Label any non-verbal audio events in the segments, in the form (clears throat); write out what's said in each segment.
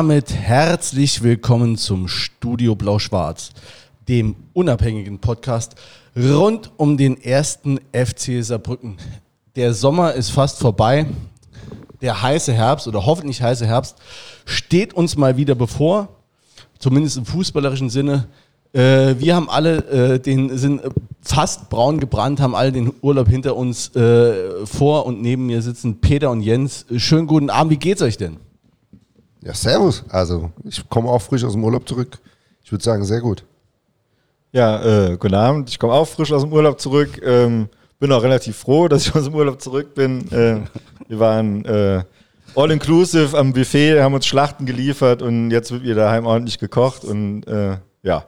damit herzlich willkommen zum Studio Blau-Schwarz, dem unabhängigen Podcast rund um den ersten FC Saarbrücken. Der Sommer ist fast vorbei. Der heiße Herbst oder hoffentlich heiße Herbst steht uns mal wieder bevor, zumindest im fußballerischen Sinne. Äh, wir haben alle äh, den sind fast braun gebrannt, haben alle den Urlaub hinter uns. Äh, vor und neben mir sitzen Peter und Jens. Schönen guten Abend. Wie geht's euch denn? Ja, servus. Also, ich komme auch frisch aus dem Urlaub zurück. Ich würde sagen, sehr gut. Ja, äh, guten Abend. Ich komme auch frisch aus dem Urlaub zurück. Ähm, bin auch relativ froh, dass ich aus dem Urlaub zurück bin. Äh, wir waren äh, all inclusive am Buffet, haben uns Schlachten geliefert und jetzt wird wieder daheim ordentlich gekocht und äh, ja.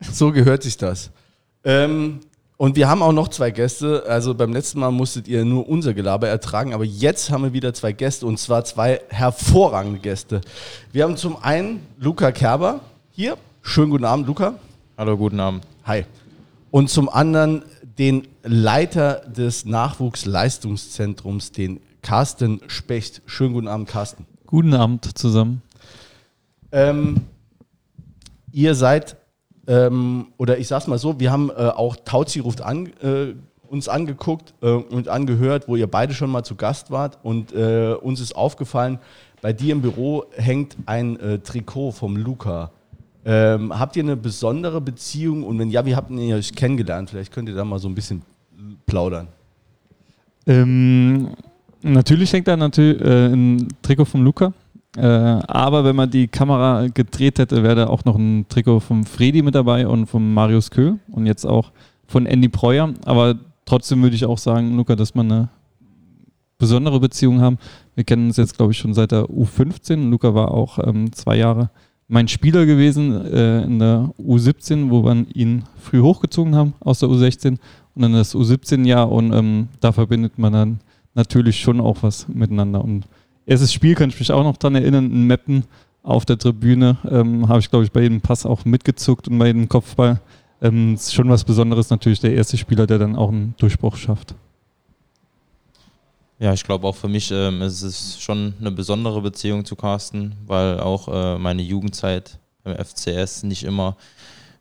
So gehört sich das. Ähm, und wir haben auch noch zwei Gäste. Also beim letzten Mal musstet ihr nur unser Gelaber ertragen, aber jetzt haben wir wieder zwei Gäste und zwar zwei hervorragende Gäste. Wir haben zum einen Luca Kerber hier. Schönen guten Abend, Luca. Hallo, guten Abend. Hi. Und zum anderen den Leiter des Nachwuchsleistungszentrums, den Carsten Specht. Schönen guten Abend, Carsten. Guten Abend zusammen. Ähm, ihr seid ähm, oder ich sag's mal so, wir haben äh, auch Tauzi ruft an, äh, uns angeguckt äh, und angehört, wo ihr beide schon mal zu Gast wart und äh, uns ist aufgefallen, bei dir im Büro hängt ein äh, Trikot vom Luca. Ähm, habt ihr eine besondere Beziehung und wenn ja, wie habt ihr euch kennengelernt? Vielleicht könnt ihr da mal so ein bisschen plaudern. Ähm, natürlich hängt da natürlich äh, ein Trikot vom Luca. Äh, aber wenn man die Kamera gedreht hätte, wäre da auch noch ein Trikot vom Fredi mit dabei und vom Marius Köhl und jetzt auch von Andy Breuer. Aber trotzdem würde ich auch sagen, Luca, dass man eine besondere Beziehung haben. Wir kennen uns jetzt, glaube ich, schon seit der U15. Luca war auch ähm, zwei Jahre mein Spieler gewesen äh, in der U17, wo wir ihn früh hochgezogen haben aus der U16 und dann das U17-Jahr und ähm, da verbindet man dann natürlich schon auch was miteinander. Und erstes Spiel kann ich mich auch noch daran erinnern, in Meppen auf der Tribüne ähm, habe ich, glaube ich, bei jedem Pass auch mitgezuckt und bei jedem Kopfball. Ähm, ist schon was Besonderes natürlich, der erste Spieler, der dann auch einen Durchbruch schafft. Ja, ich glaube auch für mich ähm, ist es schon eine besondere Beziehung zu Carsten, weil auch äh, meine Jugendzeit beim FCS nicht immer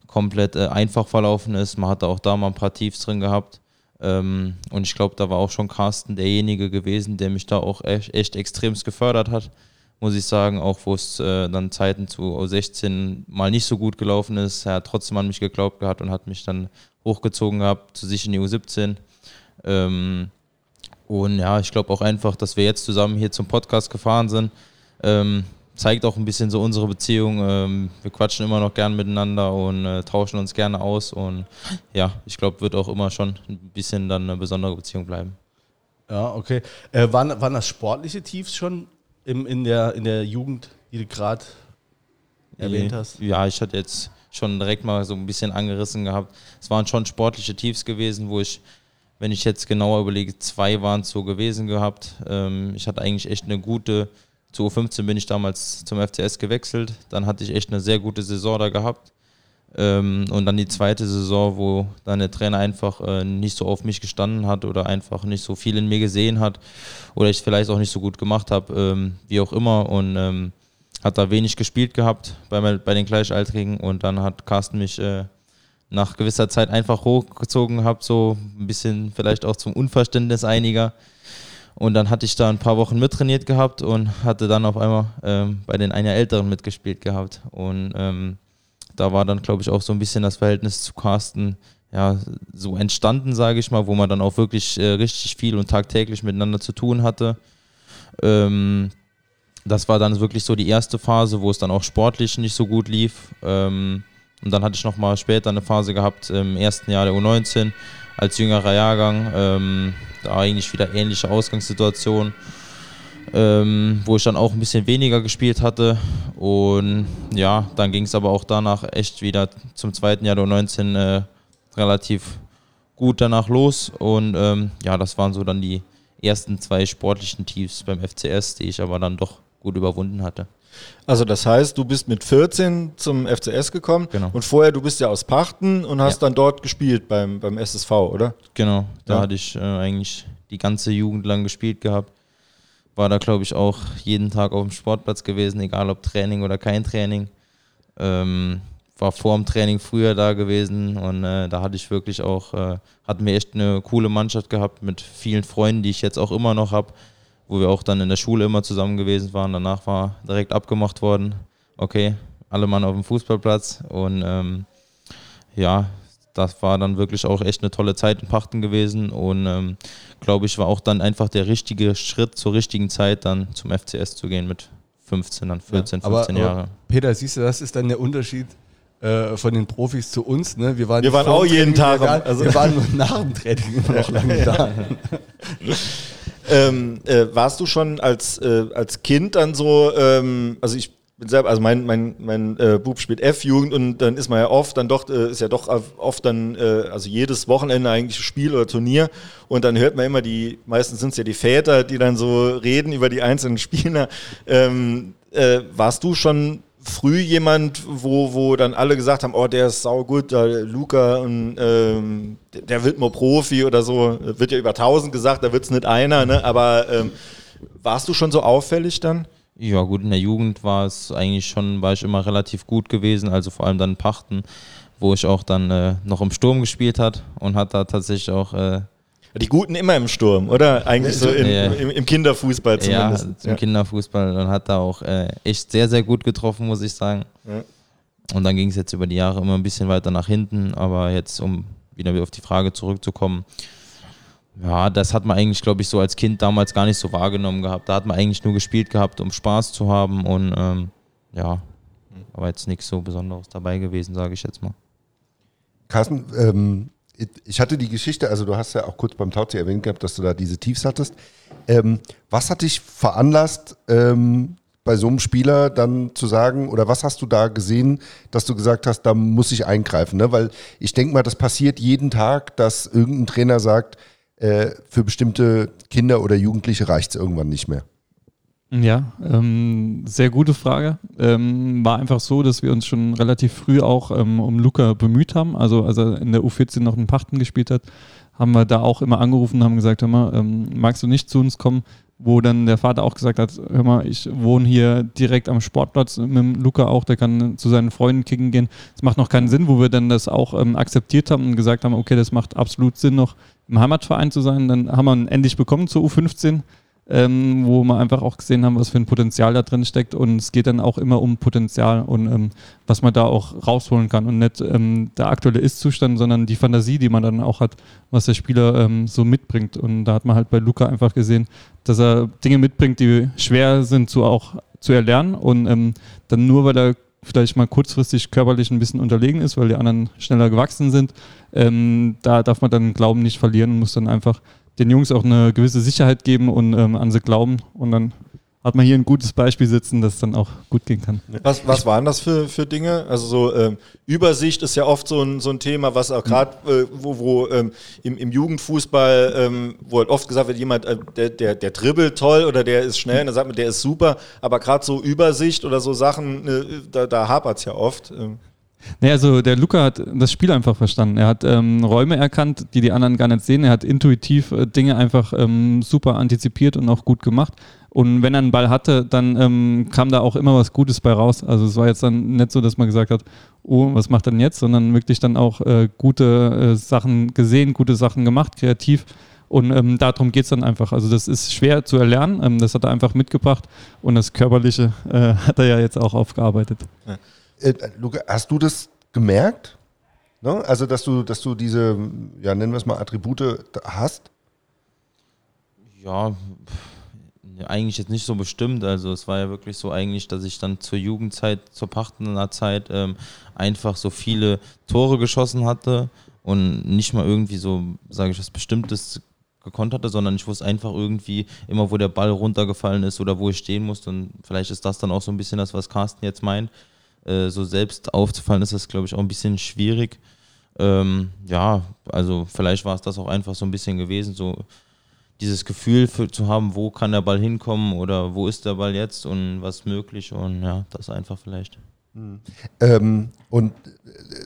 komplett äh, einfach verlaufen ist. Man hatte auch da mal ein paar Tiefs drin gehabt. Ähm, und ich glaube, da war auch schon Carsten derjenige gewesen, der mich da auch echt, echt extremst gefördert hat, muss ich sagen. Auch wo es äh, dann Zeiten zu U16 mal nicht so gut gelaufen ist. Er hat trotzdem an mich geglaubt gehabt und hat mich dann hochgezogen gehabt zu sich in die U17. Ähm, und ja, ich glaube auch einfach, dass wir jetzt zusammen hier zum Podcast gefahren sind. Ähm, zeigt auch ein bisschen so unsere Beziehung. Ähm, wir quatschen immer noch gern miteinander und äh, tauschen uns gerne aus. Und ja, ich glaube, wird auch immer schon ein bisschen dann eine besondere Beziehung bleiben. Ja, okay. Äh, waren, waren das sportliche Tiefs schon im, in, der, in der Jugend, die du gerade erwähnt hast? Ja, ich hatte jetzt schon direkt mal so ein bisschen angerissen gehabt. Es waren schon sportliche Tiefs gewesen, wo ich, wenn ich jetzt genauer überlege, zwei waren es so gewesen gehabt. Ähm, ich hatte eigentlich echt eine gute zu U15 bin ich damals zum FCS gewechselt. Dann hatte ich echt eine sehr gute Saison da gehabt. Ähm, und dann die zweite Saison, wo dann der Trainer einfach äh, nicht so auf mich gestanden hat oder einfach nicht so viel in mir gesehen hat oder ich vielleicht auch nicht so gut gemacht habe, ähm, wie auch immer. Und ähm, hat da wenig gespielt gehabt bei, bei den Gleichaltrigen. Und dann hat Carsten mich äh, nach gewisser Zeit einfach hochgezogen gehabt, so ein bisschen vielleicht auch zum Unverständnis einiger. Und dann hatte ich da ein paar Wochen mittrainiert gehabt und hatte dann auf einmal ähm, bei den ein Jahr Älteren mitgespielt gehabt. Und ähm, da war dann, glaube ich, auch so ein bisschen das Verhältnis zu Carsten ja, so entstanden, sage ich mal, wo man dann auch wirklich äh, richtig viel und tagtäglich miteinander zu tun hatte. Ähm, das war dann wirklich so die erste Phase, wo es dann auch sportlich nicht so gut lief. Ähm, und dann hatte ich nochmal später eine Phase gehabt im ersten Jahr der U19 als jüngerer Jahrgang. Ähm, da eigentlich wieder ähnliche Ausgangssituation, ähm, wo ich dann auch ein bisschen weniger gespielt hatte. Und ja, dann ging es aber auch danach echt wieder zum zweiten Jahr der 19 äh, relativ gut danach los. Und ähm, ja, das waren so dann die ersten zwei sportlichen Tiefs beim FCS, die ich aber dann doch gut überwunden hatte. Also das heißt, du bist mit 14 zum FCS gekommen genau. und vorher, du bist ja aus Pachten und hast ja. dann dort gespielt beim, beim SSV, oder? Genau, da ja. hatte ich äh, eigentlich die ganze Jugend lang gespielt gehabt. war da, glaube ich, auch jeden Tag auf dem Sportplatz gewesen, egal ob Training oder kein Training. Ähm, war vor dem Training früher da gewesen und äh, da hatte ich wirklich auch, äh, hatten wir echt eine coole Mannschaft gehabt mit vielen Freunden, die ich jetzt auch immer noch habe, wo wir auch dann in der Schule immer zusammen gewesen waren. Danach war direkt abgemacht worden, okay, alle Mann auf dem Fußballplatz und ähm, ja, das war dann wirklich auch echt eine tolle Zeit in Pachten gewesen und ähm, glaube ich war auch dann einfach der richtige Schritt zur richtigen Zeit dann zum FCS zu gehen mit 15, dann 14, Ja, aber- 15 aber Jahre. Peter, siehst du, das ist dann der Unterschied äh, von den Profis zu uns. Ne? Wir waren, Wir waren auch jeden Training, Tag Wir also- wir waren nur nach dem Training immer noch (laughs) lange da. (laughs) Ähm, äh, warst du schon als, äh, als Kind dann so, ähm, also ich bin selber, also mein, mein, mein äh, Bub spielt F-Jugend und dann ist man ja oft dann doch, äh, ist ja doch oft dann, äh, also jedes Wochenende eigentlich Spiel oder Turnier und dann hört man immer die, meistens sind es ja die Väter, die dann so reden über die einzelnen Spieler. Ähm, äh, warst du schon früh jemand, wo, wo dann alle gesagt haben, oh, der ist saugut, der Luca und ähm, der, wird mal Profi oder so. Wird ja über 1000 gesagt, da wird es nicht einer, ne? aber ähm, warst du schon so auffällig dann? Ja, gut, in der Jugend war es eigentlich schon, war ich immer relativ gut gewesen, also vor allem dann Pachten, wo ich auch dann äh, noch im Sturm gespielt hat und hat da tatsächlich auch, äh, Die Guten immer im Sturm, oder? Eigentlich so in, Ja. im, im Kinderfußball ja, zumindest. zum Kinderfußball und hat da auch äh, echt sehr, sehr gut getroffen, muss ich sagen. Ja. Und dann ging es jetzt über die Jahre immer ein bisschen weiter nach hinten, aber jetzt, um wieder auf die Frage zurückzukommen, ja, das hat man eigentlich, glaube ich, so als Kind damals gar nicht so wahrgenommen gehabt. Da hat man eigentlich nur gespielt gehabt, um Spaß zu haben und ähm, ja, aber jetzt nichts so Besonderes dabei gewesen, sage ich jetzt mal. Carsten, ähm, ich- hatte die Geschichte, also du hast ja auch kurz beim Tauzi erwähnt gehabt, dass du da diese Tiefs hattest. Ähm, was hat dich veranlasst, ähm, bei so einem Spieler dann zu sagen, oder was hast du da gesehen, dass du gesagt hast, da muss ich eingreifen? Ne? Weil ich denke mal, das passiert jeden Tag, dass irgendein Trainer sagt, äh, für bestimmte Kinder oder Jugendliche reicht es irgendwann nicht mehr. Ja, ähm, sehr gute Frage. Ähm, war einfach so, dass wir uns schon relativ früh auch ähm, um Luca bemüht haben. Also als er in der U14 noch in Pachten gespielt hat, haben wir da auch immer angerufen und haben gesagt, hör mal, ähm, magst du nicht zu uns kommen? Wo dann der Vater auch gesagt hat, hör mal, ich wohne hier direkt am Sportplatz mit Luca auch, der kann zu seinen Freunden kicken gehen. Das macht noch keinen Sinn, wo wir dann das auch ähm, akzeptiert haben und gesagt haben, okay, das macht absolut Sinn, noch im Heimatverein zu sein. Dann haben wir ihn endlich bekommen zur U15 ähm, wo wir einfach auch gesehen haben, was für ein Potenzial da drin steckt. Und es geht dann auch immer um Potenzial und ähm, was man da auch rausholen kann. Und nicht ähm, der aktuelle Ist-Zustand, sondern die Fantasie, die man dann auch hat, was der Spieler ähm, so mitbringt. Und da hat man halt bei Luca einfach gesehen, dass er Dinge mitbringt, die schwer sind zu auch zu erlernen. Und ähm, dann nur, weil er vielleicht mal kurzfristig körperlich ein bisschen unterlegen ist, weil die anderen schneller gewachsen sind, ähm, da darf man dann Glauben nicht verlieren und muss dann einfach den Jungs auch eine gewisse Sicherheit geben und ähm, an sie glauben. Und dann hat man hier ein gutes Beispiel sitzen, das dann auch gut gehen kann. Was, was waren das für, für Dinge? Also so ähm, Übersicht ist ja oft so ein, so ein Thema, was auch gerade, äh, wo, wo ähm, im, im Jugendfußball, ähm, wo halt oft gesagt wird, jemand, äh, der, der, der dribbelt toll oder der ist schnell, und dann sagt man, der ist super, aber gerade so Übersicht oder so Sachen, äh, da, da hapert es ja oft. Nee, also der Luca hat das Spiel einfach verstanden. Er hat ähm, Räume erkannt, die die anderen gar nicht sehen. Er hat intuitiv äh, Dinge einfach ähm, super antizipiert und auch gut gemacht. Und wenn er einen Ball hatte, dann ähm, kam da auch immer was Gutes bei raus. Also es war jetzt dann nicht so, dass man gesagt hat, oh, was macht er denn jetzt, sondern wirklich dann auch äh, gute äh, Sachen gesehen, gute Sachen gemacht, kreativ. Und ähm, darum geht es dann einfach. Also das ist schwer zu erlernen. Ähm, das hat er einfach mitgebracht. Und das Körperliche äh, (laughs) hat er ja jetzt auch aufgearbeitet. Äh, Luca, hast du das gemerkt? Ne? Also, dass du, dass du diese, ja, nennen wir es mal, Attribute hast? Ja, pff, eigentlich jetzt nicht so bestimmt. Also es war ja wirklich so eigentlich, dass ich dann zur Jugendzeit, zur Pachtener Zeit ähm, einfach so viele Tore geschossen hatte und nicht mal irgendwie so, sage ich was Bestimmtes gekonnt hatte, sondern ich wusste einfach irgendwie immer, wo der Ball runtergefallen ist oder wo ich stehen musste. Und vielleicht ist das dann auch so ein bisschen das, was Carsten jetzt meint. Äh, so selbst aufzufallen ist das, glaube ich, auch ein bisschen schwierig. Ähm, ja, also vielleicht war es das auch einfach so ein bisschen gewesen, so dieses Gefühl für, zu haben, wo kann der Ball hinkommen oder wo ist der Ball jetzt und was möglich und ja, das einfach vielleicht. Ähm, und äh,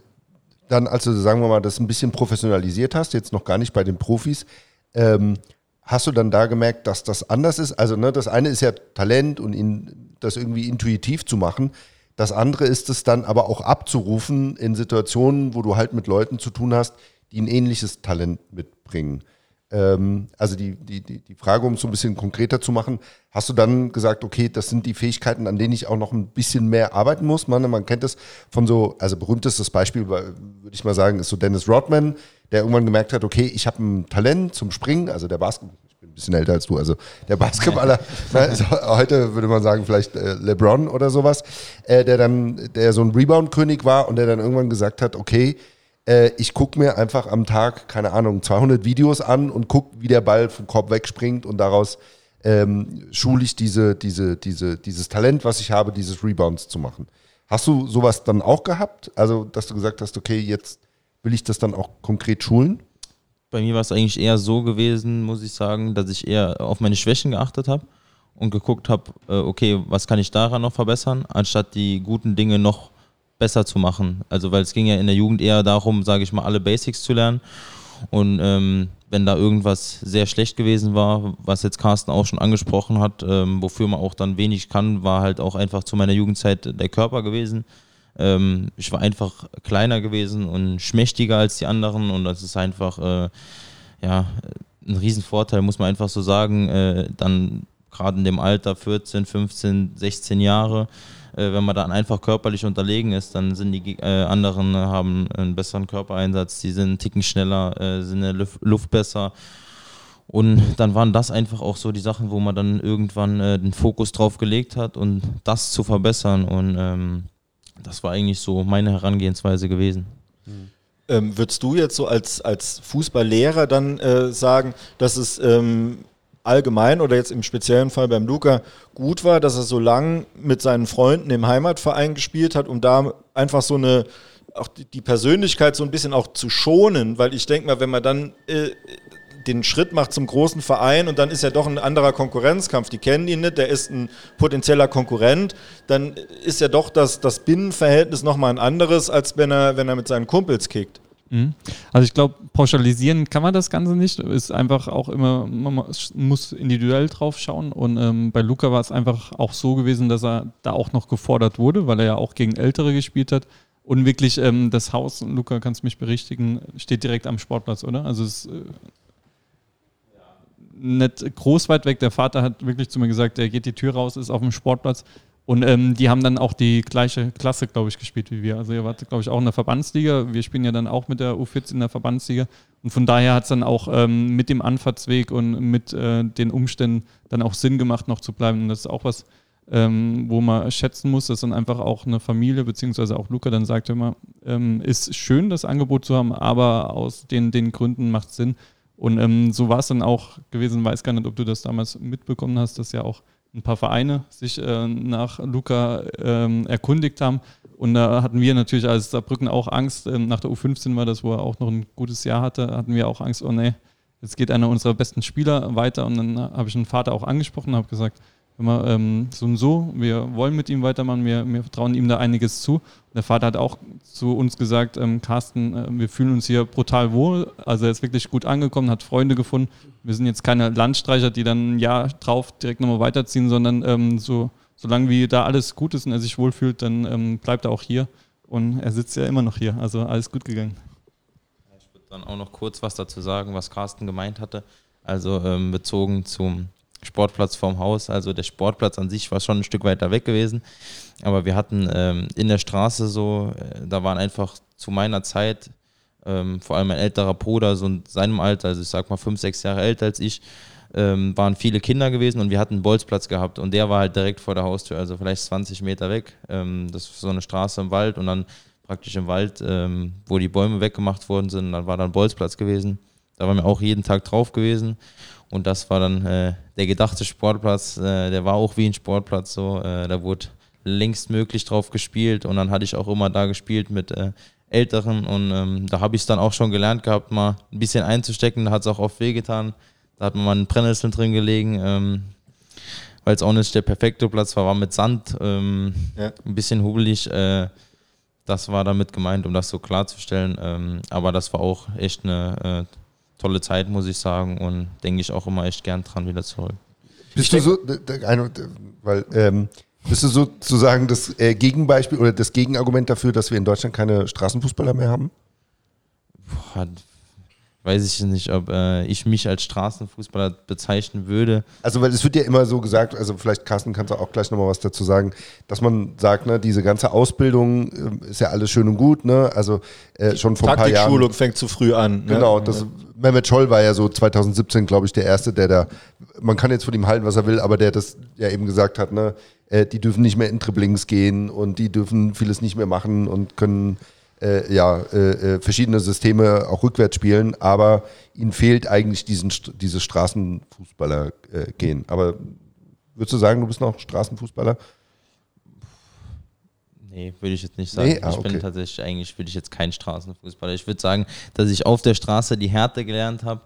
dann, als du, sagen wir mal, das ein bisschen professionalisiert hast, jetzt noch gar nicht bei den Profis, ähm, hast du dann da gemerkt, dass das anders ist? Also ne, das eine ist ja Talent und in, das irgendwie intuitiv zu machen. Das andere ist es dann aber auch abzurufen in Situationen, wo du halt mit Leuten zu tun hast, die ein ähnliches Talent mitbringen. Ähm, also die, die, die, die Frage, um es so ein bisschen konkreter zu machen, hast du dann gesagt, okay, das sind die Fähigkeiten, an denen ich auch noch ein bisschen mehr arbeiten muss? Man, man kennt das von so, also berühmtestes Beispiel, würde ich mal sagen, ist so Dennis Rodman, der irgendwann gemerkt hat, okay, ich habe ein Talent zum Springen, also der Basketball, bin ein bisschen älter als du, also der Basketballer, (laughs) also heute würde man sagen, vielleicht äh, LeBron oder sowas, äh, der dann, der so ein Rebound-König war und der dann irgendwann gesagt hat, okay, äh, ich gucke mir einfach am Tag, keine Ahnung, 200 Videos an und gucke, wie der Ball vom Korb wegspringt und daraus ähm, schule ich diese, diese, diese, dieses Talent, was ich habe, dieses Rebounds zu machen. Hast du sowas dann auch gehabt? Also, dass du gesagt hast, okay, jetzt will ich das dann auch konkret schulen? Bei mir war es eigentlich eher so gewesen, muss ich sagen, dass ich eher auf meine Schwächen geachtet habe und geguckt habe, äh, okay, was kann ich daran noch verbessern, anstatt die guten Dinge noch besser zu machen. Also weil es ging ja in der Jugend eher darum, sage ich mal, alle Basics zu lernen. Und ähm, wenn da irgendwas sehr schlecht gewesen war, was jetzt Carsten auch schon angesprochen hat, ähm, wofür man auch dann wenig kann, war halt auch einfach zu meiner Jugendzeit der Körper gewesen. Ähm, ich war einfach kleiner gewesen und schmächtiger als die anderen und das ist einfach äh, ja, ein Riesenvorteil, muss man einfach so sagen. Äh, dann gerade in dem Alter 14, 15, 16 Jahre äh, wenn man dann einfach körperlich unterlegen ist, dann sind die äh, anderen haben einen besseren Körpereinsatz, die sind einen Ticken schneller, äh, sind in der Luft besser. Und dann waren das einfach auch so die Sachen, wo man dann irgendwann äh, den Fokus drauf gelegt hat und das zu verbessern. Und ähm, das war eigentlich so meine Herangehensweise gewesen. Ähm, würdest du jetzt so als, als Fußballlehrer dann äh, sagen, dass es ähm, allgemein oder jetzt im speziellen Fall beim Luca gut war, dass er so lang mit seinen Freunden im Heimatverein gespielt hat, um da einfach so eine auch die Persönlichkeit so ein bisschen auch zu schonen, weil ich denke mal, wenn man dann äh, den Schritt macht zum großen Verein und dann ist ja doch ein anderer Konkurrenzkampf. Die kennen ihn nicht, der ist ein potenzieller Konkurrent. Dann ist ja doch das, das Binnenverhältnis nochmal ein anderes, als wenn er, wenn er mit seinen Kumpels kickt. Mhm. Also ich glaube, pauschalisieren kann man das Ganze nicht. Ist einfach auch immer, man muss individuell drauf schauen. Und ähm, bei Luca war es einfach auch so gewesen, dass er da auch noch gefordert wurde, weil er ja auch gegen Ältere gespielt hat. Und wirklich ähm, das Haus, Luca, kannst mich berichtigen, steht direkt am Sportplatz, oder? Also es ist äh, nicht groß weit weg. Der Vater hat wirklich zu mir gesagt, er geht die Tür raus, ist auf dem Sportplatz. Und ähm, die haben dann auch die gleiche Klasse, glaube ich, gespielt wie wir. Also ihr wart, glaube ich, auch in der Verbandsliga. Wir spielen ja dann auch mit der U14 in der Verbandsliga. Und von daher hat es dann auch ähm, mit dem Anfahrtsweg und mit äh, den Umständen dann auch Sinn gemacht, noch zu bleiben. Und das ist auch was, ähm, wo man schätzen muss, dass dann einfach auch eine Familie, beziehungsweise auch Luca dann sagt immer, ähm, ist schön, das Angebot zu haben, aber aus den, den Gründen macht es Sinn. Und ähm, so war es dann auch gewesen, weiß gar nicht, ob du das damals mitbekommen hast, dass ja auch ein paar Vereine sich äh, nach Luca ähm, erkundigt haben. Und da hatten wir natürlich als Saarbrücken auch Angst. Ähm, nach der U15 war das, wo er auch noch ein gutes Jahr hatte, hatten wir auch Angst, oh nee, jetzt geht einer unserer besten Spieler weiter. Und dann habe ich den Vater auch angesprochen und habe gesagt, immer ähm, so und so, wir wollen mit ihm weitermachen, wir, wir vertrauen ihm da einiges zu. Der Vater hat auch zu uns gesagt, ähm, Carsten, äh, wir fühlen uns hier brutal wohl. Also er ist wirklich gut angekommen, hat Freunde gefunden. Wir sind jetzt keine Landstreicher, die dann ein Jahr drauf direkt nochmal weiterziehen, sondern ähm, so, solange wie da alles gut ist und er sich wohlfühlt, dann ähm, bleibt er auch hier. Und er sitzt ja immer noch hier. Also alles gut gegangen. Ich würde dann auch noch kurz was dazu sagen, was Carsten gemeint hatte. Also ähm, bezogen zum Sportplatz vorm Haus. Also der Sportplatz an sich war schon ein Stück weiter weg gewesen. Aber wir hatten ähm, in der Straße so, äh, da waren einfach zu meiner Zeit, ähm, vor allem mein älterer Bruder, so in seinem Alter, also ich sag mal fünf, sechs Jahre älter als ich, ähm, waren viele Kinder gewesen und wir hatten einen Bolzplatz gehabt und der war halt direkt vor der Haustür, also vielleicht 20 Meter weg. Ähm, das ist so eine Straße im Wald und dann praktisch im Wald, ähm, wo die Bäume weggemacht worden sind, dann war da ein Bolzplatz gewesen. Da waren wir auch jeden Tag drauf gewesen und das war dann äh, der gedachte Sportplatz. Äh, der war auch wie ein Sportplatz so. Äh, da wurde längst möglich drauf gespielt und dann hatte ich auch immer da gespielt mit äh, Älteren und ähm, da habe ich es dann auch schon gelernt gehabt, mal ein bisschen einzustecken. Da hat es auch oft wehgetan. Da hat man mal einen Brennnesseln drin gelegen, ähm, weil es auch nicht der perfekte Platz war, war mit Sand, ähm, ja. ein bisschen hubelig. Äh, das war damit gemeint, um das so klarzustellen. Ähm, aber das war auch echt eine äh, tolle Zeit, muss ich sagen. Und denke ich auch immer echt gern dran wieder zurück. Bist du so, weil, ähm, bist du sozusagen das äh, Gegenbeispiel oder das Gegenargument dafür, dass wir in Deutschland keine Straßenfußballer mehr haben? Boah, weiß ich nicht, ob äh, ich mich als Straßenfußballer bezeichnen würde. Also, weil es wird ja immer so gesagt, also vielleicht Carsten kannst du auch gleich nochmal was dazu sagen, dass man sagt, ne, diese ganze Ausbildung ähm, ist ja alles schön und gut, ne? Also äh, schon vor ein paar Jahren. Taktikschulung fängt zu früh an. Ne? Genau, das, Mehmet Scholl war ja so 2017, glaube ich, der Erste, der da, man kann jetzt von ihm halten, was er will, aber der das ja eben gesagt hat, ne, äh, die dürfen nicht mehr in Dribblings gehen und die dürfen vieles nicht mehr machen und können äh, ja äh, äh, verschiedene Systeme auch rückwärts spielen, aber ihnen fehlt eigentlich diesen, dieses Straßenfußballer äh, gehen. Aber würdest du sagen, du bist noch Straßenfußballer? Nee, würde ich jetzt nicht sagen. Nee? Ah, ich bin okay. tatsächlich eigentlich, würde ich jetzt kein Straßenfußballer. Ich würde sagen, dass ich auf der Straße die Härte gelernt habe,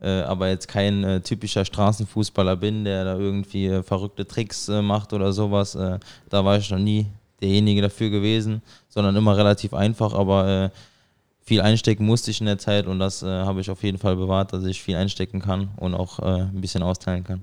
äh, aber jetzt kein äh, typischer Straßenfußballer bin, der da irgendwie äh, verrückte Tricks äh, macht oder sowas. Da war ich noch nie derjenige dafür gewesen, sondern immer relativ einfach, aber äh, viel einstecken musste ich in der Zeit und das äh, habe ich auf jeden Fall bewahrt, dass ich viel einstecken kann und auch äh, ein bisschen austeilen kann.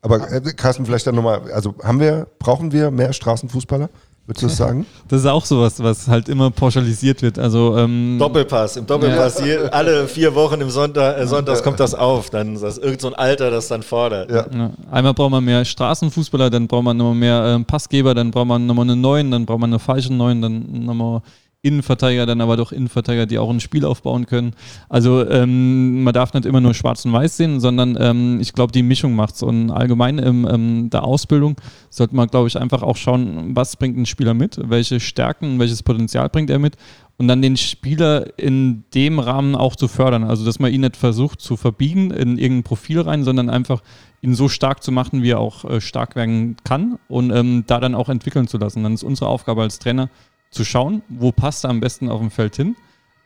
Aber äh, Carsten, vielleicht dann nochmal, also haben wir, brauchen wir mehr Straßenfußballer? Würdest du das sagen? (laughs) Das ist auch sowas, was halt immer pauschalisiert wird. Also ähm, Doppelpass, im Doppelpass, je, alle vier Wochen im Sonntag, äh, Sonntags kommt das auf. Dann ist das irgend so ein Alter, das dann fordert. Ja. Ja, einmal braucht man mehr Straßenfußballer, dann braucht man nochmal mehr ähm, Passgeber, dann braucht man nochmal einen neuen, dann braucht man eine falsche neuen, dann nochmal Innenverteidiger, dann aber doch Innenverteidiger, die auch ein Spiel aufbauen können. Also ähm, man darf nicht immer nur schwarz und weiß sehen, sondern ähm, ich glaube, die Mischung macht's. Und allgemein in ähm, der Ausbildung sollte man, glaube ich, einfach auch schauen, was bringt ein Spieler mit, welche Stärken, welches Potenzial bringt er mit und dann den Spieler in dem Rahmen auch zu fördern. Also, dass man ihn nicht versucht zu verbiegen in irgendein Profil rein, sondern einfach ihn so stark zu machen, wie er auch äh, stark werden kann und ähm, da dann auch entwickeln zu lassen. Dann ist unsere Aufgabe als Trainer zu schauen, wo passt er am besten auf dem Feld hin.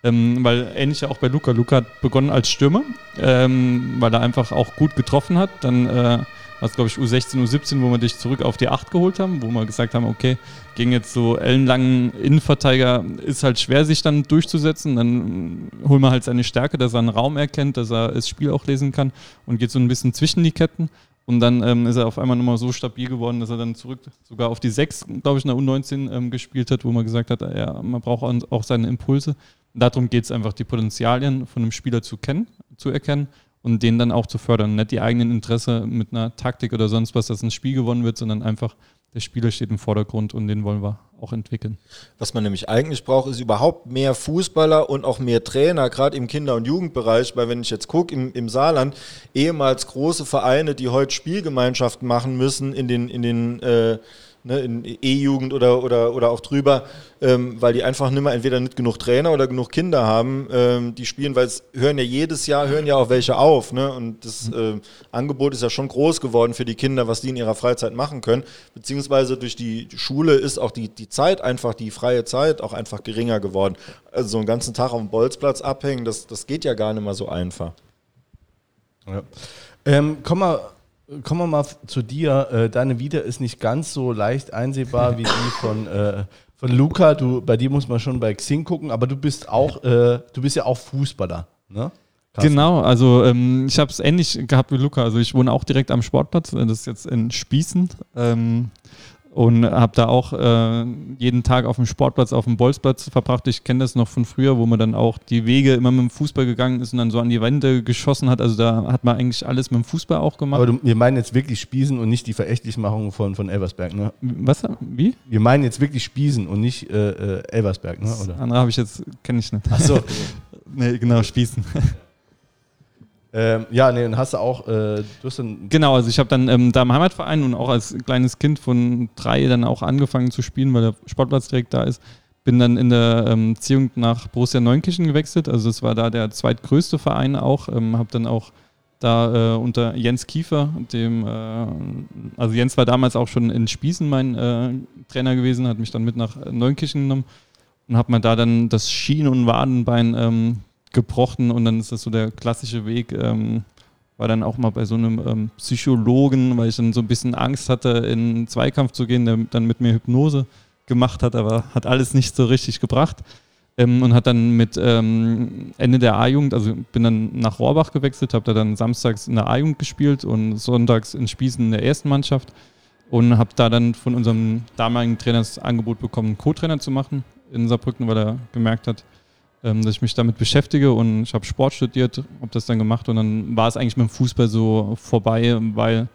Ähm, weil ähnlich auch bei Luca. Luca hat begonnen als Stürmer, ähm, weil er einfach auch gut getroffen hat. Dann äh, war es, glaube ich, U16, U17, wo wir dich zurück auf die 8 geholt haben, wo wir gesagt haben, okay, gegen jetzt so ellenlangen Innenverteidiger ist halt schwer, sich dann durchzusetzen. Dann äh, holen wir halt seine Stärke, dass er einen Raum erkennt, dass er das Spiel auch lesen kann und geht so ein bisschen zwischen die Ketten. Und dann ähm, ist er auf einmal nochmal so stabil geworden, dass er dann zurück sogar auf die 6, glaube ich, in der U19 ähm, gespielt hat, wo man gesagt hat, ja, man braucht auch- seine Impulse. Und darum geht es einfach, die Potenzialien von einem Spieler zu kennen, zu erkennen und den dann auch zu fördern. Nicht die eigenen Interesse mit einer Taktik oder sonst was, dass ein Spiel gewonnen wird, sondern einfach der Spieler steht im Vordergrund und den wollen wir auch entwickeln. Was man nämlich eigentlich braucht, ist überhaupt mehr Fußballer und auch mehr Trainer, gerade im Kinder- und Jugendbereich, weil wenn ich jetzt gucke, im, im Saarland, ehemals große Vereine, die heute Spielgemeinschaften machen müssen in den, in den äh, ne, in E-Jugend oder, oder, oder auch drüber, ähm, weil die einfach nicht mehr entweder nicht genug Trainer oder genug Kinder haben, ähm, die spielen, weil es hören ja jedes Jahr, hören ja auch welche auf. Ne? Und das äh, Angebot ist ja schon groß geworden für die Kinder, was die in ihrer Freizeit machen können. Beziehungsweise durch die Schule ist auch die, die Zeit einfach, die freie Zeit auch einfach geringer geworden. Also so einen ganzen Tag auf dem Bolzplatz abhängen, das, das geht ja gar nicht mehr so einfach. Ähm, komm mal, kommen wir mal zu dir. Äh, deine Vita ist nicht ganz so leicht einsehbar wie die von, äh, von Luca. Du, bei dir muss man schon bei Xing gucken, aber du bist auch, äh, du bist ja auch Fußballer, ne? Genau, also ähm, ich habe es ähnlich gehabt wie Luca. Also ich wohne auch direkt am Sportplatz, das ist jetzt in Spießen. Ähm, und habe da auch äh, jeden Tag auf dem Sportplatz, auf dem Bolzplatz verbracht. Ich kenne das noch von früher, wo man dann auch die Wege immer mit dem Fußball gegangen ist und dann so an die Wände geschossen hat. Also da hat man eigentlich alles mit dem Fußball auch gemacht. Aber du, wir meinen jetzt wirklich Spießen und nicht die Verächtlichmachung von, von Elversberg, ne? Was? Wie? Wir meinen jetzt wirklich Spießen und nicht äh, äh, Elversberg, ne? Das Oder? andere habe ich jetzt, kenne ich nicht. Achso. (laughs) nee, genau, Spießen. (laughs) ähm, ja, nee, dann hast du auch, äh, du dann, Genau, also ich habe dann ähm, da im Heimatverein und auch als kleines Kind von drei dann auch angefangen zu spielen, weil der Sportplatz direkt da ist. Bin dann in der ähm, Beziehung nach Borussia Neunkirchen gewechselt. Also das war da der zweitgrößte Verein auch. Ähm, habe dann auch da äh, unter Jens Kiefer, dem, äh, also Jens war damals auch schon in Spießen mein äh, Trainer gewesen, hat mich dann mit nach Neunkirchen genommen und habe mir da dann das Schien- und Wadenbein ähm, gebrochen und dann ist das so der klassische Weg. Ähm, war dann auch mal bei so einem ähm, Psychologen, weil ich dann so ein bisschen Angst hatte, in einen Zweikampf zu gehen, der dann mit mir Hypnose gemacht hat, aber hat alles nicht so richtig gebracht. Ähm, und hat dann mit ähm, Ende der A-Jugend, also bin dann nach Rohrbach gewechselt, habe da dann samstags in der A-Jugend gespielt und sonntags in Spießen in der ersten Mannschaft und habe da dann von unserem damaligen Trainer das Angebot bekommen, Co-Trainer zu machen in Saarbrücken, weil er gemerkt hat, ähm, dass ich mich damit beschäftige und ich habe Sport studiert, habe das dann gemacht und dann war es eigentlich mit dem Fußball so vorbei, weil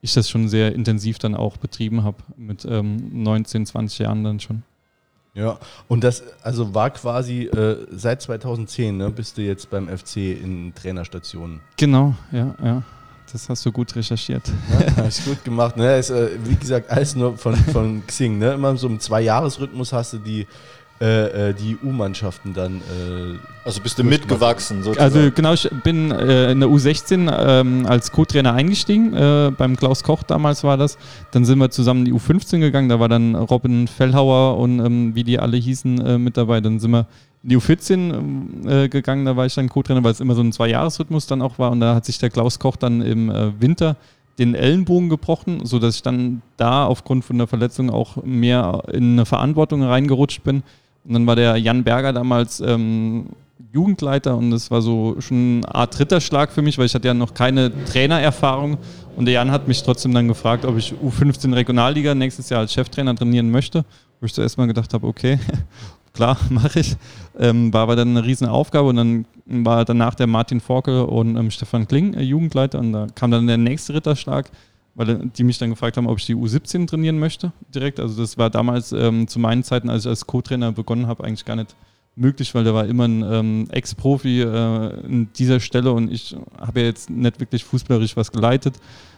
ich das schon sehr intensiv dann auch betrieben habe, mit ähm, 19, 20 Jahren dann schon. Ja, und das also war quasi äh, seit 2010, ne, bist du jetzt beim FC in Trainerstationen. Genau, ja, ja. Das hast du gut recherchiert. Ja, habe ich gut gemacht. Ne? Ist, äh, wie gesagt, alles nur von, von Xing. Ne? Immer so im Zwei-Jahres-Rhythmus hast du die äh, äh, die U-Mannschaften dann. Äh, also bist du mitgewachsen sozusagen? Also genau, ich bin äh, in der U16 ähm, als Co-Trainer eingestiegen, äh, beim Klaus Koch damals war das. Dann sind wir zusammen in die U15 gegangen, da war dann Robin Fellhauer und ähm, wie die alle hießen äh, mit dabei. Dann sind wir in die U14 gegangen, da war ich dann Co-Trainer, weil es immer so ein Zwei-Jahres-Rhythmus dann auch war. Und da hat sich der Klaus Koch dann im Winter den Ellenbogen gebrochen, sodass ich dann da aufgrund von der Verletzung auch mehr in eine Verantwortung reingerutscht bin und dann war der Jan Berger damals ähm, Jugendleiter und das war so schon eine Art Ritterschlag für mich, weil ich hatte ja noch keine Trainererfahrung. Und der Jan hat mich trotzdem dann gefragt, ob ich U15 Regionalliga nächstes Jahr als Cheftrainer trainieren möchte, wo ich zuerst mal gedacht habe, okay, (laughs) klar, (laughs) mache ich. Ähm, war aber dann eine riesen Aufgabe und dann war danach der Martin Forkel und ähm, Stefan Kling äh, Jugendleiter und da kam dann der nächste Ritterschlag weil die mich dann gefragt haben, ob ich die U17 trainieren möchte direkt. Also das war damals ähm, zu meinen Zeiten, als ich als Co-Trainer begonnen habe, eigentlich gar nicht möglich, weil da war immer ein ähm, Ex-Profi äh, in dieser Stelle und ich habe ja jetzt nicht wirklich fußballerisch was geleitet,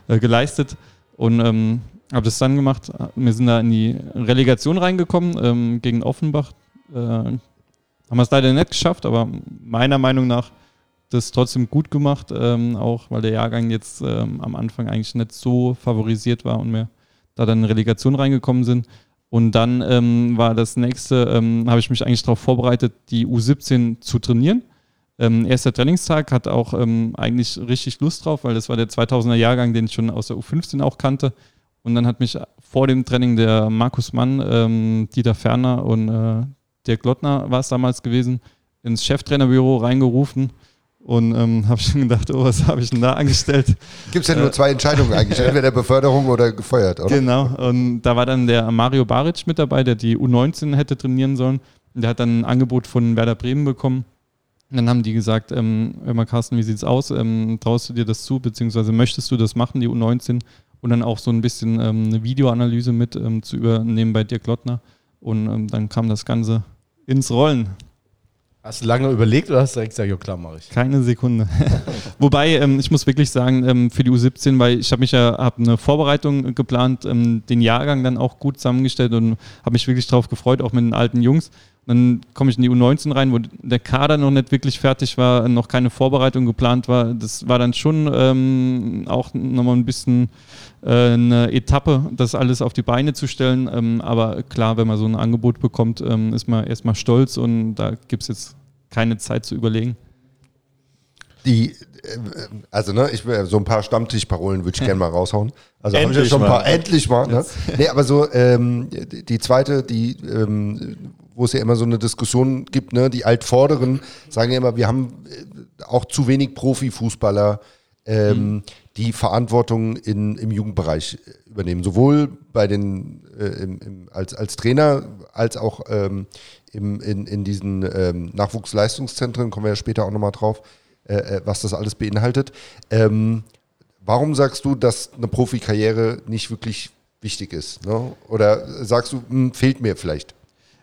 äh, geleistet und ähm, habe das dann gemacht. Wir sind da in die Relegation reingekommen ähm, gegen Offenbach. Äh, haben wir es leider nicht geschafft, aber meiner Meinung nach das trotzdem gut gemacht, ähm, auch weil der Jahrgang jetzt ähm, am Anfang eigentlich nicht so favorisiert war und wir da dann in Relegation reingekommen sind. Und dann ähm, war das nächste, ähm, habe ich mich eigentlich darauf vorbereitet, die U17 zu trainieren. Ähm, erster Trainingstag, hat auch ähm, eigentlich richtig Lust drauf, weil das war der 2000er Jahrgang, den ich schon aus der U15 auch kannte. Und dann hat mich vor dem Training der Markus Mann, Dieter Ferner und äh, der Glottner war es damals gewesen, ins Cheftrainerbüro reingerufen und ähm, (laughs) habe schon gedacht, oh, was habe ich denn da angestellt? Gibt es ja nur äh, zwei Entscheidungen eigentlich, (laughs) entweder Beförderung oder gefeuert, oder? Genau, und da war dann der Mario Baric mit dabei, der die U19 hätte trainieren sollen. Der hat dann ein Angebot von Werder Bremen bekommen. Und dann haben die gesagt, ähm, hör mal Carsten, wie sieht's aus? Ähm, traust du dir das zu, beziehungsweise möchtest du das machen, die U19? Und dann auch so ein bisschen ähm, eine Videoanalyse mit ähm, zu übernehmen bei Dirk Lottner. Und ähm, dann kam das Ganze ins Rollen. Hast du lange überlegt oder hast du direkt gesagt, ja klar, mache ich? Keine Sekunde. (laughs) Wobei, ähm, ich muss wirklich sagen, ähm, für die U17, weil ich habe mich ja hab eine Vorbereitung geplant, ähm, den Jahrgang dann auch gut zusammengestellt und habe mich wirklich darauf gefreut, auch mit den alten Jungs. Dann komme ich in die U19 rein, wo der Kader noch nicht wirklich fertig war, noch keine Vorbereitung geplant war. Das war dann schon ähm, auch nochmal ein bisschen äh, eine Etappe, das alles auf die Beine zu stellen. Ähm, aber klar, wenn man so ein Angebot bekommt, ähm, ist man erstmal stolz und da gibt es jetzt keine Zeit zu überlegen. Die, äh, also ne, ich so ein paar Stammtischparolen würde ich gerne mal raushauen. Also habe ich ja schon ein paar, endlich mal. Ne? Nee, aber so ähm, die zweite, die, ähm, wo es ja immer so eine Diskussion gibt, ne, die Altvorderen sagen ja immer, wir haben äh, auch zu wenig Profifußballer. Ähm, mhm die Verantwortung in, im Jugendbereich übernehmen. Sowohl bei den, äh, im, im, als, als Trainer als auch ähm, im, in, in diesen ähm, Nachwuchsleistungszentren, kommen wir ja später auch nochmal drauf, äh, äh, was das alles beinhaltet. Ähm, warum sagst du, dass eine Profikarriere nicht wirklich wichtig ist? Ne? Oder sagst du, mh, hm, fehlt mir vielleicht?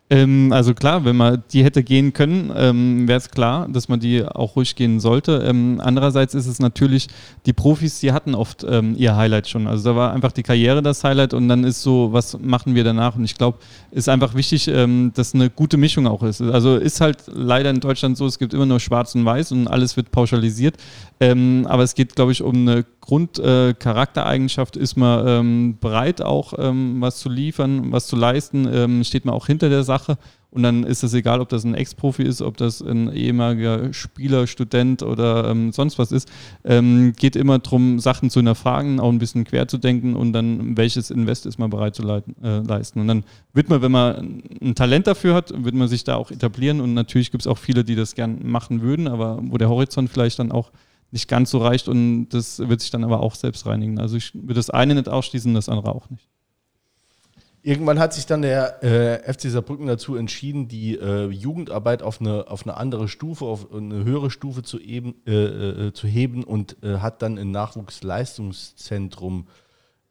Ähm, also klar, wenn man die hätte gehen können, ähm, wäre es klar, dass man die auch ruhig gehen sollte. Ähm, andererseits ist es natürlich, die Profis, die hatten oft ähm, ihr Highlight schon. Also da war einfach die Karriere das Highlight und dann ist so, was machen wir danach? Und ich glaube, ist einfach wichtig, ähm, dass eine gute Mischung auch ist. Also ist halt leider in Deutschland so, es gibt immer nur Schwarz und Weiß und alles wird pauschalisiert. Ähm, aber es geht, glaube ich, um eine Grundcharaktereigenschaft. Äh, ist man bereit, auch was zu liefern, was zu leisten? steht man auch hinter der Sache? Sache. Und dann ist es egal, ob das ein Ex-Profi ist, ob das ein ehemaliger Spieler, Student oder ähm, sonst was ist. Ähm, geht immer darum, Sachen zu hinterfragen, auch ein bisschen quer zu denken und dann, welches Invest ist man bereit zu leiten, äh, leisten. Und dann wird man, wenn man ein Talent dafür hat, wird man sich da auch etablieren. Und natürlich gibt es auch viele, die das gern machen würden, aber wo der Horizont vielleicht dann auch nicht ganz so reicht und das wird sich dann aber auch selbst reinigen. Also ich würde das eine nicht ausschließen, das andere auch nicht. Irgendwann hat sich dann der äh, FC Saarbrücken dazu entschieden, die äh, Jugendarbeit auf eine, auf eine andere Stufe, auf eine höhere Stufe zu, eben, äh, äh zu heben und äh, hat dann ein Nachwuchsleistungszentrum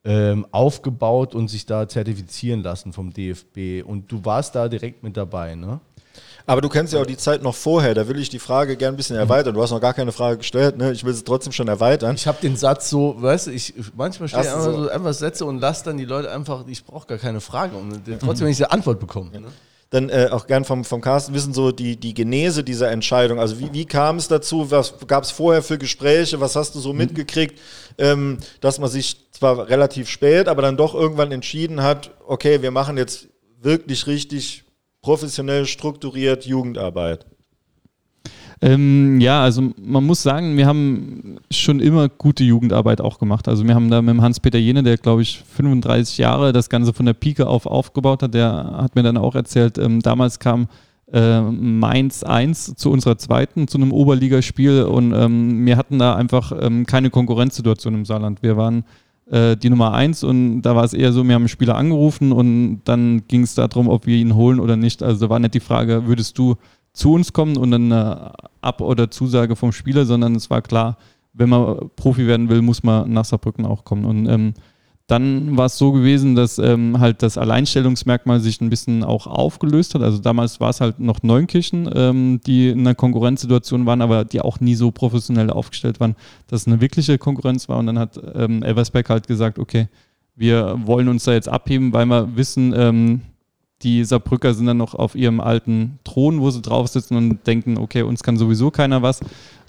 ähm, aufgebaut und sich da zertifizieren lassen vom DFB. Und du warst da direkt mit dabei, ne? Aber du kennst ja auch die Zeit noch vorher, da will ich die Frage gerne ein bisschen erweitern. Du hast noch gar keine Frage gestellt, ne? ich will sie trotzdem schon erweitern. Ich habe den Satz so, weißt du, ich, manchmal stelle ich einfach, so. einfach Sätze und lasse dann die Leute einfach, ich brauche gar keine Frage und (laughs) trotzdem, wenn ich eine Antwort bekomme. Ne? dann äh, auch gern vom, vom Carsten wissen, so die, die Genese dieser Entscheidung. Also wie, wie kam es dazu? Was gab es vorher für Gespräche? Was hast du so mhm. mitgekriegt, ähm, dass man sich zwar relativ spät, aber dann doch irgendwann entschieden hat, okay, wir machen jetzt wirklich richtig professionell strukturiert Jugendarbeit? Ähm, ja, also man muss sagen, wir haben schon immer gute Jugendarbeit auch gemacht. Also wir haben da mit dem Hans-Peter Jene, der glaube ich 35 Jahre das Ganze von der Pike auf aufgebaut hat, der hat mir dann auch erzählt, ähm, damals kam äh, Mainz 1 zu unserer zweiten, zu einem Oberligaspiel und ähm, wir hatten da einfach ähm, keine Konkurrenzsituation im Saarland. Wir waren äh, die Nummer eins und da war es eher so, wir haben einen Spieler angerufen und dann ging es darum, ob wir ihn holen oder nicht. Also da war nicht die Frage, würdest du zu uns kommen und dann eine Ab- oder Zusage vom Spieler, sondern es war klar, wenn man Profi werden will, muss man nach Saarbrücken auch kommen. Und ähm, dann war es so gewesen, dass ähm, halt das Alleinstellungsmerkmal sich ein bisschen auch aufgelöst hat. Also damals war es halt noch Neunkirchen, ähm, die in einer Konkurrenzsituation waren, aber die auch nie so professionell aufgestellt waren, dass es eine wirkliche Konkurrenz war. Und dann hat ähm, Elversberg halt gesagt, okay, wir wollen uns da jetzt abheben, weil wir wissen, ähm, die Saarbrücker sind dann noch auf ihrem alten Thron, wo sie drauf sitzen und denken, okay, uns kann sowieso keiner was.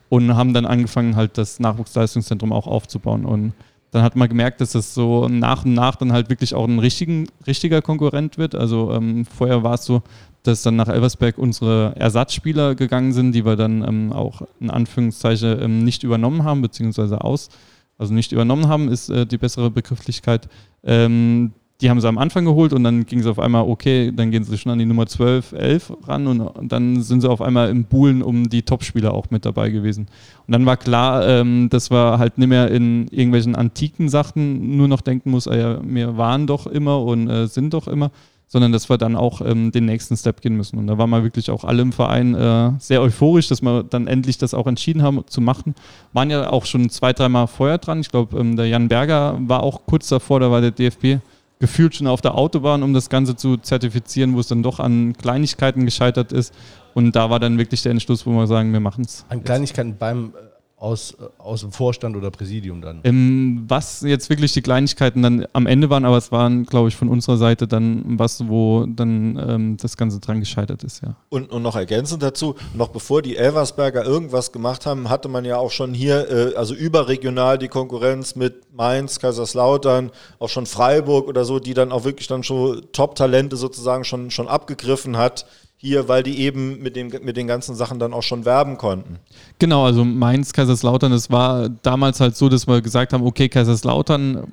Und haben dann angefangen, halt das Nachwuchsleistungszentrum auch aufzubauen. Und dann hat man gemerkt, dass das so nach und nach dann halt wirklich auch ein richtigen, richtiger Konkurrent wird. Also ähm, vorher war es so, dass dann nach Elversberg unsere Ersatzspieler gegangen sind, die wir dann ähm, auch in Anführungszeichen ähm, nicht übernommen haben, beziehungsweise aus, also nicht übernommen haben, ist äh, die bessere Begrifflichkeit. Ähm, die haben sie am Anfang geholt und dann ging es auf einmal, okay, dann gehen sie schon an die Nummer 12, 11 ran und, und dann sind sie auf einmal im Buhlen um die Topspieler auch mit dabei gewesen. Und dann war klar, ähm, dass wir halt nicht mehr in irgendwelchen antiken Sachen nur noch denken muss, ah ja, wir waren doch immer und äh, sind doch immer, sondern dass wir dann auch ähm, den nächsten Step gehen müssen. Und da waren wir wirklich auch alle im Verein äh, sehr euphorisch, dass wir dann endlich das auch entschieden haben zu machen. Waren ja auch schon zwei, dreimal vorher dran. Ich glaube, ähm, der Jan Berger war auch kurz davor, da war der DFB gefühlt schon auf der Autobahn, um das Ganze zu zertifizieren, wo es dann doch an Kleinigkeiten gescheitert ist. Und da war dann wirklich der Entschluss, wo wir sagen, wir machen es. An Kleinigkeiten beim aus, aus dem Vorstand oder Präsidium dann? Ähm, was jetzt wirklich die Kleinigkeiten dann am Ende waren, aber es waren, glaube ich, von unserer Seite dann was, wo dann ähm, das Ganze dran gescheitert ist, ja. Und, und noch ergänzend dazu, noch bevor die Elversberger irgendwas gemacht haben, hatte man ja auch schon hier, äh, also überregional die Konkurrenz mit Mainz, Kaiserslautern, auch schon Freiburg oder so, die dann auch wirklich dann schon Top-Talente sozusagen schon, schon abgegriffen hat hier, weil die eben mit, dem, mit den ganzen Sachen dann auch schon werben konnten. Genau, also Mainz, Kaiserslautern, es war damals halt so, dass wir gesagt haben, okay, Kaiserslautern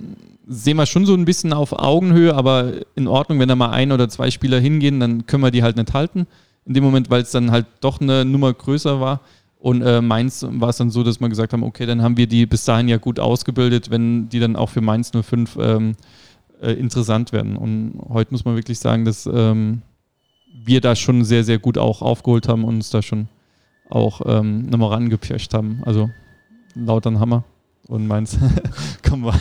sehen wir schon so ein bisschen auf Augenhöhe, aber in Ordnung, wenn da mal ein oder zwei Spieler hingehen, dann können wir die halt nicht halten. In dem Moment, weil es dann halt doch eine Nummer größer war. Und äh, Mainz war es dann so, dass wir gesagt haben, okay, dann haben wir die bis dahin ja gut ausgebildet, wenn die dann auch für Mainz 05 ähm, äh, interessant werden. Und heute muss man wirklich sagen, dass ähm, wir da schon sehr, sehr gut auch aufgeholt haben und uns da schon auch ähm, nochmal rangepirscht haben. Also Lautern Hammer und meins. (laughs) Kommen wir.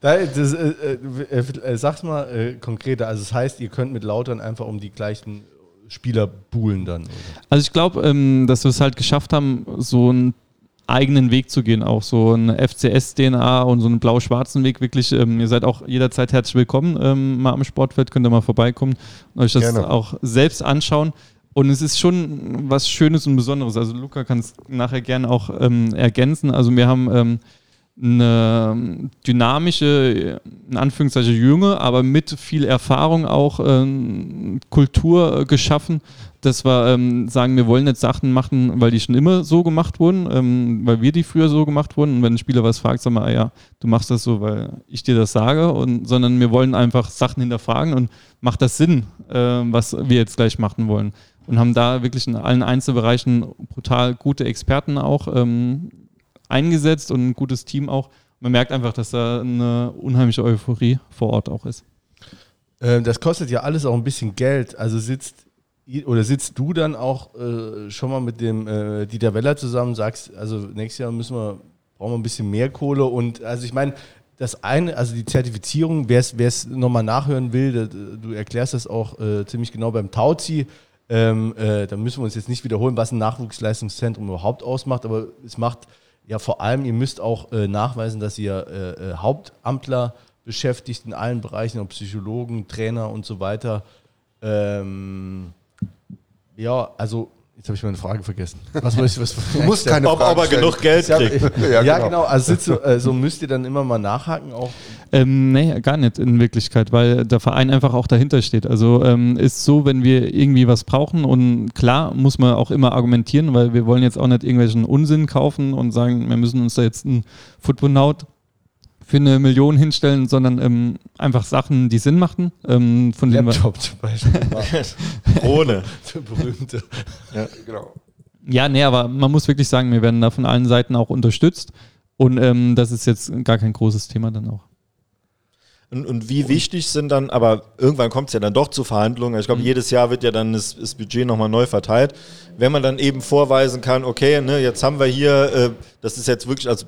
Das, äh, äh, äh, sag's mal äh, konkreter. Also, das heißt, ihr könnt mit Lautern einfach um die gleichen Spieler buhlen dann. Oder? Also, ich glaube, ähm, dass wir es halt geschafft haben, so ein eigenen Weg zu gehen, auch so eine FCS-DNA und so einen blau-schwarzen Weg wirklich. Ähm, ihr seid auch jederzeit herzlich willkommen, ähm, mal am Sportfeld, könnt ihr mal vorbeikommen und euch das Gerne. auch selbst anschauen. Und es ist schon was Schönes und Besonderes. Also Luca kann es nachher gerne auch ähm, ergänzen. Also wir haben ähm, eine dynamische, in Anführungszeichen junge, aber mit viel Erfahrung auch ähm, Kultur äh, geschaffen, dass wir ähm, sagen, wir wollen jetzt Sachen machen, weil die schon immer so gemacht wurden, ähm, weil wir die früher so gemacht wurden. Und wenn ein Spieler was fragt, sagen wir, ah ja, du machst das so, weil ich dir das sage, und, sondern wir wollen einfach Sachen hinterfragen und macht das Sinn, äh, was wir jetzt gleich machen wollen. Und haben da wirklich in allen Einzelbereichen brutal gute Experten auch ähm, eingesetzt und ein gutes Team auch. Man merkt einfach, dass da eine unheimliche Euphorie vor Ort auch ist. Ähm, das kostet ja alles auch ein bisschen Geld. Also sitzt oder sitzt du dann auch äh, schon mal mit dem äh, Dieter Weller zusammen, sagst, also nächstes Jahr müssen wir, brauchen wir ein bisschen mehr Kohle und also ich meine, das eine, also die Zertifizierung, wer es nochmal nachhören will, das, du erklärst das auch äh, ziemlich genau beim Tauzi. Ähm, äh, da müssen wir uns jetzt nicht wiederholen, was ein Nachwuchsleistungszentrum überhaupt ausmacht, aber es macht ja vor allem, ihr müsst auch äh, nachweisen, dass ihr äh, äh, Hauptamtler beschäftigt in allen Bereichen, ob Psychologen, Trainer und so weiter. Ähm, ja, also Jetzt habe ich meine Frage vergessen. Was ich, was, du musst keine ob, Frage ob er stellen. genug Geld kriegt. (laughs) ja, ja, genau. genau. Also, du, also, müsst ihr dann immer mal nachhaken auch? Ähm, nee, gar nicht in Wirklichkeit, weil der Verein einfach auch dahinter steht. Also ähm, ist so, wenn wir irgendwie was brauchen und klar muss man auch immer argumentieren, weil wir wollen jetzt auch nicht irgendwelchen Unsinn kaufen und sagen, wir müssen uns da jetzt ein Football-Naut für eine Million hinstellen, sondern ähm, einfach Sachen, die Sinn machen. Ähm, von Laptop zum Beispiel. (laughs) (laughs) Ohne. Der berühmte. Ja, genau. Ja, nee, aber man muss wirklich sagen, wir werden da von allen Seiten auch unterstützt. Und ähm, das ist jetzt gar kein großes Thema dann auch. Und, und wie wichtig sind dann, aber irgendwann kommt es ja dann doch zu Verhandlungen. Ich glaube, mhm. jedes Jahr wird ja dann das, das Budget nochmal neu verteilt. Wenn man dann eben vorweisen kann, okay, ne, jetzt haben wir hier, äh, das ist jetzt wirklich, also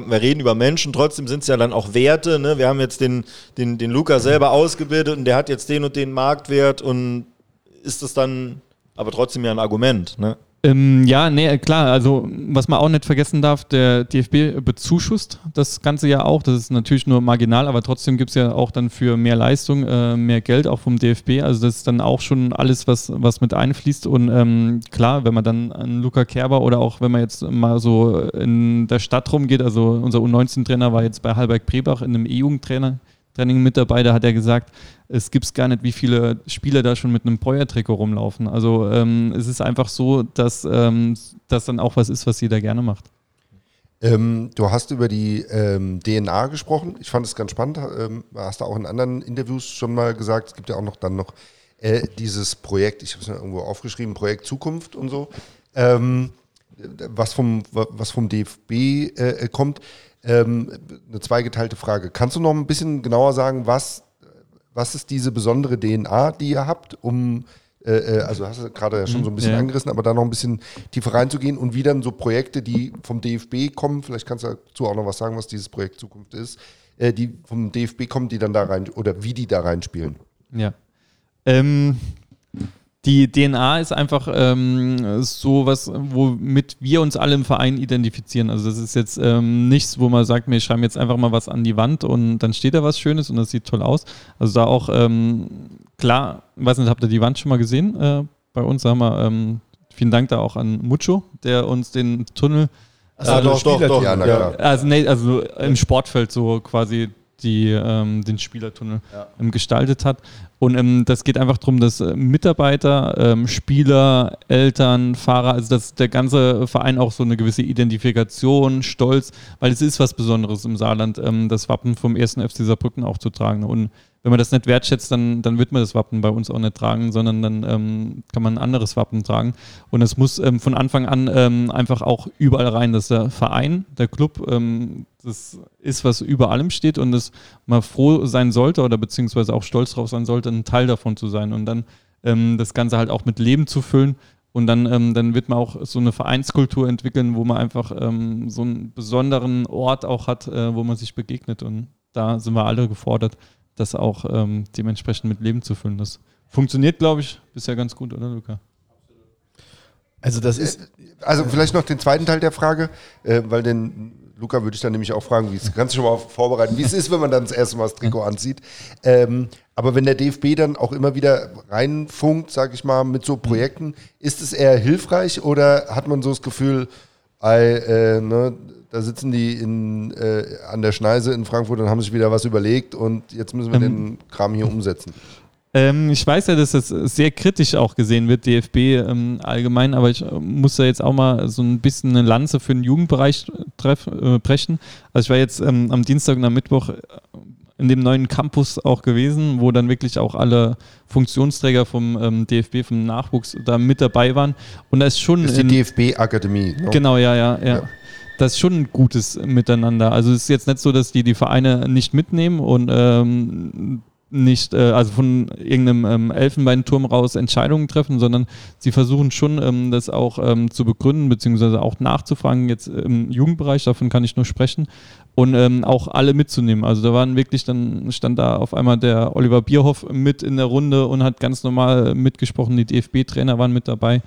wir reden über Menschen, trotzdem sind es ja dann auch Werte. Ne? Wir haben jetzt den, den, den Luca selber ausgebildet und der hat jetzt den und den Marktwert und ist das dann aber trotzdem ja ein Argument. Ne? Ähm, ja, nee, klar. Also, was man auch nicht vergessen darf, der DFB bezuschusst das Ganze ja auch. Das ist natürlich nur marginal, aber trotzdem gibt es ja auch dann für mehr Leistung äh, mehr Geld auch vom DFB. Also, das ist dann auch schon alles, was, was mit einfließt. Und ähm, klar, wenn man dann an Luca Kerber oder auch wenn man jetzt mal so in der Stadt rumgeht, also unser U19-Trainer war jetzt bei Halberg Prebach in einem E-Jugendtrainer. Training mit dabei, da hat er gesagt, es gibt gar nicht, wie viele Spieler da schon mit einem Breuer-Trikot rumlaufen. Also ähm, es ist einfach so, dass ähm, das dann auch was ist, was jeder gerne macht. Ähm, du hast über die ähm, DNA gesprochen. Ich fand es ganz spannend. Ähm, hast du auch in anderen Interviews schon mal gesagt. Es gibt ja auch noch dann noch äh, dieses Projekt, ich habe es irgendwo aufgeschrieben, Projekt Zukunft und so, ähm, was, vom, was vom DFB äh, kommt. Ähm, eine zweigeteilte Frage. Kannst du noch ein bisschen genauer sagen, was, was ist diese besondere DNA, die ihr habt, um, äh, äh also hast du gerade ja schon so ein bisschen ja. angerissen, aber da noch ein bisschen tiefer reinzugehen und wie dann so Projekte, die vom DFB kommen, vielleicht kannst du dazu auch noch was sagen, was dieses Projekt Zukunft ist, äh, die vom DFB kommen, die dann da rein, oder wie die da reinspielen. Ja. Ähm, die DNA ist einfach ähm, so was, womit wir uns alle im Verein identifizieren. Also das ist jetzt ähm, nichts, wo man sagt, wir schreiben jetzt einfach mal was an die Wand und dann steht da was Schönes und das sieht toll aus. Also da auch ähm, klar, weiß nicht, habt ihr die Wand schon mal gesehen? Äh, bei uns haben wir ähm, vielen Dank da auch an Mucho, der uns den Tunnel Ah, doch, doch, doch. Ja, ja. Also, nee, also im Sportfeld so quasi die ähm, den Spielertunnel ja. ähm, gestaltet hat. Und ähm, das geht einfach darum, dass äh, Mitarbeiter, ähm, Spieler, Eltern, Fahrer, also dass der ganze Verein auch so eine gewisse Identifikation, Stolz, weil es ist was Besonderes im Saarland, ähm, das Wappen vom ersten FC Saarbrücken auch zu tragen. Und wenn man das nicht wertschätzt, dann, dann wird man das Wappen bei uns auch nicht tragen, sondern dann ähm, kann man ein anderes Wappen tragen. Und es muss ähm, von Anfang an ähm, einfach auch überall rein, dass der Verein, der Club, ähm, das ist, was über allem steht und dass man froh sein sollte oder beziehungsweise auch stolz drauf sein sollte, ein Teil davon zu sein und dann ähm, das Ganze halt auch mit Leben zu füllen. Und dann, ähm, dann wird man auch so eine Vereinskultur entwickeln, wo man einfach so einen besonderen Ort auch hat, äh, wo man sich begegnet. Und da sind wir alle gefordert das auch ähm, dementsprechend mit Leben zu füllen. Das funktioniert, glaube ich, bisher ganz gut, oder Luca? Also das ist, äh, also vielleicht noch den zweiten Teil der Frage, äh, weil den Luca würde ich dann nämlich auch fragen, wie es kannst du schon mal vorbereiten, wie es ist, wenn man dann das erste Mal das Trikot anzieht. Ähm, aber wenn der DFB dann auch immer wieder reinfunkt, sage ich mal, mit so Projekten, ist es eher hilfreich oder hat man so das Gefühl, Ei, äh, ne, da sitzen die in, äh, an der Schneise in Frankfurt und haben sich wieder was überlegt und jetzt müssen wir Ähm. den Kram hier umsetzen. Ähm, ich weiß ja, dass das sehr kritisch auch gesehen wird, DFB ähm, allgemein, aber ich äh, muss da jetzt auch mal so ein bisschen eine Lanze für den Jugendbereich treff, äh, brechen. Also ich war jetzt ähm, am Dienstag und am Mittwoch äh, in dem neuen Campus auch gewesen, wo dann wirklich auch alle Funktionsträger vom ähm, DFB, vom Nachwuchs da mit dabei waren. Und da ist schon Das ist die DFB-Akademie. Ne? Genau, ja, ja, ja. Ja. Das ist schon ein gutes Miteinander. Also es ist jetzt nicht so, dass die die Vereine nicht mitnehmen und ähm, nicht, äh, also von irgendeinem ähm, Elfenbeinturm raus Entscheidungen treffen, sondern sie versuchen schon, ähm, das auch ähm, zu begründen, beziehungsweise auch nachzufragen, jetzt im Jugendbereich, davon kann ich nur sprechen, und ähm, auch alle mitzunehmen. Also da waren wirklich, dann stand da auf einmal der Oliver Bierhoff mit in der Runde und hat ganz normal mitgesprochen, die DFB-Trainer waren mit dabei.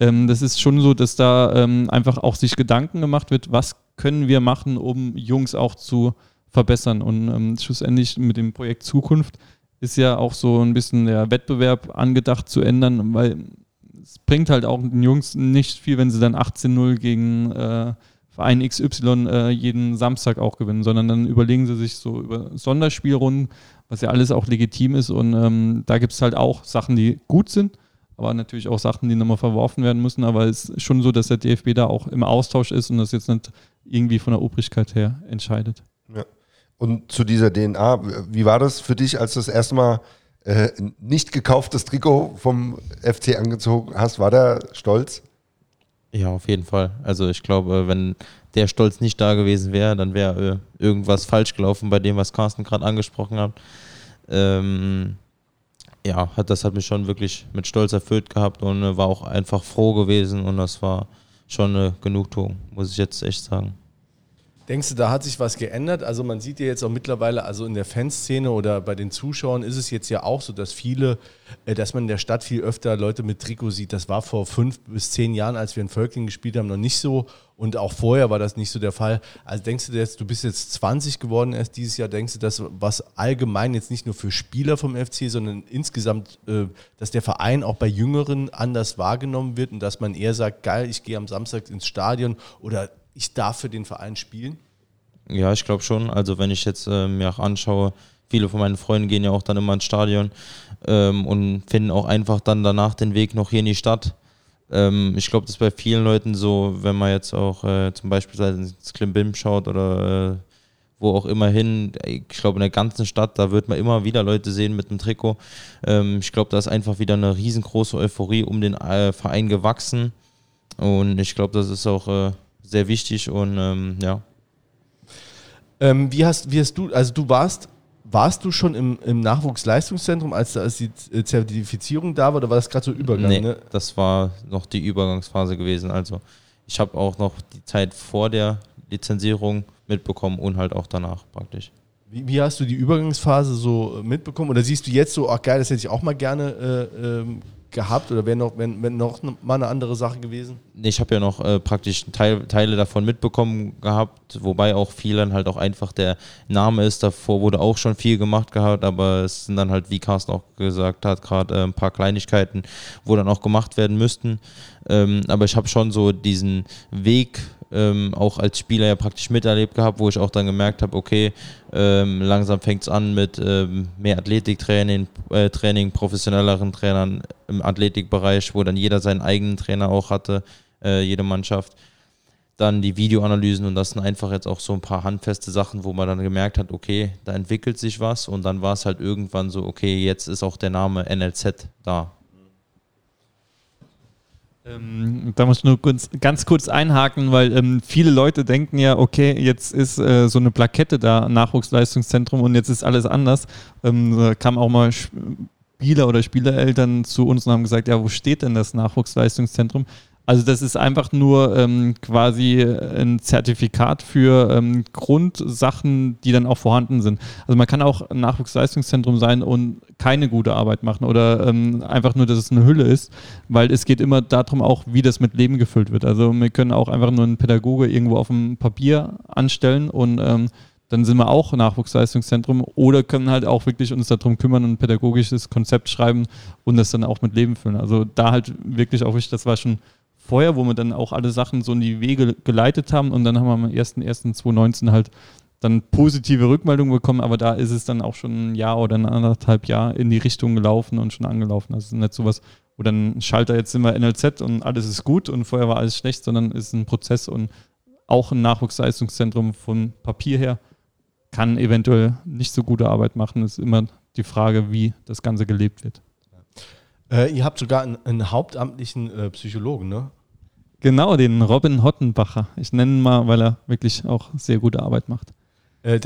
Ähm, das ist schon so, dass da ähm, einfach auch sich Gedanken gemacht wird, was können wir machen, um Jungs auch zu verbessern. Und ähm, schlussendlich mit dem Projekt Zukunft ist ja auch so ein bisschen der Wettbewerb angedacht zu ändern, weil es bringt halt auch den Jungs nicht viel, wenn sie dann 18-0 gegen äh, Verein XY äh, jeden Samstag auch gewinnen, sondern dann überlegen sie sich so über Sonderspielrunden, was ja alles auch legitim ist. Und ähm, da gibt es halt auch Sachen, die gut sind, aber natürlich auch Sachen, die nochmal verworfen werden müssen. Aber es ist schon so, dass der DFB da auch im Austausch ist und das jetzt nicht irgendwie von der Obrigkeit her entscheidet. Und zu dieser DNA, wie war das für dich, als du das erste Mal äh, nicht gekauftes Trikot vom FC angezogen hast? War der stolz? Ja, auf jeden Fall. Also ich glaube, wenn der Stolz nicht da gewesen wäre, dann wäre äh, irgendwas falsch gelaufen bei dem, was Carsten gerade angesprochen hat. Ähm, ja, hat, das hat mich schon wirklich mit Stolz erfüllt gehabt und äh, war auch einfach froh gewesen und das war schon eine Genugtuung, muss ich jetzt echt sagen. Denkst du, da hat sich was geändert? Also man sieht ja jetzt auch mittlerweile, also in der Fanszene oder bei den Zuschauern ist es jetzt ja auch so, dass viele, äh, dass man in der Stadt viel öfter Leute mit Trikot sieht. Das war vor fünf bis zehn Jahren, als wir in Völkling gespielt haben, noch nicht so. Und auch vorher war das nicht so der Fall. Also denkst du jetzt, du bist jetzt 20 geworden erst dieses Jahr, denkst du, dass was allgemein jetzt nicht nur für Spieler vom FC, sondern insgesamt, äh, dass der Verein auch bei Jüngeren anders wahrgenommen wird und dass man eher sagt, geil, ich gehe am Samstag ins Stadion oder ich darf für den Verein spielen? Ja, ich glaube schon. Also wenn ich jetzt äh, mir auch anschaue, viele von meinen Freunden gehen ja auch dann immer ins Stadion ähm, und finden auch einfach dann danach den Weg noch hier in die Stadt. Ähm, ich glaube, das ist bei vielen Leuten so, wenn man jetzt auch äh, zum Beispiel ins Klimbim schaut oder äh, wo auch immer hin, ich glaube in der ganzen Stadt, da wird man immer wieder Leute sehen mit dem Trikot. Ähm, ich glaube, da ist einfach wieder eine riesengroße Euphorie um den äh, Verein gewachsen und ich glaube, das ist auch äh, sehr wichtig und ähm, ja, Ähm, wie, hast, wie hast du, also du warst, warst du schon im, im Nachwuchsleistungszentrum, als, als die äh, Zertifizierung da war, oder war das gerade so Übergang? Nee, Ne? das war noch die Übergangsphase gewesen. Also ich habe auch noch die Zeit vor der Lizenzierung mitbekommen und halt auch danach praktisch. Wie, wie hast du die Übergangsphase so äh, mitbekommen? Oder siehst du jetzt so, ach geil, das hätte ich auch mal gerne äh, ähm, gehabt oder wäre noch, wär, wär noch mal eine andere Sache gewesen? Ich habe ja noch äh, praktisch Teil, Teile davon mitbekommen gehabt, wobei auch viel dann halt auch einfach der Name ist. Davor wurde auch schon viel gemacht gehabt, aber es sind dann halt, wie Carsten auch gesagt hat, gerade äh, ein paar Kleinigkeiten, wo dann auch gemacht werden müssten. Ähm, aber ich habe schon so diesen Weg ähm, auch als Spieler ja praktisch miterlebt gehabt, wo ich auch dann gemerkt habe, okay, ähm, langsam fängt es an mit ähm, mehr Athletiktraining, äh, Training, professionelleren Trainern im Athletikbereich, wo dann jeder seinen eigenen Trainer auch hatte, äh, jede Mannschaft. Dann die Videoanalysen und das sind einfach jetzt auch so ein paar handfeste Sachen, wo man dann gemerkt hat, okay, da entwickelt sich was und dann war es halt irgendwann so, okay, jetzt ist auch der Name NLZ da. Ähm, da muss ich nur kurz, ganz kurz einhaken, weil ähm, viele Leute denken ja, okay, jetzt ist äh, so eine Plakette da, Nachwuchsleistungszentrum und jetzt ist alles anders. Ähm, da kamen auch mal Spieler oder Spielereltern zu uns und haben gesagt, ja, wo steht denn das Nachwuchsleistungszentrum? Also das ist einfach nur ähm, quasi ein Zertifikat für ähm, Grundsachen, die dann auch vorhanden sind. Also man kann auch ein Nachwuchsleistungszentrum sein und keine gute Arbeit machen oder ähm, einfach nur, dass es eine Hülle ist, weil es geht immer darum auch, wie das mit Leben gefüllt wird. Also wir können auch einfach nur einen Pädagoge irgendwo auf dem Papier anstellen und ähm, dann sind wir auch Nachwuchsleistungszentrum oder können halt auch wirklich uns darum kümmern und ein pädagogisches Konzept schreiben und das dann auch mit Leben füllen. Also da halt wirklich auch wichtig, das war schon vorher, wo wir dann auch alle Sachen so in die Wege geleitet haben und dann haben wir am 1.1.2019 halt dann positive Rückmeldungen bekommen, aber da ist es dann auch schon ein Jahr oder ein anderthalb Jahr in die Richtung gelaufen und schon angelaufen. Also es ist nicht sowas, wo dann Schalter, jetzt sind wir NLZ und alles ist gut und vorher war alles schlecht, sondern es ist ein Prozess und auch ein Nachwuchsleistungszentrum von Papier her kann eventuell nicht so gute Arbeit machen. Es ist immer die Frage, wie das Ganze gelebt wird. Äh, ihr habt sogar einen, einen hauptamtlichen äh, Psychologen, ne? Genau, den Robin Hottenbacher. Ich nenne ihn mal, weil er wirklich auch sehr gute Arbeit macht. Äh,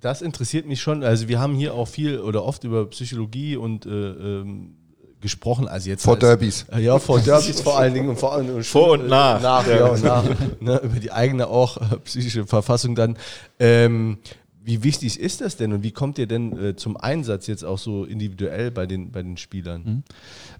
das interessiert mich schon. Also wir haben hier auch viel oder oft über Psychologie und äh, ähm, gesprochen. Also jetzt Vor als- Derbys. Äh, Ja, vor Derbys vor allen Dingen und vor allem Vor und nach. nach ja. und nach. Ne, über die eigene auch äh, psychische Verfassung dann. Ähm, wie wichtig ist das denn und wie kommt ihr denn äh, zum Einsatz jetzt auch so individuell bei den, bei den Spielern?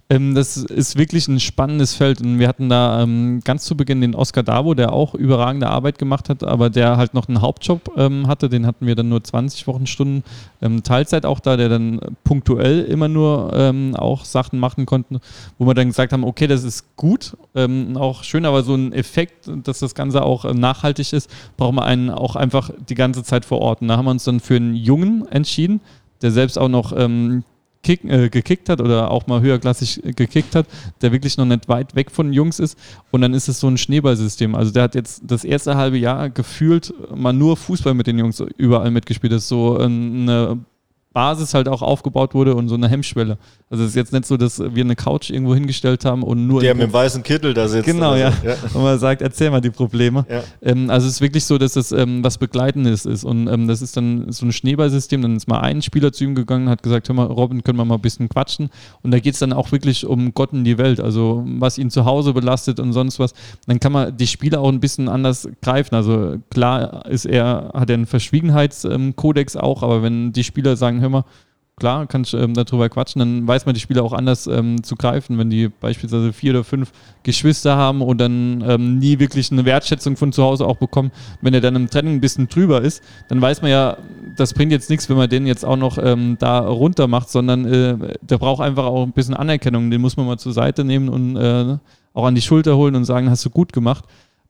Ähm, das ist wirklich ein spannendes Feld und wir hatten da ähm, ganz zu Beginn den Oscar Davo, der auch überragende Arbeit gemacht hat, aber der halt noch einen Hauptjob ähm, hatte, den hatten wir dann nur 20 Wochenstunden ähm, Teilzeit auch da, der dann punktuell immer nur ähm, auch Sachen machen konnte, wo wir dann gesagt haben, okay, das ist gut, ähm, auch schön, aber so ein Effekt, dass das Ganze auch äh, nachhaltig ist, braucht man einen auch einfach die ganze Zeit vor Ort. Da haben wir uns dann für einen Jungen entschieden, der selbst auch noch ähm, kick, äh, gekickt hat oder auch mal höherklassig äh, gekickt hat, der wirklich noch nicht weit weg von Jungs ist. Und dann ist es so ein Schneeballsystem. Also der hat jetzt das erste halbe Jahr gefühlt mal nur Fußball mit den Jungs überall mitgespielt. Das ist so eine Basis halt auch aufgebaut wurde und so eine Hemmschwelle. Also es ist jetzt nicht so, dass wir eine Couch irgendwo hingestellt haben und nur Der im mit dem weißen Kittel da sitzt. Genau, oder ja. so. Und man sagt, erzähl mal die Probleme. Ja. Ähm, also es ist wirklich so, dass es ähm, was Begleitendes ist. Und ähm, das ist dann so ein Schneeballsystem. Dann ist mal ein Spieler zu ihm gegangen, hat gesagt, hör mal, Robin, können wir mal ein bisschen quatschen. Und da geht es dann auch wirklich um Gott in die Welt. Also was ihn zu Hause belastet und sonst was. Dann kann man die Spieler auch ein bisschen anders greifen. Also klar ist er, hat er einen Verschwiegenheitskodex auch, aber wenn die Spieler sagen, hör mal, klar, kannst ähm, darüber quatschen, dann weiß man die Spieler auch anders ähm, zu greifen, wenn die beispielsweise vier oder fünf Geschwister haben und dann ähm, nie wirklich eine Wertschätzung von zu Hause auch bekommen. Wenn er dann im Training ein bisschen drüber ist, dann weiß man ja, das bringt jetzt nichts, wenn man den jetzt auch noch ähm, da runter macht, sondern äh, der braucht einfach auch ein bisschen Anerkennung. Den muss man mal zur Seite nehmen und äh, auch an die Schulter holen und sagen, hast du gut gemacht.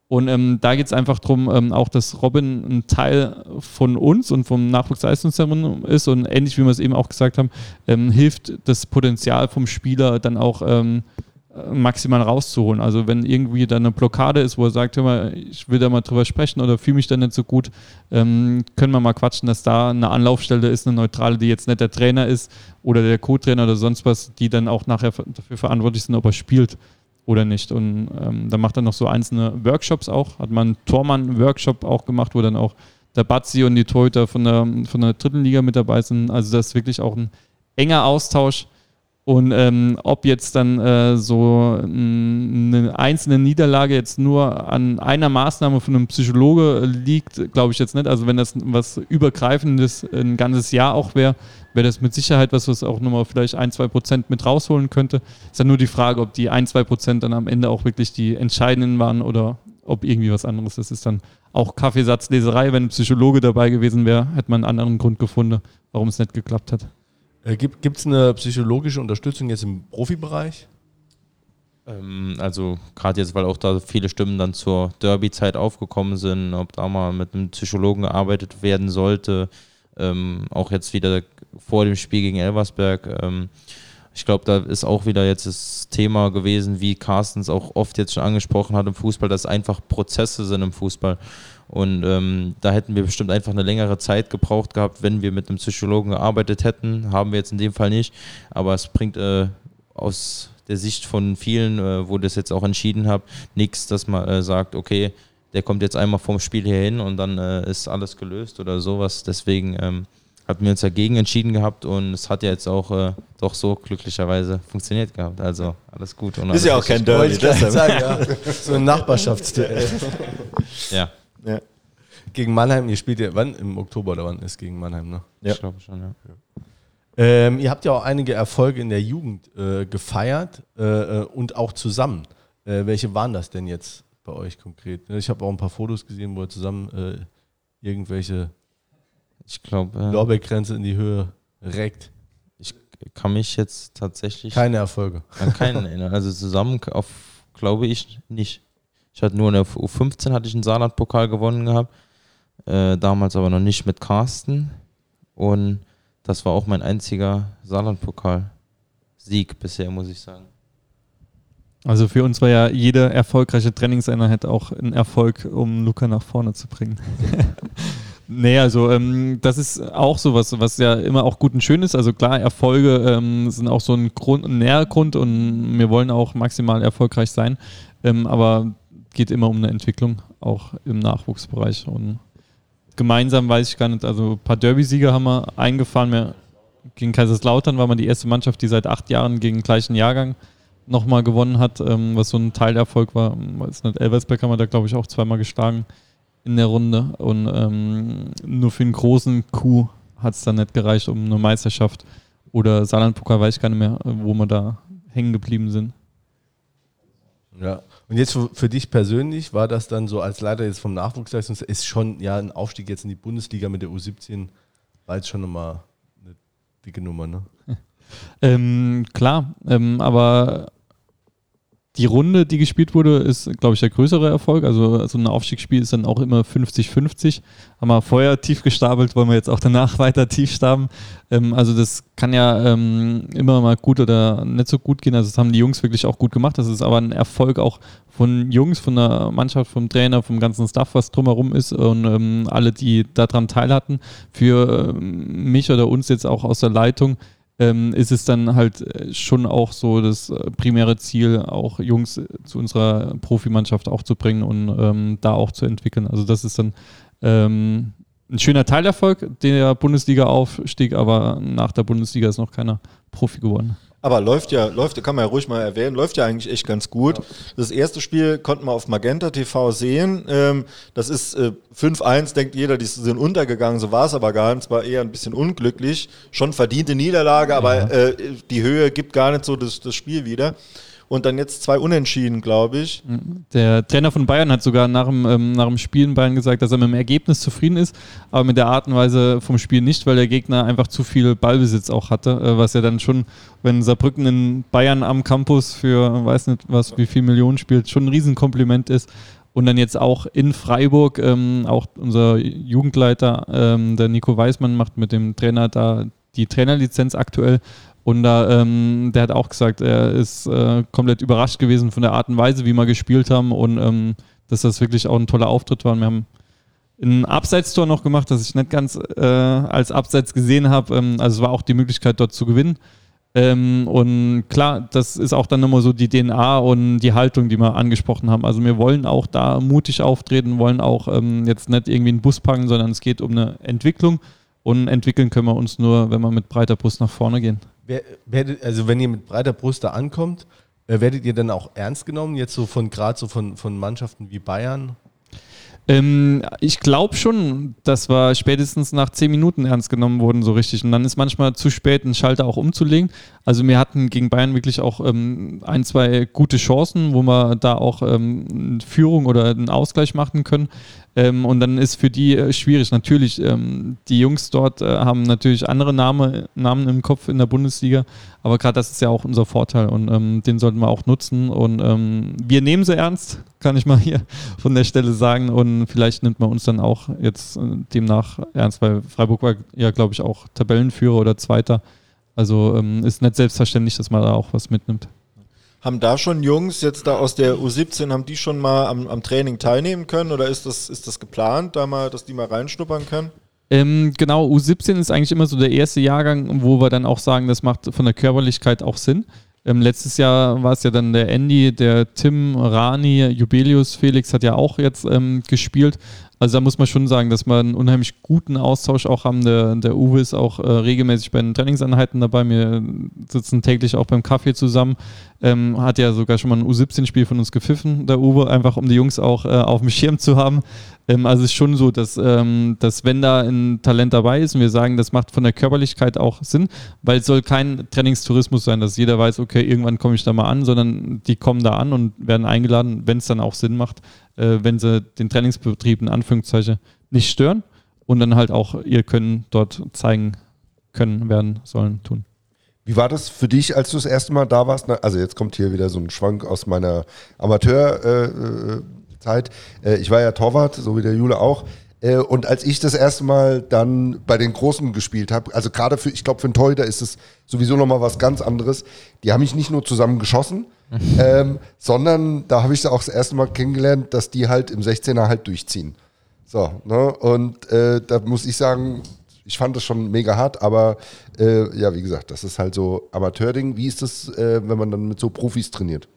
Und ähm, da geht es einfach darum, ähm, auch dass Robin ein Teil von uns und vom Nachwuchsleistungszentrum ist und ähnlich wie wir es eben auch gesagt haben, ähm, hilft das Potenzial vom Spieler dann auch ähm, äh, maximal rauszuholen. Also wenn irgendwie da eine Blockade ist, wo er sagt, hör mal, ich will da mal drüber sprechen oder fühle mich da nicht so gut, ähm, können wir mal quatschen, dass da eine Anlaufstelle ist, eine neutrale, die jetzt nicht der Trainer ist oder der Co-Trainer oder sonst was, die dann auch nachher dafür verantwortlich sind, ob er spielt oder nicht. Und ähm, dann macht er noch so einzelne Workshops auch. Hat man einen Tormann-Workshop auch gemacht, wo dann auch der Batzi und die Torhüter von der, von der dritten Liga mit dabei sind. Also das ist wirklich auch ein enger Austausch. Und ähm, ob jetzt dann äh, so eine einzelne Niederlage jetzt nur an einer Maßnahme von einem Psychologe liegt, glaube ich jetzt nicht. Also wenn das was Übergreifendes ein ganzes Jahr auch wäre, wäre das mit Sicherheit was, was auch nochmal vielleicht ein, zwei Prozent mit rausholen könnte. Ist dann nur die Frage, ob die ein, zwei Prozent dann am Ende auch wirklich die entscheidenden waren oder ob irgendwie was anderes. Das ist dann auch Kaffeesatzleserei. Wenn ein Psychologe dabei gewesen wäre, hätte man einen anderen Grund gefunden, warum es nicht geklappt hat. Äh, Gibt es eine psychologische Unterstützung jetzt im Profibereich? Ähm, also gerade jetzt, weil auch da viele Stimmen dann zur Derby-Zeit aufgekommen sind, ob da mal mit einem Psychologen gearbeitet werden sollte. Ähm, auch jetzt wieder vor dem Spiel gegen Elversberg. Ähm, ich glaube, da ist auch wieder jetzt das Thema gewesen, wie Carstens auch oft jetzt schon angesprochen hat im Fußball, dass einfach Prozesse sind im Fußball. Und ähm, da hätten wir bestimmt einfach eine längere Zeit gebraucht gehabt, wenn wir mit einem Psychologen gearbeitet hätten. Haben wir jetzt in dem Fall nicht. Aber es bringt äh, aus der Sicht von vielen, äh, wo das jetzt auch entschieden habe, nichts, dass man äh, sagt, okay, der kommt jetzt einmal vom Spiel hier hin und dann äh, ist alles gelöst oder sowas. Deswegen ähm, hatten wir uns dagegen entschieden gehabt und es hat ja jetzt auch äh, doch so glücklicherweise funktioniert gehabt. Also alles gut. Und Ist ja auch kein. Derby. Ja. So ein Nachbarschaftsduell. (laughs) Ja, Ja. Gegen Mannheim, ihr spielt ja, wann? Im Oktober oder wann ist gegen Mannheim, ne? Ja. ich glaube schon, ja. Ähm, ihr habt ja auch einige Erfolge in der Jugend äh, gefeiert äh, äh, und auch zusammen. Äh, welche waren das denn jetzt bei euch konkret? Ich habe auch ein paar Fotos gesehen, wo ihr zusammen äh, irgendwelche Ich glaube, äh, Lorbeerkränze in die Höhe reckt. ich kann mich jetzt tatsächlich Keine Erfolge. an keinen (laughs) erinnern. Also zusammen auf glaube ich nicht. Ich hatte nur in der U15 hatte ich einen Saarland-Pokal gewonnen gehabt. Äh, damals aber noch nicht mit Carsten. Und das war auch mein einziger Saarland-Pokal-Sieg bisher, muss ich sagen. Also für uns war ja jede erfolgreiche Trainingseinheit auch ein Erfolg, um Luca nach vorne zu bringen. (laughs) nee, also ähm, das ist auch so was, ja immer auch gut und schön ist. Also klar, Erfolge ähm, sind auch so ein, Grund, ein Nährgrund und wir wollen auch maximal erfolgreich sein. Ähm, aber geht immer um eine Entwicklung, auch im Nachwuchsbereich. Und gemeinsam weiß ich gar nicht, also ein paar Derby-Sieger haben wir eingefahren. Wir, gegen Kaiserslautern war man die erste Mannschaft, die seit acht Jahren gegen den gleichen Jahrgang nochmal gewonnen hat, ähm, was so ein Teilerfolg war. Weiß nicht, Elversberg haben wir da, glaube ich, auch zweimal geschlagen in der Runde. Und ähm, nur für einen großen Coup hat es dann nicht gereicht, um eine Meisterschaft oder Saarland-Pokal, weiß ich gar nicht mehr, wo wir da hängen geblieben sind. Ja, und jetzt für, für, dich persönlich war das dann so als Leiter jetzt vom Nachwuchsleistungs ist schon ja ein Aufstieg jetzt in die Bundesliga mit der U17 war jetzt schon nochmal eine dicke Nummer, ne? (laughs) ähm, klar, ähm, aber die Runde, die gespielt wurde, ist, glaube ich, der größere Erfolg. Also so ein Aufstiegsspiel ist dann auch immer 50-50. Haben wir vorher tief gestapelt, wollen wir jetzt auch danach (laughs) weiter tief staben. Ähm, also das kann ja ähm, immer mal gut oder nicht so gut gehen. Also das haben die Jungs wirklich auch gut gemacht. Das ist aber ein Erfolg auch von Jungs, von der Mannschaft, vom Trainer, vom ganzen Staff, was drumherum ist und ähm, alle, die daran teil hatten. Für ähm, mich oder uns jetzt auch aus der Leitung ähm, ist es dann halt äh, schon auch so das äh, primäre Ziel, auch Jungs äh, zu unserer Profimannschaft auch zu bringen und ähm, da auch zu entwickeln. Also das ist dann ähm, ein schöner Teilerfolg, der Bundesliga-Aufstieg, aber nach der Bundesliga ist noch keiner Profi geworden. Aber läuft ja, läuft, kann man ja ruhig mal erwähnen, läuft ja eigentlich echt ganz gut. Ja. Das erste Spiel konnten wir auf Magenta TV sehen. Ähm, das ist äh, 5-1, denkt jeder, die sind untergegangen, so war es aber gar nicht. Es war eher ein bisschen unglücklich. Schon verdiente Niederlage, aber ja. äh, die Höhe gibt gar nicht so das, das Spiel wieder und dann jetzt zwei Unentschieden, glaube ich. Der Trainer von Bayern hat sogar nach dem, ähm, nach dem Spiel in Bayern gesagt, dass er mit dem Ergebnis zufrieden ist, aber mit der Art und Weise vom Spiel nicht, weil der Gegner einfach zu viel Ballbesitz auch hatte, äh, was ja dann schon, wenn Saarbrücken in Bayern am Campus für, weiß nicht was, wie viel Millionen spielt, schon ein Riesenkompliment ist. Und dann jetzt auch in Freiburg, ähm, auch unser Jugendleiter, ähm, der Nico Weismann, macht mit dem Trainer da die Trainerlizenz aktuell und da, ähm, der hat auch gesagt, er ist äh, komplett überrascht gewesen von der Art und Weise, wie wir gespielt haben und ähm, dass das wirklich auch ein toller Auftritt war. Und wir haben ein Abseitstor noch gemacht, das ich nicht ganz äh, als Abseits gesehen habe. Ähm, also es war auch die Möglichkeit, dort zu gewinnen. Ähm, und klar, das ist auch dann immer so die DNA und die Haltung, die wir angesprochen haben. Also wir wollen auch da mutig auftreten, wollen auch ähm, jetzt nicht irgendwie einen Bus packen, sondern es geht um eine Entwicklung. Und entwickeln können wir uns nur, wenn wir mit breiter Brust nach vorne gehen. Werdet, also wenn ihr mit breiter Brust da ankommt, äh, werdet ihr dann auch ernst genommen, jetzt so von gerade so von, von Mannschaften wie Bayern? Ähm, ich glaube schon, dass wir spätestens nach zehn Minuten ernst genommen wurden, so richtig. Und dann ist manchmal zu spät, einen Schalter auch umzulegen. Also wir hatten gegen Bayern wirklich auch ähm, ein, zwei gute Chancen, wo wir da auch ähm, Führung oder einen Ausgleich machen können. Ähm, und dann ist für die äh, schwierig. Natürlich, ähm, die Jungs dort äh, haben natürlich andere Name, Namen im Kopf in der Bundesliga, aber gerade das ist ja auch unser Vorteil und ähm, den sollten wir auch nutzen. Und ähm, wir nehmen sie ernst, kann ich mal hier (laughs) von der Stelle sagen. Und vielleicht nimmt man uns dann auch jetzt äh, demnach ernst, weil Freiburg war ja, glaube ich, auch Tabellenführer oder Zweiter. Also ähm, ist nicht selbstverständlich, dass man da auch was mitnimmt. Haben da schon Jungs jetzt da aus der U17, haben die schon mal am, am Training teilnehmen können oder ist das, ist das geplant, da mal, dass die mal reinschnuppern können? Ähm, genau, U17 ist eigentlich immer so der erste Jahrgang, wo wir dann auch sagen, das macht von der Körperlichkeit auch Sinn. Ähm, letztes Jahr war es ja dann der Andy, der Tim, Rani, Jubelius, Felix hat ja auch jetzt ähm, gespielt. Also da muss man schon sagen, dass wir einen unheimlich guten Austausch auch haben. Der, der Uwe ist auch äh, regelmäßig bei den Trainingseinheiten dabei. Wir sitzen täglich auch beim Kaffee zusammen. Ähm, hat ja sogar schon mal ein U17-Spiel von uns gepfiffen, der Uwe, einfach um die Jungs auch äh, auf dem Schirm zu haben. Ähm, also es ist schon so, dass, ähm, dass wenn da ein Talent dabei ist und wir sagen, das macht von der Körperlichkeit auch Sinn, weil es soll kein Trainingstourismus sein, dass jeder weiß, okay, irgendwann komme ich da mal an, sondern die kommen da an und werden eingeladen, wenn es dann auch Sinn macht, äh, wenn sie den Trainingsbetrieb in Anführungszeichen nicht stören und dann halt auch ihr Können dort zeigen können, werden, sollen, tun. Wie war das für dich, als du das erste Mal da warst? Also jetzt kommt hier wieder so ein Schwank aus meiner Amateurzeit. Äh, äh, ich war ja Torwart, so wie der Jule auch. Äh, und als ich das erste Mal dann bei den Großen gespielt habe, also gerade für, ich glaube, für einen Torhüter ist es sowieso nochmal was ganz anderes. Die haben mich nicht nur zusammen geschossen, (laughs) ähm, sondern da habe ich auch das erste Mal kennengelernt, dass die halt im 16er halt durchziehen. So, ne? Und äh, da muss ich sagen, ich fand das schon mega hart, aber äh, ja, wie gesagt, das ist halt so Amateurding. Wie ist das, äh, wenn man dann mit so Profis trainiert?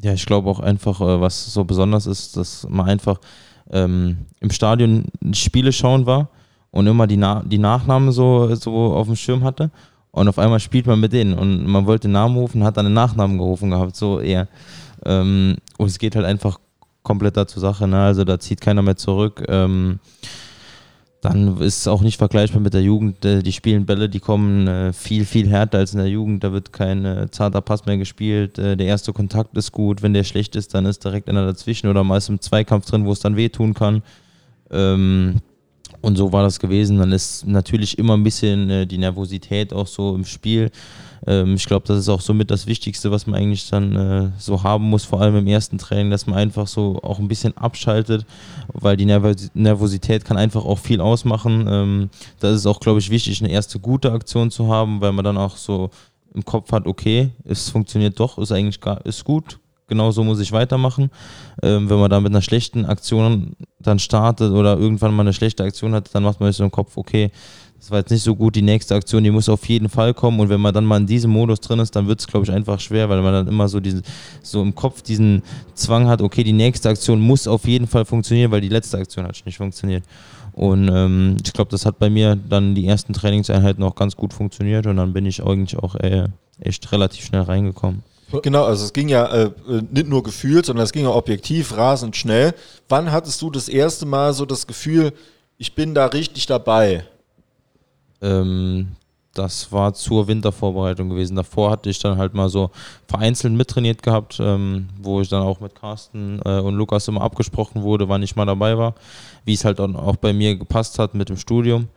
Ja, ich glaube auch einfach, äh, was so besonders ist, dass man einfach ähm, im Stadion Spiele schauen war und immer die, Na die Nachnamen so, so auf dem Schirm hatte. Und auf einmal spielt man mit denen und man wollte den Namen rufen, hat dann den Nachnamen gerufen gehabt, so eher. Ähm, und es geht halt einfach komplett da zur Sache, ne? also da zieht keiner mehr zurück. Ähm, dann ist es auch nicht vergleichbar mit der Jugend. Äh, Die spielen Bälle, die kommen äh, viel, viel härter als in der Jugend. Da wird kein äh, zarter Pass mehr gespielt. Der erste Kontakt ist gut. Wenn der schlecht ist, dann ist direkt einer dazwischen oder meist im Zweikampf drin, wo es dann wehtun kann. Ähm, und so war das gewesen. Dann ist natürlich immer ein bisschen die Nervosität auch so im Spiel. Ähm, ich glaube, das ist auch somit das Wichtigste, was man eigentlich dann äh, so haben muss, vor allem im ersten Training, dass man einfach so auch ein bisschen abschaltet, weil die Nervos Nervosität kann einfach auch viel ausmachen. Ähm, da ist auch, glaube ich, wichtig, eine erste gute Aktion zu haben, weil man dann auch so im Kopf hat, okay, es funktioniert doch, ist eigentlich gar, ist gut, genau so muss ich weitermachen. Ähm, wenn man da mit einer schlechten Aktion dann startet oder irgendwann mal eine schlechte Aktion hat, dann macht man sich so im Kopf, okay, das war jetzt nicht so gut, die nächste Aktion, die muss auf jeden Fall kommen und wenn man dann mal in diesem Modus drin ist, dann wird es, glaube ich, einfach schwer, weil man dann immer so, diesen, so im Kopf diesen Zwang hat, okay, die nächste Aktion muss auf jeden Fall funktionieren, weil die letzte Aktion hat nicht funktioniert. Und ähm, ich glaube, das hat bei mir dann die ersten Trainingseinheiten auch ganz gut funktioniert und dann bin ich eigentlich auch äh, echt relativ schnell reingekommen. Genau, also es ging ja äh, nicht nur gefühlt, sondern es ging ja objektiv, rasend schnell. Wann hattest du das erste Mal so das Gefühl, ich bin da richtig dabei? Ähm, das war zur Wintervorbereitung gewesen. Davor hatte ich dann halt mal so vereinzelt mittrainiert gehabt, ähm, wo ich dann auch mit Carsten äh, und Lukas immer abgesprochen wurde, wann ich mal dabei war, wie es halt dann auch bei mir gepasst hat mit dem Studium.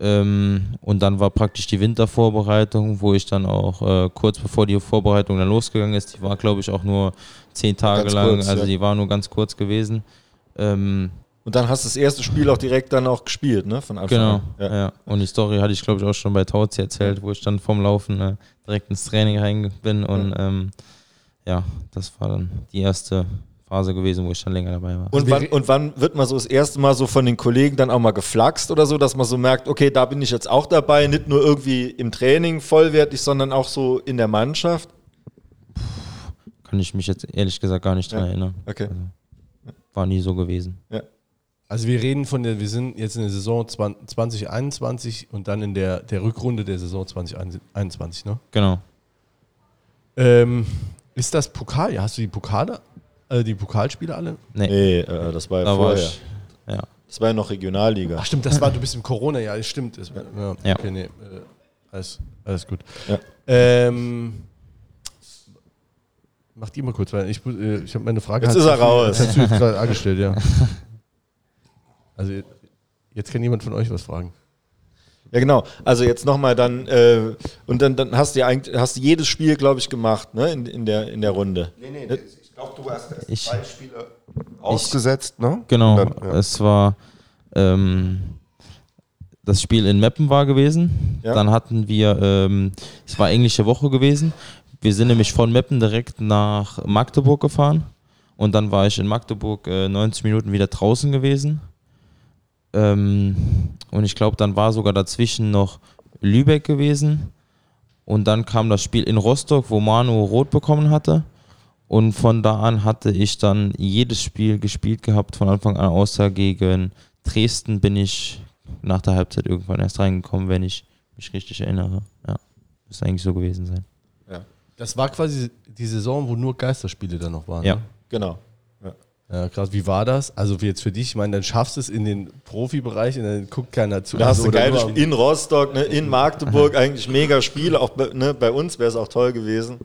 Ähm, und dann war praktisch die Wintervorbereitung, wo ich dann auch äh, kurz bevor die Vorbereitung dann losgegangen ist, die war glaube ich auch nur zehn Tage Ganz lang, kurz, also ja. die war nur ganz kurz gewesen. Ähm, Und dann hast du das erste Spiel auch direkt dann auch gespielt, ne? Von Anfang Genau, an. ja. Ja. Und die Story hatte ich, glaube ich, auch schon bei Tauzi erzählt, wo ich dann vom Laufen äh, direkt ins Training rein bin. Und ähm, ja, das war dann die erste Phase gewesen, wo ich dann länger dabei war. Und wann, und wann wird man so das erste Mal so von den Kollegen dann auch mal geflaxt oder so, dass man so merkt, okay, da bin ich jetzt auch dabei, nicht nur irgendwie im Training vollwertig, sondern auch so in der Mannschaft? Kann ich mich jetzt ehrlich gesagt gar nicht dran Ja. erinnern. Okay. War nie so gewesen. Also wir reden von der, wir sind jetzt in der Saison 20, 2021 und dann in der, der Rückrunde der Saison 2021, ne? Genau. Ähm, ist das Pokal? Ja, hast du die Pokale, äh, die Pokalspiele alle? Nee, Nee, äh, das war ja da war vorher. ich. Ja. Das war ja noch Regionalliga. Ach stimmt, das war, du bist im Corona, ja, das stimmt. Das, ja. Ja. Okay, nee, äh, alles, alles gut. Ja. Ähm, mach die mal kurz, weil ich, äh, ich habe meine Frage. Jetzt ist er raus. Hast du jetzt gerade angestellt, ja. (laughs) Also jetzt kann jemand von euch was fragen. Ja, genau. Also jetzt nochmal dann, äh, und dann, dann hast du ja eigentlich, hast du jedes Spiel, glaube ich, gemacht, ne, in, in, der, in der Runde. Nee, nee, ich glaube, du hast erst Ich- zwei Spiele ausgesetzt, ne? Genau. Dann, ja. Es war ähm, das Spiel in Meppen war gewesen. Ja. Dann hatten wir, ähm, es war englische Woche gewesen. Wir sind nämlich von Meppen direkt nach Magdeburg gefahren. Und dann war ich in Magdeburg äh, 90 Minuten wieder draußen gewesen. Ähm, und ich glaube, dann war sogar dazwischen noch Lübeck gewesen. Und dann kam das Spiel in Rostock, wo Manu rot bekommen hatte. Und von da an hatte ich dann jedes Spiel gespielt gehabt, von Anfang an, außer gegen Dresden bin ich nach der Halbzeit irgendwann erst reingekommen, wenn ich mich richtig erinnere. Ja, müsste eigentlich so gewesen sein. Das war quasi die Saison, wo nur Geisterspiele dann noch waren. Ja. Ne? Genau. Ja, krass. Wie war das? Also wie jetzt für dich, ich meine, dann schaffst du es in den Profibereich und dann guckt keiner zu. Da hast Also, du geile Spiele in Rostock, ne, in Magdeburg, (laughs) eigentlich mega Spiele. Auch bei, ne, bei uns wäre es auch toll gewesen.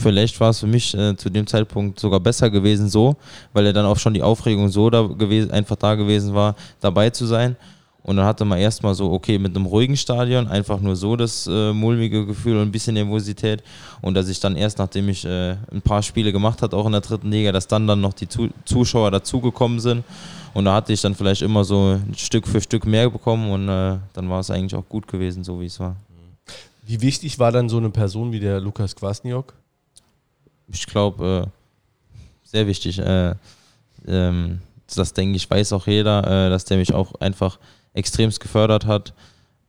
Vielleicht war es für mich äh, zu dem Zeitpunkt sogar besser gewesen so, weil er dann auch schon die Aufregung so da gewesen, einfach da gewesen war, dabei zu sein. Und dann hatte man erstmal so, okay, mit einem ruhigen Stadion, einfach nur so das äh, mulmige Gefühl und ein bisschen Nervosität. Und dass ich dann erst, nachdem ich äh, ein paar Spiele gemacht habe, auch in der dritten Liga, dass dann dann noch die Zu Zuschauer dazugekommen sind. Und da hatte ich dann vielleicht immer so Stück für Stück mehr bekommen und äh, dann war es eigentlich auch gut gewesen, so wie es war. Wie wichtig war dann so eine Person wie der Lukas Kwasniok? Ich glaube, äh, sehr wichtig. Äh, ähm, das denke ich, weiß auch jeder, äh, dass der mich auch einfach extremst gefördert hat.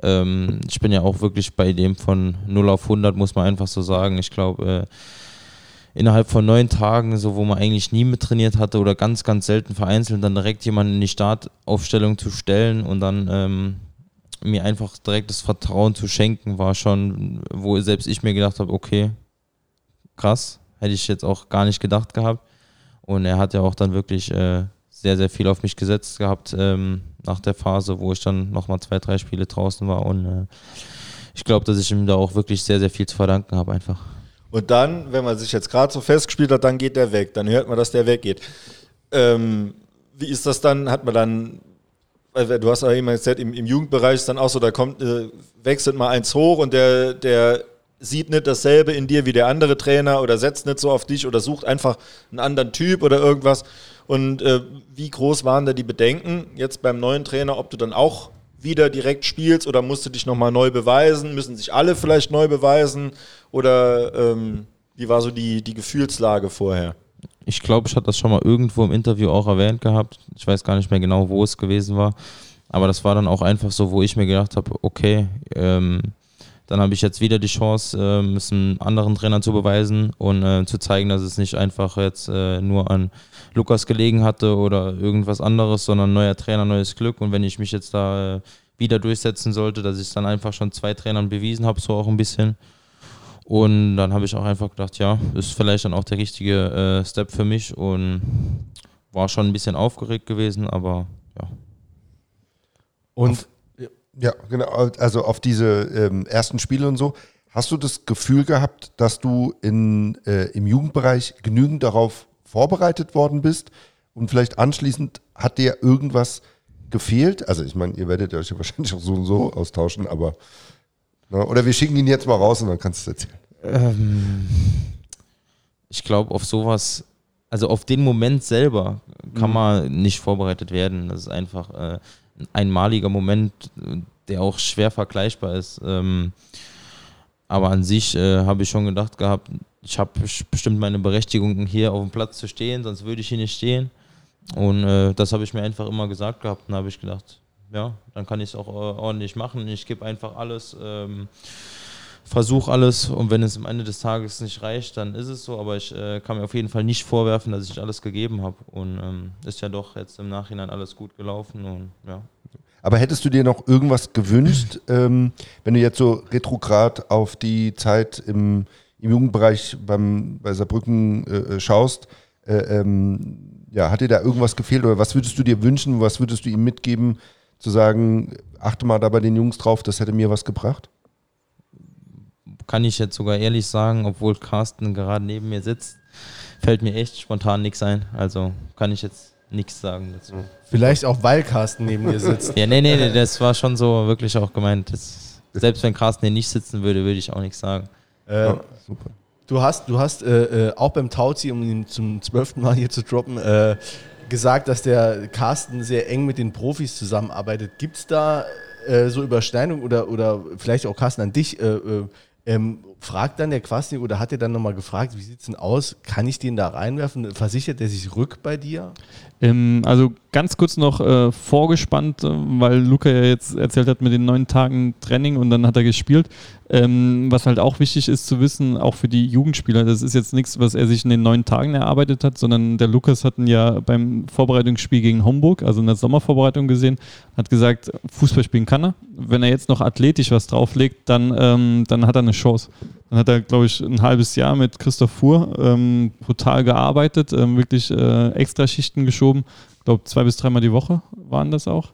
Ähm, ich bin ja auch wirklich bei dem von 0 auf 100, muss man einfach so sagen. Ich glaube, äh, innerhalb von neun Tagen, so wo man eigentlich nie mit trainiert hatte oder ganz, ganz selten vereinzelt, dann direkt jemanden in die Startaufstellung zu stellen und dann ähm, mir einfach direkt das Vertrauen zu schenken, war schon, wo selbst ich mir gedacht habe, okay, krass, hätte ich jetzt auch gar nicht gedacht gehabt. Und er hat ja auch dann wirklich äh, sehr, sehr viel auf mich gesetzt gehabt ähm, nach der Phase, wo ich dann nochmal zwei, drei Spiele draußen war. Und äh, ich glaube, dass ich ihm da auch wirklich sehr, sehr viel zu verdanken habe einfach. Und dann, wenn man sich jetzt gerade so festgespielt hat, dann geht der weg. Dann hört man, dass der weggeht. Ähm, wie ist das dann? Hat man dann, du hast ja immer gesagt, im, im Jugendbereich ist dann auch so, da kommt, äh, wechselt mal eins hoch und der, der sieht nicht dasselbe in dir wie der andere Trainer oder setzt nicht so auf dich oder sucht einfach einen anderen Typ oder irgendwas. Und äh, wie groß waren da die Bedenken jetzt beim neuen Trainer, ob du dann auch wieder direkt spielst oder musst du dich nochmal neu beweisen? Müssen sich alle vielleicht neu beweisen? Oder ähm, wie war so die, die Gefühlslage vorher? Ich glaube, ich hatte das schon mal irgendwo im Interview auch erwähnt gehabt. Ich weiß gar nicht mehr genau, wo es gewesen war. Aber das war dann auch einfach so, wo ich mir gedacht habe, okay, ähm, dann habe ich jetzt wieder die Chance, äh, es einem anderen Trainer zu beweisen und äh, zu zeigen, dass es nicht einfach jetzt äh, nur an Lukas gelegen hatte oder irgendwas anderes, sondern neuer Trainer, neues Glück. Und wenn ich mich jetzt da äh, wieder durchsetzen sollte, dass ich es dann einfach schon zwei Trainern bewiesen habe, so auch ein bisschen. Und dann habe ich auch einfach gedacht, ja, ist vielleicht dann auch der richtige äh, Step für mich und war schon ein bisschen aufgeregt gewesen, aber ja. Und ja, genau. Also auf diese ähm, ersten Spiele und so. Hast du das Gefühl gehabt, dass du in, äh, im Jugendbereich genügend darauf vorbereitet worden bist und vielleicht anschließend hat dir irgendwas gefehlt? Also ich meine, ihr werdet euch ja (laughs) wahrscheinlich auch so und so austauschen, aber na, ne? oder wir schicken ihn jetzt mal raus und dann kannst du es erzählen. Ähm, ich glaube, auf sowas, also auf den Moment selber kann mhm. man nicht vorbereitet werden. Das ist einfach äh, einmaliger Moment, der auch schwer vergleichbar ist. Ähm, aber an sich äh, habe ich schon gedacht gehabt, ich habe bestimmt meine Berechtigung, hier auf dem Platz zu stehen, sonst würde ich hier nicht stehen. Und äh, das habe ich mir einfach immer gesagt gehabt. Und habe ich gedacht, ja, dann kann ich es auch äh, ordentlich machen. Ich gebe einfach alles, ähm, versuche alles. Und wenn es am Ende des Tages nicht reicht, dann ist es so. Aber ich äh, kann mir auf jeden Fall nicht vorwerfen, dass ich alles gegeben habe. Und ähm, ist ja doch jetzt im Nachhinein alles gut gelaufen. Und ja, aber hättest du dir noch irgendwas gewünscht, ähm, wenn du jetzt so retrograd auf die Zeit im, im Jugendbereich beim, bei Saarbrücken äh, äh, schaust? Äh, ähm, ja, hat dir da irgendwas gefehlt oder was würdest du dir wünschen? Was würdest du ihm mitgeben, zu sagen, achte mal da bei den Jungs drauf, das hätte mir was gebracht? Kann ich jetzt sogar ehrlich sagen, obwohl Carsten gerade neben mir sitzt, fällt mir echt spontan nichts ein. Also kann ich jetzt nichts sagen dazu. Vielleicht auch, weil Carsten neben dir sitzt. ja, nee, nee, nee, das war schon so wirklich auch gemeint. Das, selbst wenn Carsten hier nicht sitzen würde, würde ich auch nichts sagen. Äh, ja, super. Du hast, du hast äh, äh, auch beim Tauzi, um ihn zum zwölften Mal hier zu droppen, äh, gesagt, dass der Carsten sehr eng mit den Profis zusammenarbeitet. Gibt es da äh, so Überschneidung oder, oder vielleicht auch Carsten an dich? Äh, ähm, fragt dann der Quasnik oder hat er dann nochmal gefragt, wie sieht es denn aus? Kann ich den da reinwerfen? Versichert er sich rück bei dir? Ähm, also ganz kurz noch äh, vorgespannt, äh, weil Luca ja jetzt erzählt hat mit den neun Tagen Training und dann hat er gespielt. Ähm, was halt auch wichtig ist zu wissen, auch für die Jugendspieler, das ist jetzt nichts, was er sich in den neun Tagen erarbeitet hat, sondern der Lukas hat ihn ja beim Vorbereitungsspiel gegen Homburg, also in der Sommervorbereitung gesehen, hat gesagt, Fußball spielen kann er. Wenn er jetzt noch athletisch was drauflegt, dann, ähm, dann hat er eine Chance. Dann hat er, glaube ich, ein halbes Jahr mit Christoph Fuhr ähm, brutal gearbeitet, ähm, wirklich äh, extra Schichten geschoben. Ich glaube, zwei bis dreimal die Woche waren das auch.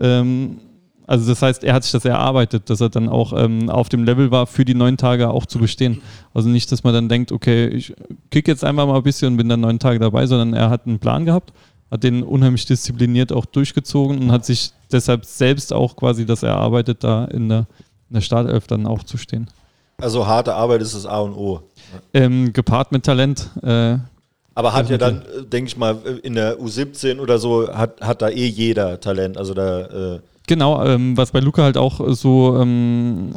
Ähm, also das heißt, er hat sich das erarbeitet, dass er dann auch ähm, auf dem Level war, für die neun Tage auch zu bestehen. Also nicht, dass man dann denkt, okay, ich kicke jetzt einfach mal ein bisschen und bin dann neun Tage dabei, sondern er hat einen Plan gehabt, hat den unheimlich diszipliniert auch durchgezogen und hat sich deshalb selbst auch quasi das erarbeitet, da in der, in der Startelf dann auch zu stehen. Also harte Arbeit ist das A und O. Ähm, gepaart mit Talent. Äh, Aber hat ja dann, äh, denke ich mal, in der U17 oder so, hat, hat da eh jeder Talent. Also da. Äh Genau, ähm, was bei Luca halt auch so, ähm,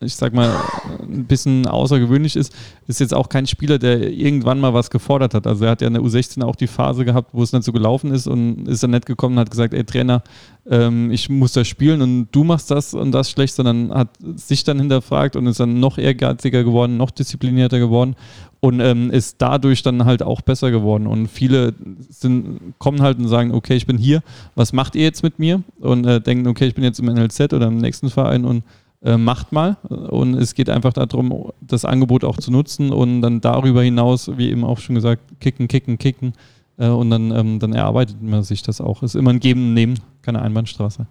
ich sag mal, ein bisschen außergewöhnlich ist, ist jetzt auch kein Spieler, der irgendwann mal was gefordert hat. Also er hat ja in der U16 auch die Phase gehabt, wo es nicht so gelaufen ist und ist dann nicht gekommen und hat gesagt, ey Trainer, ähm, ich muss das spielen und du machst das und das schlecht, sondern hat sich dann hinterfragt und ist dann noch ehrgeiziger geworden, noch disziplinierter geworden und ähm, ist dadurch dann halt auch besser geworden. Und viele sind, kommen halt und sagen, okay, ich bin hier, was macht ihr jetzt mit mir? Und äh, denken, okay, ich bin jetzt im NLZ oder im nächsten Verein und äh, macht mal. Und es geht einfach darum, das Angebot auch zu nutzen und dann darüber hinaus, wie eben auch schon gesagt, kicken, kicken, kicken. Äh, und dann, ähm, dann erarbeitet man sich das auch. Ist immer ein Geben und Nehmen, keine Einbahnstraße.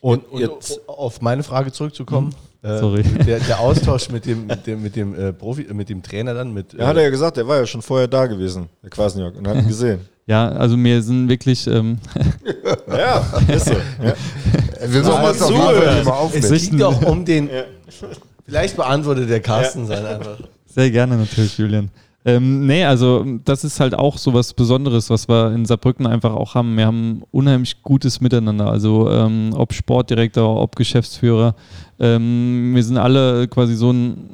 Und, und jetzt auf meine Frage zurückzukommen. Äh, Sorry. Der, der Austausch mit dem, mit dem, mit dem äh, Profi, äh, mit dem Trainer dann, mit. Ja, hat er ja gesagt, der war ja schon vorher da gewesen, der Kwasniok, und hat ihn (laughs) gesehen. Ja, also mir sind wirklich. Ähm, (laughs) ja, ist so. Ja. (laughs) Wir sollen uns auf jeden Fall mal es aufnehmen. ging doch um den. Vielleicht beantwortet der Carsten sein einfach. Sehr gerne natürlich, Julian. Ähm, nee, also das ist halt auch so was Besonderes, was wir in Saarbrücken einfach auch haben. Wir haben unheimlich gutes Miteinander. Also ähm, ob Sportdirektor, ob Geschäftsführer. Ähm, wir sind alle quasi so ein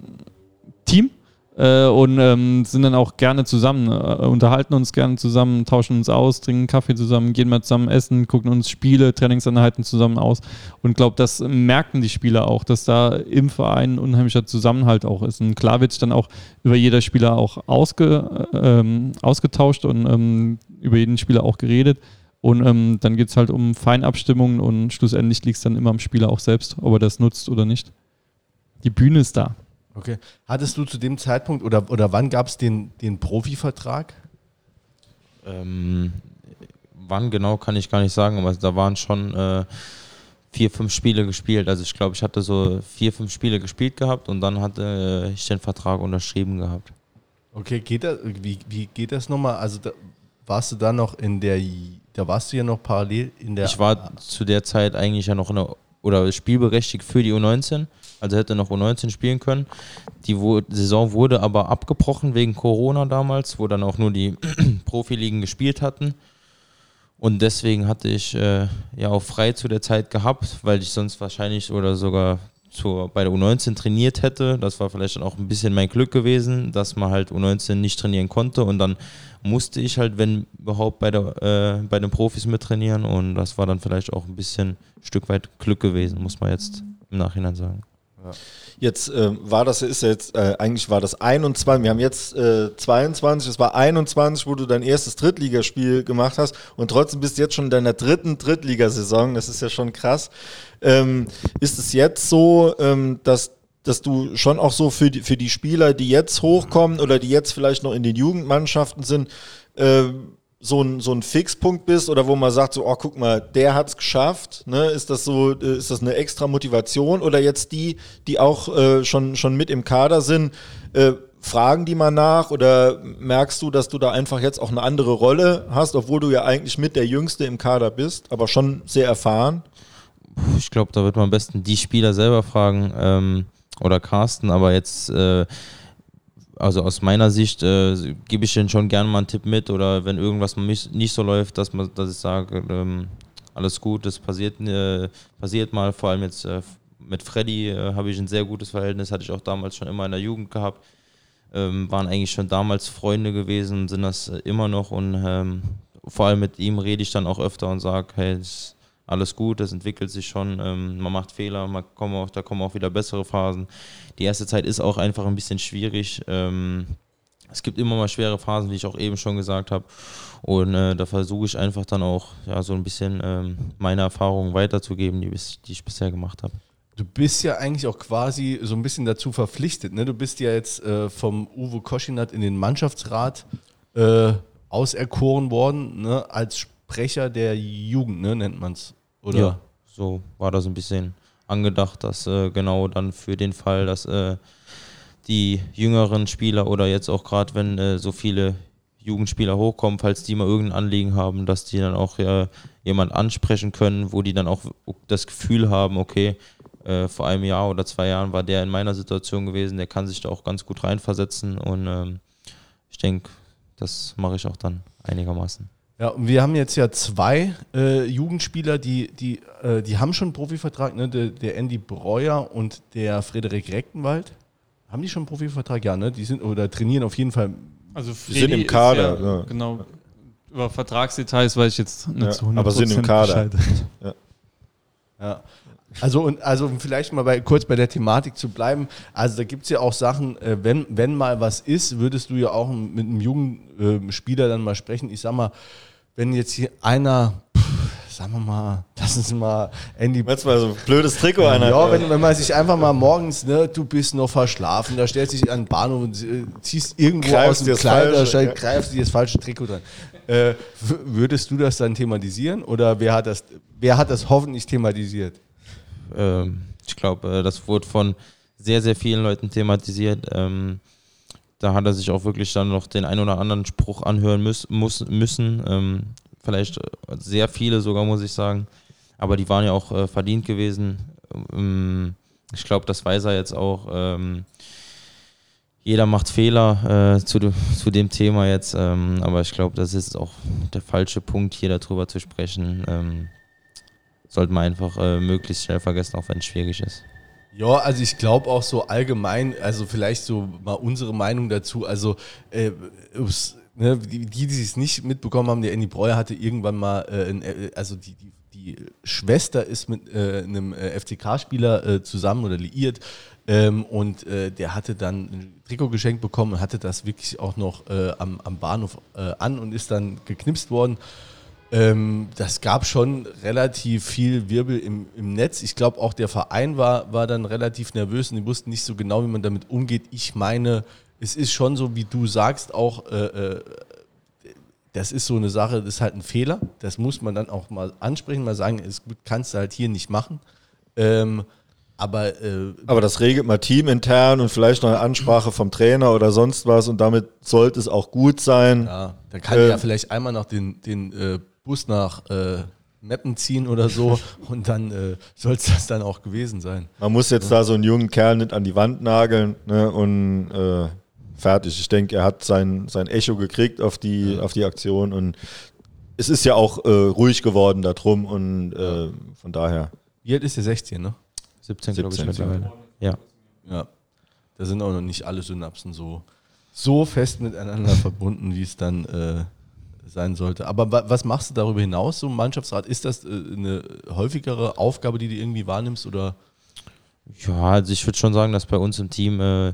Team äh, und ähm, sind dann auch gerne zusammen, äh, unterhalten uns gerne zusammen, tauschen uns aus, trinken Kaffee zusammen, gehen mal zusammen essen, gucken uns Spiele, Trainingseinheiten zusammen aus und glaube, das merken die Spieler auch, dass da im Verein ein unheimlicher Zusammenhalt auch ist. Und klar wird dann auch über jeder Spieler auch ausge, äh, ähm, ausgetauscht und ähm, über jeden Spieler auch geredet. Und ähm, dann geht es halt um Feinabstimmungen und schlussendlich liegt es dann immer am Spieler auch selbst, ob er das nutzt oder nicht. Die Bühne ist da. Okay. Hattest du zu dem Zeitpunkt oder, oder wann gab es den, den Profivertrag? Ähm, wann genau kann ich gar nicht sagen, aber da waren schon äh, vier, fünf Spiele gespielt. Also ich glaube, ich hatte so vier, fünf Spiele gespielt gehabt und dann hatte äh, ich den Vertrag unterschrieben gehabt. Okay, geht das, wie, wie geht das nochmal? Also da, warst du da noch in der, da warst du ja noch parallel in der. Ich war zu der Zeit eigentlich ja noch in der, oder spielberechtigt für die U19, also hätte noch U19 spielen können. Die Saison wurde aber abgebrochen wegen Corona damals, wo dann auch nur die (clears throat) Profiligen gespielt hatten. Und deswegen hatte ich äh, ja auch frei zu der Zeit gehabt, weil ich sonst wahrscheinlich oder sogar zur, bei der U19 trainiert hätte. Das war vielleicht dann auch ein bisschen mein Glück gewesen, dass man halt U19 nicht trainieren konnte. Und dann musste ich halt, wenn überhaupt, bei, der, äh, bei den Profis mit trainieren. Und das war dann vielleicht auch ein bisschen ein Stück weit Glück gewesen, muss man jetzt im Nachhinein sagen. Jetzt äh, war das, ist jetzt, äh, eigentlich war das 21, wir haben jetzt äh, 22, es war 21, wo du dein erstes Drittligaspiel gemacht hast und trotzdem bist du jetzt schon in deiner dritten Drittligasaison, das ist ja schon krass. Ähm, ist es jetzt so, ähm, dass dass du schon auch so für die, für die Spieler, die jetzt hochkommen oder die jetzt vielleicht noch in den Jugendmannschaften sind, äh, so ein, so ein Fixpunkt bist oder wo man sagt, so, oh, guck mal, der hat's geschafft, ne? Ist das so, äh, ist das eine extra Motivation oder jetzt die, die auch äh, schon, schon mit im Kader sind, äh, fragen die mal nach oder merkst du, dass du da einfach jetzt auch eine andere Rolle hast, obwohl du ja eigentlich mit der Jüngste im Kader bist, aber schon sehr erfahren? Ich glaube, da wird man am besten die Spieler selber fragen ähm, oder Carsten, aber jetzt äh, also aus meiner Sicht äh, gebe ich denen schon gerne mal einen Tipp mit oder wenn irgendwas nicht so läuft, dass, man, dass ich sage, ähm, alles gut, das passiert, äh, passiert mal, vor allem jetzt äh, mit Freddy äh, habe ich ein sehr gutes Verhältnis, hatte ich auch damals schon immer in der Jugend gehabt, ähm, waren eigentlich schon damals Freunde gewesen, sind das immer noch und ähm, vor allem mit ihm rede ich dann auch öfter und sage, hey, das alles gut, das entwickelt sich schon, ähm, man macht Fehler, man kommt auch, da kommen auch wieder bessere Phasen. Die erste Zeit ist auch einfach ein bisschen schwierig. Ähm, es gibt immer mal schwere Phasen, wie ich auch eben schon gesagt habe. Und äh, da versuche ich einfach dann auch ja, so ein bisschen ähm, meine Erfahrungen weiterzugeben, die, die ich bisher gemacht habe. Du bist ja eigentlich auch quasi so ein bisschen dazu verpflichtet. Ne? Du bist ja jetzt äh, vom Uwe Koschinat in den Mannschaftsrat äh, auserkoren worden, ne? als Sprecher der Jugend, ne? nennt man es. Oder? Ja, so war das ein bisschen angedacht, dass äh, genau dann für den Fall, dass äh, die jüngeren Spieler oder jetzt auch gerade, wenn äh, so viele Jugendspieler hochkommen, falls die mal irgendein Anliegen haben, dass die dann auch äh, jemand ansprechen können, wo die dann auch das Gefühl haben, okay, äh, vor einem Jahr oder zwei Jahren war der in meiner Situation gewesen, der kann sich da auch ganz gut reinversetzen und ähm, ich denke, das mache ich auch dann einigermaßen. Ja, und wir haben jetzt ja zwei äh, Jugendspieler, die, die, äh, die haben schon einen Profivertrag, ne? der, der Andy Breuer und der Frederik Rechtenwald. Haben die schon einen Profivertrag? Ja, ne? Die sind oder trainieren auf jeden Fall. Also Die sind im Kader, ist ja, ja. Genau. Über Vertragsdetails weiß ich jetzt nicht Ja, zu 100% aber sind im Kader. Bescheid. (laughs) Ja. Also, und, also um vielleicht mal bei, kurz bei der Thematik zu bleiben. Also da gibt es ja auch Sachen, äh, wenn, wenn mal was ist, würdest du ja auch mit einem jungen ähm, Spieler dann mal sprechen. Ich sag mal, wenn jetzt hier einer, pff, sagen wir mal, das ist mal Andy Jetzt mal so ein blödes Trikot einer. Ja, wenn, wenn man sich einfach mal morgens, ne, du bist noch verschlafen, da stellst dich an den Bahnhof und äh, ziehst irgendwo Greifst aus dem Falsche, ja. greifst dir das falsche Trikot dran. Äh, würdest du das dann thematisieren oder wer hat das, wer hat das hoffentlich thematisiert? ähm, ich glaube, äh, das wurde von sehr, sehr vielen Leuten thematisiert. Ähm, da hat er sich auch wirklich dann noch den ein oder anderen Spruch anhören müß, muss, müssen. Ähm, vielleicht äh, sehr viele sogar, muss ich sagen. Aber die waren ja auch äh, verdient gewesen. Ähm, ich glaube, das weiß er jetzt auch. Ähm, jeder macht Fehler äh, zu, zu dem Thema jetzt, ähm, aber ich glaube, das ist auch der falsche Punkt, hier darüber zu sprechen. Ähm, sollte man einfach äh, möglichst schnell vergessen, auch wenn es schwierig ist. Ja, also ich glaube auch so allgemein, also vielleicht so mal unsere Meinung dazu. Also äh, ups, ne, die, die es nicht mitbekommen haben, der Andy Breuer hatte irgendwann mal, äh, ein, äh, also die, die, die Schwester ist mit äh, einem äh, FCK-Spieler äh, zusammen oder liiert. Ähm, und äh, der hatte dann ein Trikot geschenkt bekommen und hatte das wirklich auch noch äh, am, am Bahnhof äh, an und ist dann geknipst worden. Ähm, das gab schon relativ viel Wirbel im, im Netz. Ich glaube, auch der Verein war, war dann relativ nervös und die wussten nicht so genau, wie man damit umgeht. Ich meine, es ist schon so, wie du sagst, auch, äh, äh, das ist so eine Sache, das ist halt ein Fehler. Das muss man dann auch mal ansprechen, mal sagen, gut, kannst du halt hier nicht machen. Ähm, aber äh, Aber das regelt mal teamintern und vielleicht noch eine Ansprache vom Trainer oder sonst was und damit sollte es auch gut sein. Ja, da kann Äh, ja vielleicht einmal noch den, den äh, Bus nach äh, Meppen ziehen oder so (laughs) und dann äh, soll es das dann auch gewesen sein. Man muss jetzt da so einen jungen Kerl nicht an die Wand nageln ne, und äh, fertig. Ich denke, er hat sein, sein Echo gekriegt auf die, auf die Aktion und es ist ja auch äh, ruhig geworden darum und äh, von daher. Wie alt ist der 16, ne? 17, glaube ich 17, mittlerweile. Ja. Ja. Da sind auch noch nicht alle Synapsen so, so fest miteinander verbunden, wie es dann äh, sein sollte. Aber wa was machst du darüber hinaus, so im Mannschaftsrat? Ist das äh, eine häufigere Aufgabe, die du irgendwie wahrnimmst? Oder? Ja, also ich würde schon sagen, dass bei uns im Team äh,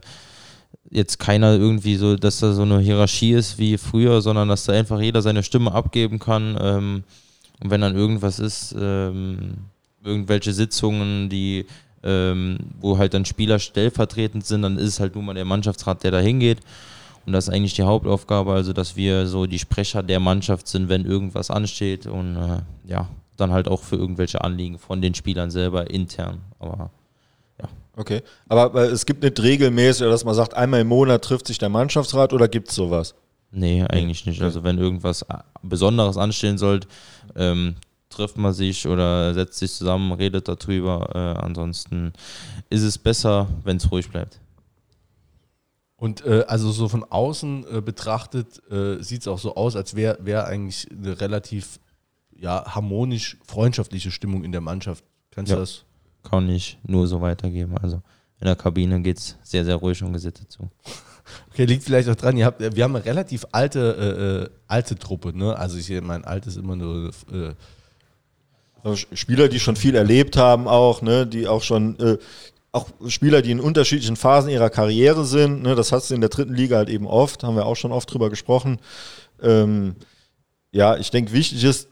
jetzt keiner irgendwie so, dass da so eine Hierarchie ist wie früher, sondern dass da einfach jeder seine Stimme abgeben kann. Ähm, und wenn dann irgendwas ist, ähm, irgendwelche Sitzungen, die, ähm, wo halt dann Spieler stellvertretend sind, dann ist es halt nun mal der Mannschaftsrat, der da hingeht. Und das ist eigentlich die Hauptaufgabe, also dass wir so die Sprecher der Mannschaft sind, wenn irgendwas ansteht und äh, ja, dann halt auch für irgendwelche Anliegen von den Spielern selber intern. Aber Okay. Aber es gibt nicht regelmäßig, dass man sagt, einmal im Monat trifft sich der Mannschaftsrat oder gibt es sowas? Nee, eigentlich nicht. Also wenn irgendwas äh, Besonderes anstehen sollte, ähm, trifft man sich oder setzt sich zusammen, redet darüber. Äh, ansonsten ist es besser, wenn es ruhig bleibt. Und äh, also so von außen äh, betrachtet äh, sieht es auch so aus, als wäre wär eigentlich eine relativ ja, harmonisch, freundschaftliche Stimmung in der Mannschaft. Kannst Ja. du das? Kann ich nur so weitergeben. Also in der Kabine geht es sehr, sehr ruhig und gesittet zu. (laughs) Okay, liegt vielleicht auch dran, ihr habt, wir haben eine relativ alte, äh, äh, alte Truppe, ne? Also ich meine, alt ist immer nur äh, Also Spieler, die schon viel erlebt haben, auch, ne, die auch schon, äh, auch Spieler, die in unterschiedlichen Phasen ihrer Karriere sind, ne, das hast du in der dritten Liga halt eben oft, haben wir auch schon oft drüber gesprochen. Ähm, ja, ich denke, wichtig ist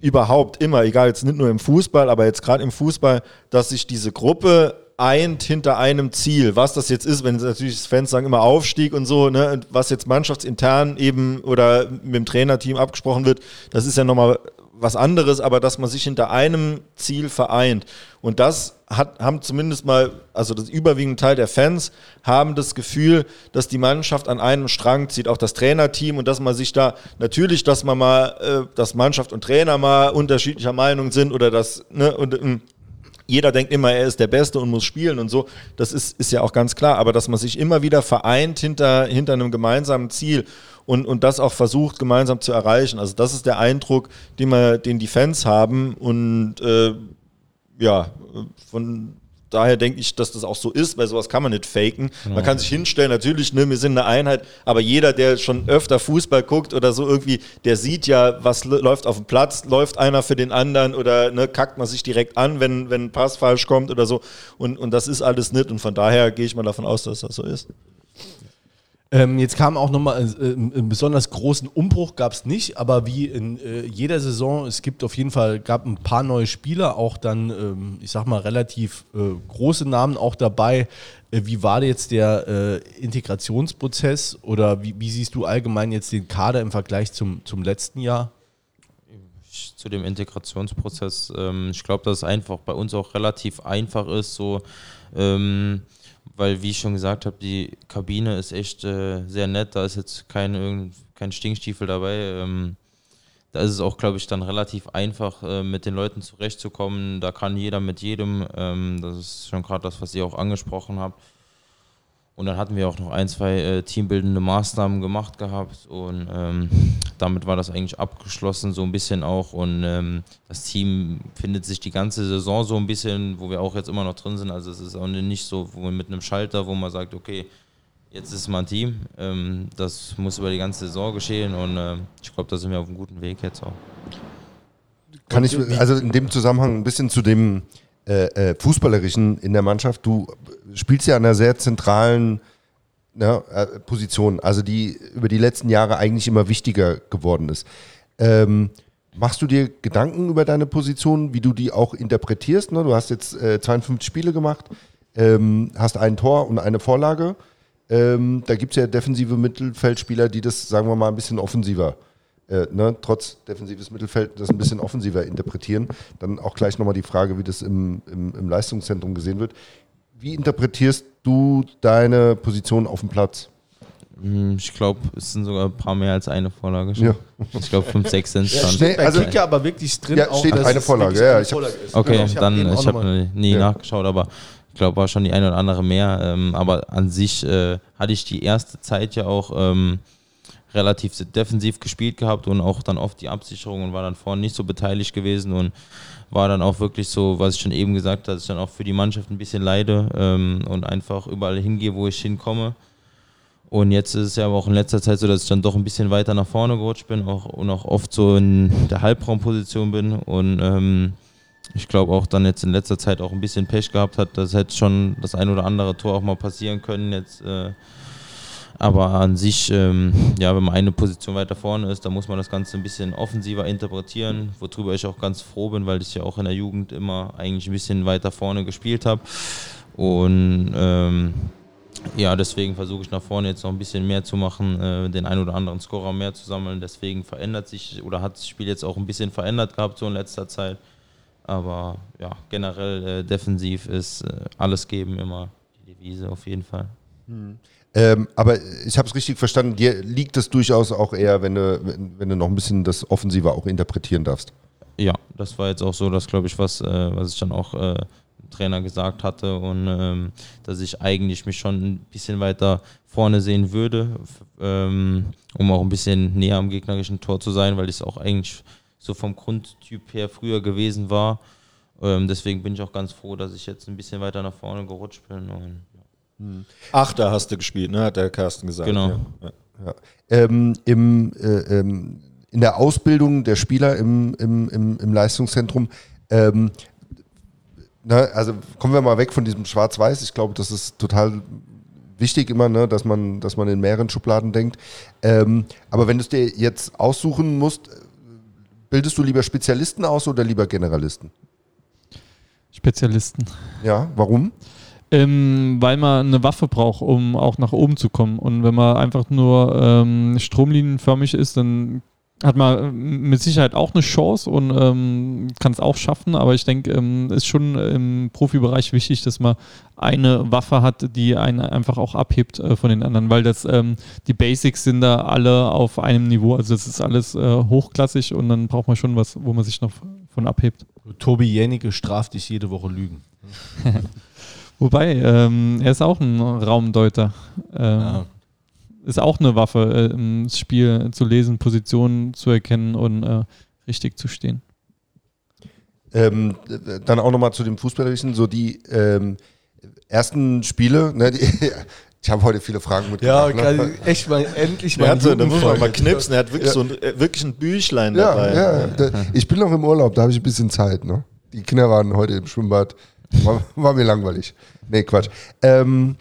überhaupt immer, egal jetzt nicht nur im Fußball, aber jetzt gerade im Fußball, dass sich diese Gruppe eint hinter einem Ziel. Was das jetzt ist, wenn natürlich Fans sagen immer Aufstieg und so, ne, was jetzt mannschaftsintern eben oder mit dem Trainerteam abgesprochen wird, das ist ja nochmal was anderes, aber dass man sich hinter einem Ziel vereint. Und das hat, haben zumindest mal, also das überwiegende Teil der Fans haben das Gefühl, dass die Mannschaft an einem Strang zieht, auch das Trainerteam und dass man sich da, natürlich, dass man mal, äh, dass Mannschaft und Trainer mal unterschiedlicher Meinung sind oder dass, ne, und, ähm, jeder denkt immer, er ist der Beste und muss spielen und so. Das ist, ist ja auch ganz klar. Aber dass man sich immer wieder vereint hinter, hinter einem gemeinsamen Ziel und, und das auch versucht, gemeinsam zu erreichen. Also das ist der Eindruck, den, wir, den die Fans haben. Und äh, ja, von daher denke ich, dass das auch so ist, weil sowas kann man nicht faken. Genau. Man kann sich hinstellen, natürlich, ne, wir sind eine Einheit, aber jeder, der schon öfter Fußball guckt oder so irgendwie, der sieht ja, was läuft auf dem Platz, läuft einer für den anderen oder ne, kackt man sich direkt an, wenn, wenn ein Pass falsch kommt oder so. Und, und das ist alles nicht und von daher gehe ich mal davon aus, dass das so ist. Ähm, jetzt kam auch nochmal äh, einen besonders großen Umbruch gab es nicht, aber wie in äh, jeder Saison, es gibt auf jeden Fall, gab ein paar neue Spieler, auch dann, ähm, ich sag mal, relativ äh, große Namen auch dabei. Äh, wie war jetzt der äh, Integrationsprozess oder wie, wie, siehst du allgemein jetzt den Kader im Vergleich zum, zum letzten Jahr? Zu dem Integrationsprozess, ähm, ich glaube, dass es einfach bei uns auch relativ einfach ist, so ähm, weil, wie ich schon gesagt habe, die Kabine ist echt äh, sehr nett. Da ist jetzt kein, kein Stinkstiefel dabei. Ähm, da ist es auch, glaube ich, dann relativ einfach, äh, mit den Leuten zurechtzukommen. Da kann jeder mit jedem. Ähm, das ist schon gerade das, was ihr auch angesprochen habt. Und dann hatten wir auch noch ein, zwei äh, teambildende Maßnahmen gemacht gehabt und ähm, damit war das eigentlich abgeschlossen, so ein bisschen auch. Und ähm, das Team findet sich die ganze Saison so ein bisschen, wo wir auch jetzt immer noch drin sind. Also es ist auch nicht so wo mit einem Schalter, wo man sagt, okay, jetzt ist mein Team. Ähm, das muss über die ganze Saison geschehen und äh, ich glaube, da sind wir auf einem guten Weg jetzt auch. Kann ich also in dem Zusammenhang ein bisschen zu dem äh, äh, Fußballerischen in der Mannschaft. Du spielst ja an einer sehr zentralen ne, äh, Position, also die über die letzten Jahre eigentlich immer wichtiger geworden ist. Ähm, machst du dir Gedanken über deine Position, wie du die auch interpretierst? Ne? Du hast jetzt äh, 52 Spiele gemacht, ähm, hast ein Tor und eine Vorlage. Ähm, da gibt es ja defensive Mittelfeldspieler, die das, sagen wir mal, ein bisschen offensiver äh, ne, trotz defensives Mittelfeld das ein bisschen offensiver interpretieren. Dann auch gleich nochmal die Frage, wie das im, im, im, Leistungszentrum gesehen wird. Wie interpretierst du deine Position auf dem Platz? Hm, ich glaube, es sind sogar ein paar mehr als eine Vorlage. Schon. Ja. Ich glaube, fünf, sechs sind es schon. Steht, also, ja aber wirklich drin. Ja, steht auch, eine Vorlage. Ja, ich Vorlage okay, genau, ich dann, hab ich habe nie ja. nachgeschaut, aber ich glaube, war schon die eine oder andere mehr. Ähm, aber an sich äh, hatte ich die erste Zeit ja auch ähm, relativ defensiv gespielt gehabt und auch dann oft die Absicherung und war dann vorne nicht so beteiligt gewesen und war dann auch wirklich so, was ich schon eben gesagt habe, dass ich dann auch für die Mannschaft ein bisschen leide ähm, und einfach überall hingehe, wo ich hinkomme. Und jetzt ist es ja aber auch in letzter Zeit so, dass ich dann doch ein bisschen weiter nach vorne gerutscht bin auch, und auch oft so in der Halbraumposition bin. Und ähm, ich glaube auch dann jetzt in letzter Zeit auch ein bisschen Pech gehabt hat. Das hätte schon das ein oder andere Tor auch mal passieren können. Jetzt äh, aber an sich, ähm, ja, wenn man eine Position weiter vorne ist, dann muss man das Ganze ein bisschen offensiver interpretieren, worüber ich auch ganz froh bin, weil ich ja auch in der Jugend immer eigentlich ein bisschen weiter vorne gespielt habe. Und ähm, ja, deswegen versuche ich nach vorne jetzt noch ein bisschen mehr zu machen, äh, den ein oder anderen Scorer mehr zu sammeln. Deswegen verändert sich oder hat das Spiel jetzt auch ein bisschen verändert gehabt so in letzter Zeit. Aber ja, generell äh, defensiv ist äh, alles geben immer die Devise auf jeden Fall. Hm. Ähm, aber ich habe es richtig verstanden, dir liegt es durchaus auch eher, wenn du, wenn, wenn, du noch ein bisschen das Offensiver auch interpretieren darfst. Ja, das war jetzt auch so, dass glaube ich, was, äh, was ich dann auch äh, Trainer gesagt hatte und ähm, dass ich eigentlich mich schon ein bisschen weiter vorne sehen würde, ähm, um auch ein bisschen näher am gegnerischen Tor zu sein, weil ich es auch eigentlich so vom Grundtyp her früher gewesen war. Ähm, deswegen bin ich auch ganz froh, dass ich jetzt ein bisschen weiter nach vorne gerutscht bin und. Achter hast du gespielt, ne? hat der Carsten gesagt. Genau. Ja. Ja. Ähm, im, äh, ähm, in der Ausbildung der Spieler im, im, im, im Leistungszentrum, ähm, na, also kommen wir mal weg von diesem Schwarz-Weiß. Ich glaube, das ist total wichtig immer, ne, dass, man, dass man in mehreren Schubladen denkt. Ähm, aber wenn du es dir jetzt aussuchen musst, bildest du lieber Spezialisten aus oder lieber Generalisten? Spezialisten. Ja, warum? Ähm, weil man eine Waffe braucht, um auch nach oben zu kommen. Und wenn man einfach nur ähm, stromlinienförmig ist, dann hat man mit Sicherheit auch eine Chance und ähm, kann es auch schaffen, aber ich denke, ähm, ist schon im Profibereich wichtig, dass man eine Waffe hat, die einen einfach auch abhebt äh, von den anderen, weil das ähm, die Basics sind da alle auf einem Niveau, also das ist alles äh, hochklassig und dann braucht man schon was, wo man sich noch von abhebt. Tobi Jennecke straft dich jede Woche Lügen. (laughs) Wobei, ähm, er ist auch ein Raumdeuter. Ähm, ja ist auch eine Waffe, äh, das Spiel zu lesen, Positionen zu erkennen und äh, richtig zu stehen. Ähm, dann auch nochmal zu dem Fußballerischen, so die ähm, ersten Spiele, ne, die, (laughs) ich habe heute viele Fragen mitgebracht. Ja, ne? echt mal, endlich mal. Er hat so, da muss man mal knipsen, er hat wirklich ja. so ein, äh, wirklich ein Büchlein ja, dabei. Ja, ich bin noch im Urlaub, da habe ich ein bisschen Zeit. Ne? Die Kinder waren heute im Schwimmbad, war, war mir langweilig. Nee, Quatsch. Ähm,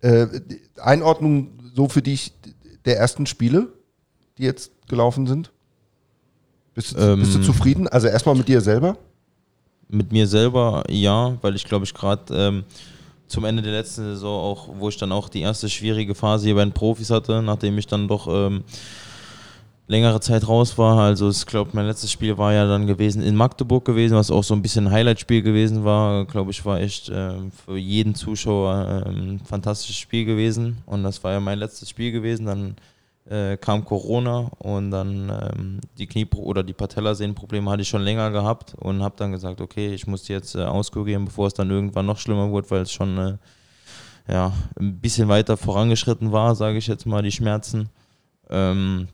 äh, Einordnung so für dich der ersten Spiele, die jetzt gelaufen sind? Bist du, ähm, bist du zufrieden? Also erstmal mit dir selber? Mit mir selber ja, weil ich glaube ich gerade ähm, zum Ende der letzten Saison auch, wo ich dann auch die erste schwierige Phase hier bei den Profis hatte, nachdem ich dann doch ähm, längere Zeit raus war. Also ich glaube, mein letztes Spiel war ja dann gewesen in Magdeburg gewesen, was auch so ein bisschen ein Highlight-Spiel gewesen war. Glaube ich, war echt äh, für jeden Zuschauer äh, ein fantastisches Spiel gewesen. Und das war ja mein letztes Spiel gewesen. Dann äh, kam Corona und dann ähm, die Knie- oder die Patellasehnenprobleme hatte ich schon länger gehabt und habe dann gesagt, okay, ich muss jetzt äh, auskurieren, bevor es dann irgendwann noch schlimmer wurde, weil es schon äh, ja, ein bisschen weiter vorangeschritten war, sage ich jetzt mal, die Schmerzen. Ähm,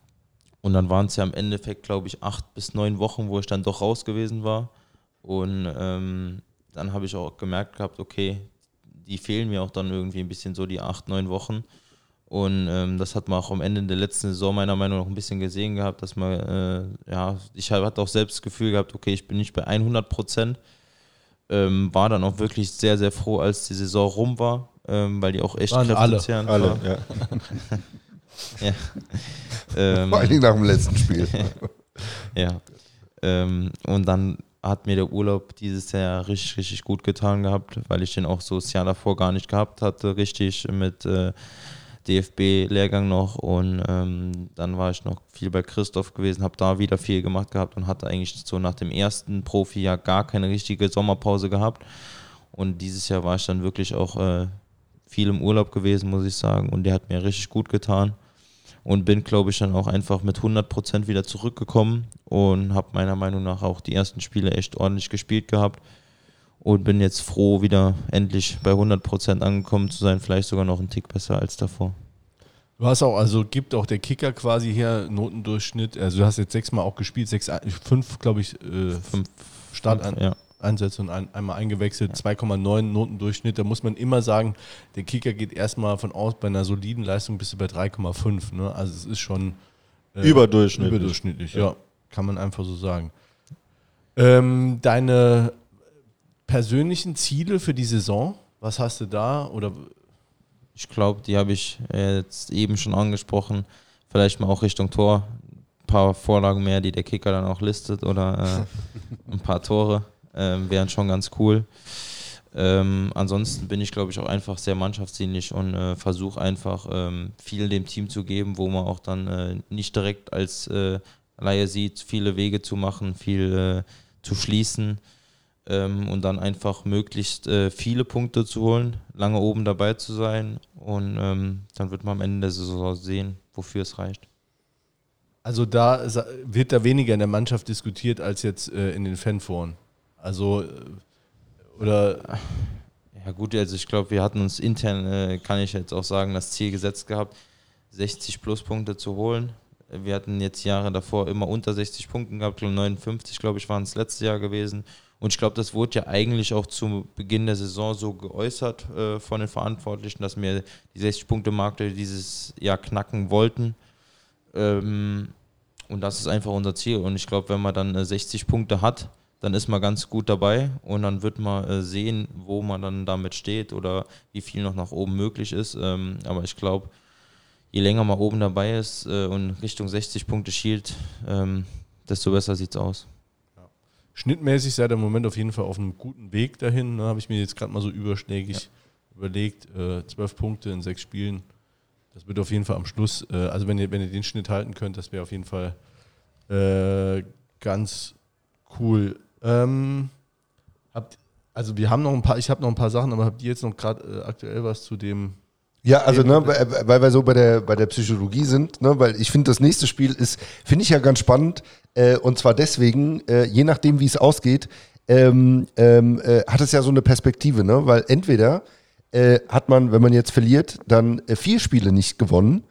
und dann waren es ja im Endeffekt, glaube ich, acht bis neun Wochen, wo ich dann doch raus gewesen war. Und ähm, dann habe ich auch gemerkt gehabt, okay, die fehlen mir auch dann irgendwie ein bisschen so die acht, neun Wochen. Und ähm, das hat man auch am Ende der letzten Saison meiner Meinung nach ein bisschen gesehen gehabt, dass man, äh, ja, ich hatte auch selbst das Gefühl gehabt, okay, ich bin nicht bei 100 Prozent. Ähm, war dann auch wirklich sehr, sehr froh, als die Saison rum war, ähm, weil die auch echt Waren alle, alle, ja. (laughs) ja. Ähm, (laughs) Vor allen Dingen nach dem letzten Spiel. (laughs) ja. Ähm, und dann hat mir der Urlaub dieses Jahr richtig, richtig gut getan gehabt, weil ich den auch so das Jahr davor gar nicht gehabt hatte, richtig mit äh, DFB-Lehrgang noch und ähm, dann war ich noch viel bei Christoph gewesen, habe da wieder viel gemacht gehabt und hatte eigentlich so nach dem ersten Profi-Jahr gar keine richtige Sommerpause gehabt und dieses Jahr war ich dann wirklich auch äh, viel im Urlaub gewesen, muss ich sagen und der hat mir richtig gut getan und bin, glaube ich, dann auch einfach mit 100% wieder zurückgekommen und habe meiner Meinung nach auch die ersten Spiele echt ordentlich gespielt gehabt und bin jetzt froh, wieder endlich bei 100% angekommen zu sein, vielleicht sogar noch einen Tick besser als davor. Du hast auch, also gibt auch der Kicker quasi hier Notendurchschnitt, also du hast jetzt sechsmal auch gespielt, sechs, fünf, glaube ich, äh, fünf Start an, ja. Einsätze und ein, einmal eingewechselt, 2,9 Notendurchschnitt. Da muss man immer sagen, der Kicker geht erstmal von aus, bei einer soliden Leistung bist du bei 3,5. Ne? Also es ist schon äh, überdurchschnittlich. Überdurchschnittlich, ja. ja. Kann man einfach so sagen. Ähm, deine persönlichen Ziele für die Saison, was hast du da? Oder ich glaube, die habe ich jetzt eben schon angesprochen. Vielleicht mal auch Richtung Tor. Ein paar Vorlagen mehr, die der Kicker dann auch listet oder äh, (laughs) ein paar Tore ähm, wären schon ganz cool. Ähm, ansonsten bin ich, glaube ich, auch einfach sehr mannschaftsdienlich und äh, versuche einfach ähm, viel dem Team zu geben, wo man auch dann äh, nicht direkt als äh, Laie sieht, viele Wege zu machen, viel äh, zu schließen ähm, und dann einfach möglichst äh, viele Punkte zu holen, lange oben dabei zu sein und ähm, dann wird man am Ende der Saison sehen, wofür es reicht. Also da wird da weniger in der Mannschaft diskutiert als jetzt äh, in den Fanforen. Also, äh, oder. Ja, gut, also ich glaube, wir hatten uns intern, äh, kann ich jetzt auch sagen, das Ziel gesetzt gehabt, 60 Pluspunkte zu holen. Wir hatten jetzt Jahre davor immer unter 60 Punkten gehabt, 59, glaube ich, waren es letztes Jahr gewesen. Und ich glaube, das wurde ja eigentlich auch zu Beginn der Saison so geäußert äh, von den Verantwortlichen, dass wir die 60-Punkte-Marke dieses Jahr knacken wollten. Ähm, und das ist einfach unser Ziel. Und ich glaube, wenn man dann äh, 60 Punkte hat, dann ist man ganz gut dabei und dann wird man äh, sehen, wo man dann damit steht oder wie viel noch nach oben möglich ist. Ähm, aber ich glaube, je länger man oben dabei ist äh, und Richtung 60 Punkte schielt, ähm, desto besser sieht es aus. Ja. Schnittmäßig seid ihr im Moment auf jeden Fall auf einem guten Weg dahin. Ne? Habe ich mir jetzt gerade mal so überschlägig ja. überlegt. Äh, zwölf Punkte in sechs Spielen. Das wird auf jeden Fall am Schluss, also wenn ihr, wenn ihr den Schnitt halten könnt, das wäre auf jeden Fall ganz cool. Ähm, habt, also wir haben noch ein paar, ich habe noch ein paar Sachen, aber habt ihr jetzt noch gerade äh, aktuell was zu dem? Ja, also ne, weil wir so bei der, bei der Psychologie sind, ne, weil ich finde, das nächste Spiel ist, finde ich ja ganz spannend, äh, und zwar deswegen, äh, je nachdem, wie es ausgeht, ähm, ähm, äh, hat es ja so eine Perspektive, ne? weil entweder äh, hat man, wenn man jetzt verliert, dann äh, vier Spiele nicht gewonnen,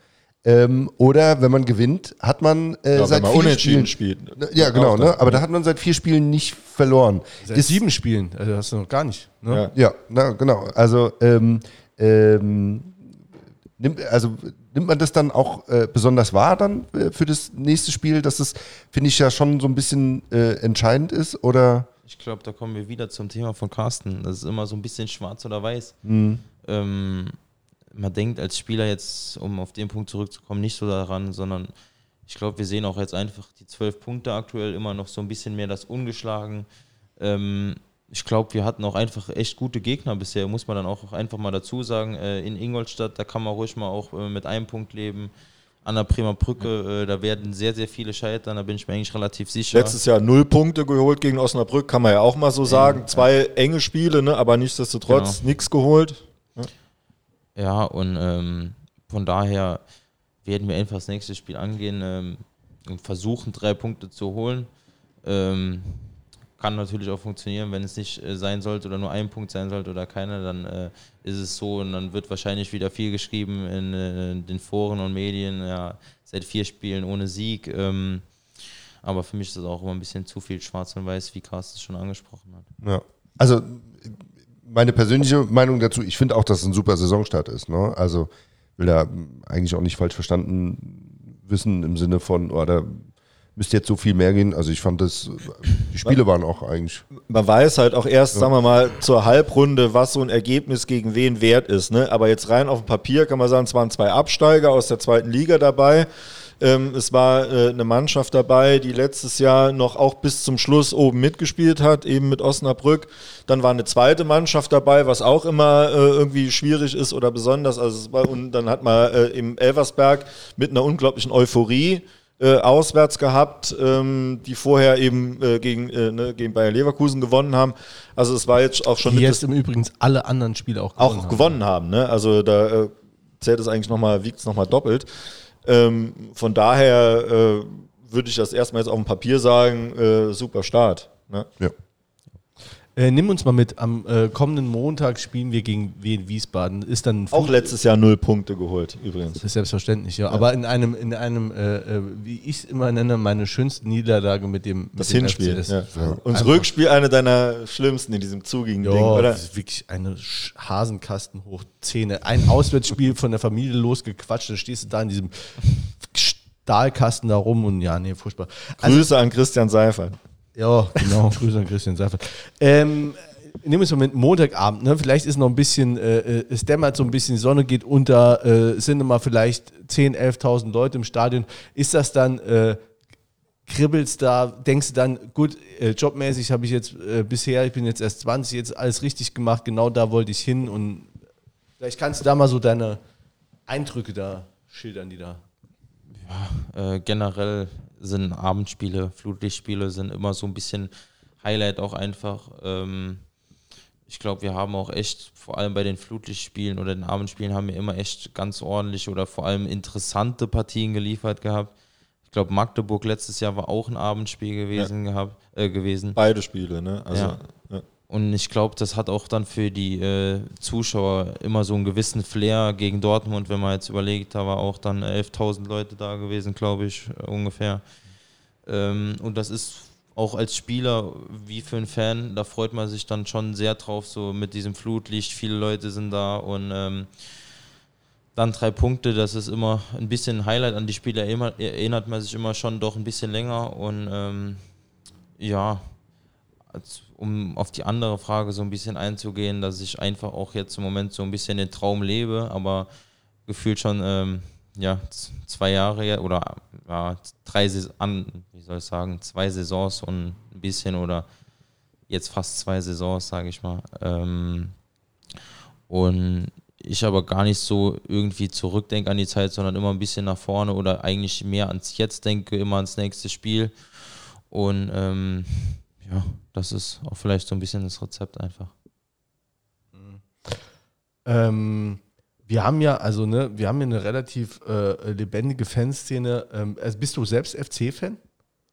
ähm, oder wenn man gewinnt, hat man äh, Ja, seit wenn man vier unentschieden Spielen, spielt. Ja, genau, ne? aber da hat man seit vier Spielen nicht verloren. Seit Ist- sieben Spielen, also hast du noch gar nicht. Ne? Ja. Ja, na, genau. Also, ähm, ähm, nimmt, also nimmt man das dann auch äh, besonders wahr dann äh, für das nächste Spiel, dass das, finde ich, ja schon so ein bisschen äh, entscheidend ist? Oder? Ich glaube, da kommen wir wieder zum Thema von Carsten. Das ist immer so ein bisschen schwarz oder weiß. Ähm, man denkt als Spieler jetzt, um auf den Punkt zurückzukommen, nicht so daran, sondern ich glaube, wir sehen auch jetzt einfach die zwölf Punkte aktuell immer noch so ein bisschen mehr das ungeschlagen. Ähm, ich glaube, wir hatten auch einfach echt gute Gegner bisher, muss man dann auch einfach mal dazu sagen. Äh, in Ingolstadt, da kann man ruhig mal auch äh, mit einem Punkt leben. An der Bremer Brücke, äh, da werden sehr, sehr viele scheitern, da bin ich mir eigentlich relativ sicher. Letztes Jahr null Punkte geholt gegen Osnabrück, kann man ja auch mal so sagen. Zwei enge Spiele, ne? aber nichtsdestotrotz Genau. nichts geholt. Ja, und ähm, von daher werden wir einfach das nächste Spiel angehen ähm, und versuchen, drei Punkte zu holen. Ähm, kann natürlich auch funktionieren, wenn es nicht äh, sein sollte oder nur ein Punkt sein sollte oder keiner, dann äh, ist es so und dann wird wahrscheinlich wieder viel geschrieben in äh, den Foren und Medien, ja, seit vier Spielen ohne Sieg. Ähm, aber für mich ist das auch immer ein bisschen zu viel schwarz und weiß, wie Carsten es schon angesprochen hat. Ja. Also, meine persönliche Meinung dazu, ich finde auch, dass es ein super Saisonstart ist. Ne? Also, will da eigentlich auch nicht falsch verstanden wissen im Sinne von, oh, da müsste jetzt so viel mehr gehen. Also, ich fand das, die Spiele waren auch eigentlich. Man weiß halt auch erst, sagen wir mal, zur Halbrunde, was so ein Ergebnis gegen wen wert ist. Ne? Aber jetzt rein auf dem Papier kann man sagen, es waren zwei Absteiger aus der zweiten Liga dabei. Ähm, es war äh, eine Mannschaft dabei, die letztes Jahr noch auch bis zum Schluss oben mitgespielt hat, eben mit Osnabrück. Dann war eine zweite Mannschaft dabei, was auch immer äh, irgendwie schwierig ist oder besonders. Also war, und dann hat man äh, im Elversberg mit einer unglaublichen Euphorie äh, auswärts gehabt, ähm, die vorher eben äh, gegen, äh, ne, gegen Bayer Leverkusen gewonnen haben. Also es war jetzt auch schon Die jetzt im Übrigen alle anderen Spiele auch gewonnen auch haben. gewonnen haben. Ne? Also da äh, zählt es eigentlich nochmal, wiegt es nochmal doppelt. Ähm, von daher äh, würde ich das erstmal jetzt auf dem Papier sagen, äh, super Start. Ne? Ja. Äh, nimm uns mal mit, am äh, kommenden Montag spielen wir gegen Wien Wiesbaden. Ist dann Auch letztes Jahr null Punkte geholt, übrigens. Das ist selbstverständlich, ja. Aber in einem, in einem, äh, äh, wie ich es immer nenne, meine schönste Niederlage mit dem mit Das dem Hinspiel. FC. Das- Ja. Und das Einfach- Rückspiel eine deiner schlimmsten in diesem zugigen Ding, Ja, oder? das ist wirklich eine Sch- Hasenkasten hoch Zähne. Ein Auswärtsspiel von der Familie losgequatscht, dann stehst du da in diesem Stahlkasten da rum und ja, nee, furchtbar. Also, Grüße an Christian Seifert. Ja, genau, (laughs) Grüße an Christian Seifert. Ähm, nehmen wir es mal mit Montagabend, ne? vielleicht ist noch ein bisschen, äh, es dämmert so ein bisschen, die Sonne geht unter, äh, sind mal vielleicht 10.000, 11.000 Leute im Stadion. Ist das dann, äh, kribbelst da, denkst du dann, gut, äh, jobmäßig habe ich jetzt äh, bisher, ich bin jetzt erst 20, jetzt alles richtig gemacht, genau da wollte ich hin und vielleicht kannst du da mal so deine Eindrücke da schildern, die da. äh, generell sind Abendspiele, Flutlichtspiele sind immer so ein bisschen Highlight auch einfach. Ähm, ich glaube, wir haben auch echt, vor allem bei den Flutlichtspielen oder den Abendspielen, haben wir immer echt ganz ordentliche oder vor allem interessante Partien geliefert gehabt. Ich glaube, Magdeburg letztes Jahr war auch ein Abendspiel gewesen, gehabt, äh, gewesen. Beide Spiele, ne? Also, Ja. ja. Und ich glaube, das hat auch dann für die äh, Zuschauer immer so einen gewissen Flair gegen Dortmund, wenn man jetzt überlegt, da war auch dann 11.000 Leute da gewesen, glaube ich, äh, ungefähr. Ähm, und das ist auch als Spieler wie für einen Fan, da freut man sich dann schon sehr drauf, so mit diesem Flutlicht, viele Leute sind da und ähm, dann drei Punkte, das ist immer ein bisschen ein Highlight an die Spiele, erinnert, erinnert man sich immer schon doch ein bisschen länger und ähm, ja, als, um auf die andere Frage so ein bisschen einzugehen, dass ich einfach auch jetzt im Moment so ein bisschen den Traum lebe, aber gefühlt schon ähm, ja, zwei Jahre ja- oder ja, drei Sais- an, wie soll ich sagen, zwei Saisons und ein bisschen oder jetzt fast zwei Saisons, sage ich mal. Ähm, und ich aber gar nicht so irgendwie zurückdenke an die Zeit, sondern immer ein bisschen nach vorne oder eigentlich mehr ans Jetzt denke, immer ans nächste Spiel. Und ähm, ja, das ist auch vielleicht so ein bisschen das Rezept einfach. Ähm, wir haben ja, also ne, wir haben ja eine relativ äh, lebendige Fanszene. Ähm, also bist du selbst FC-Fan?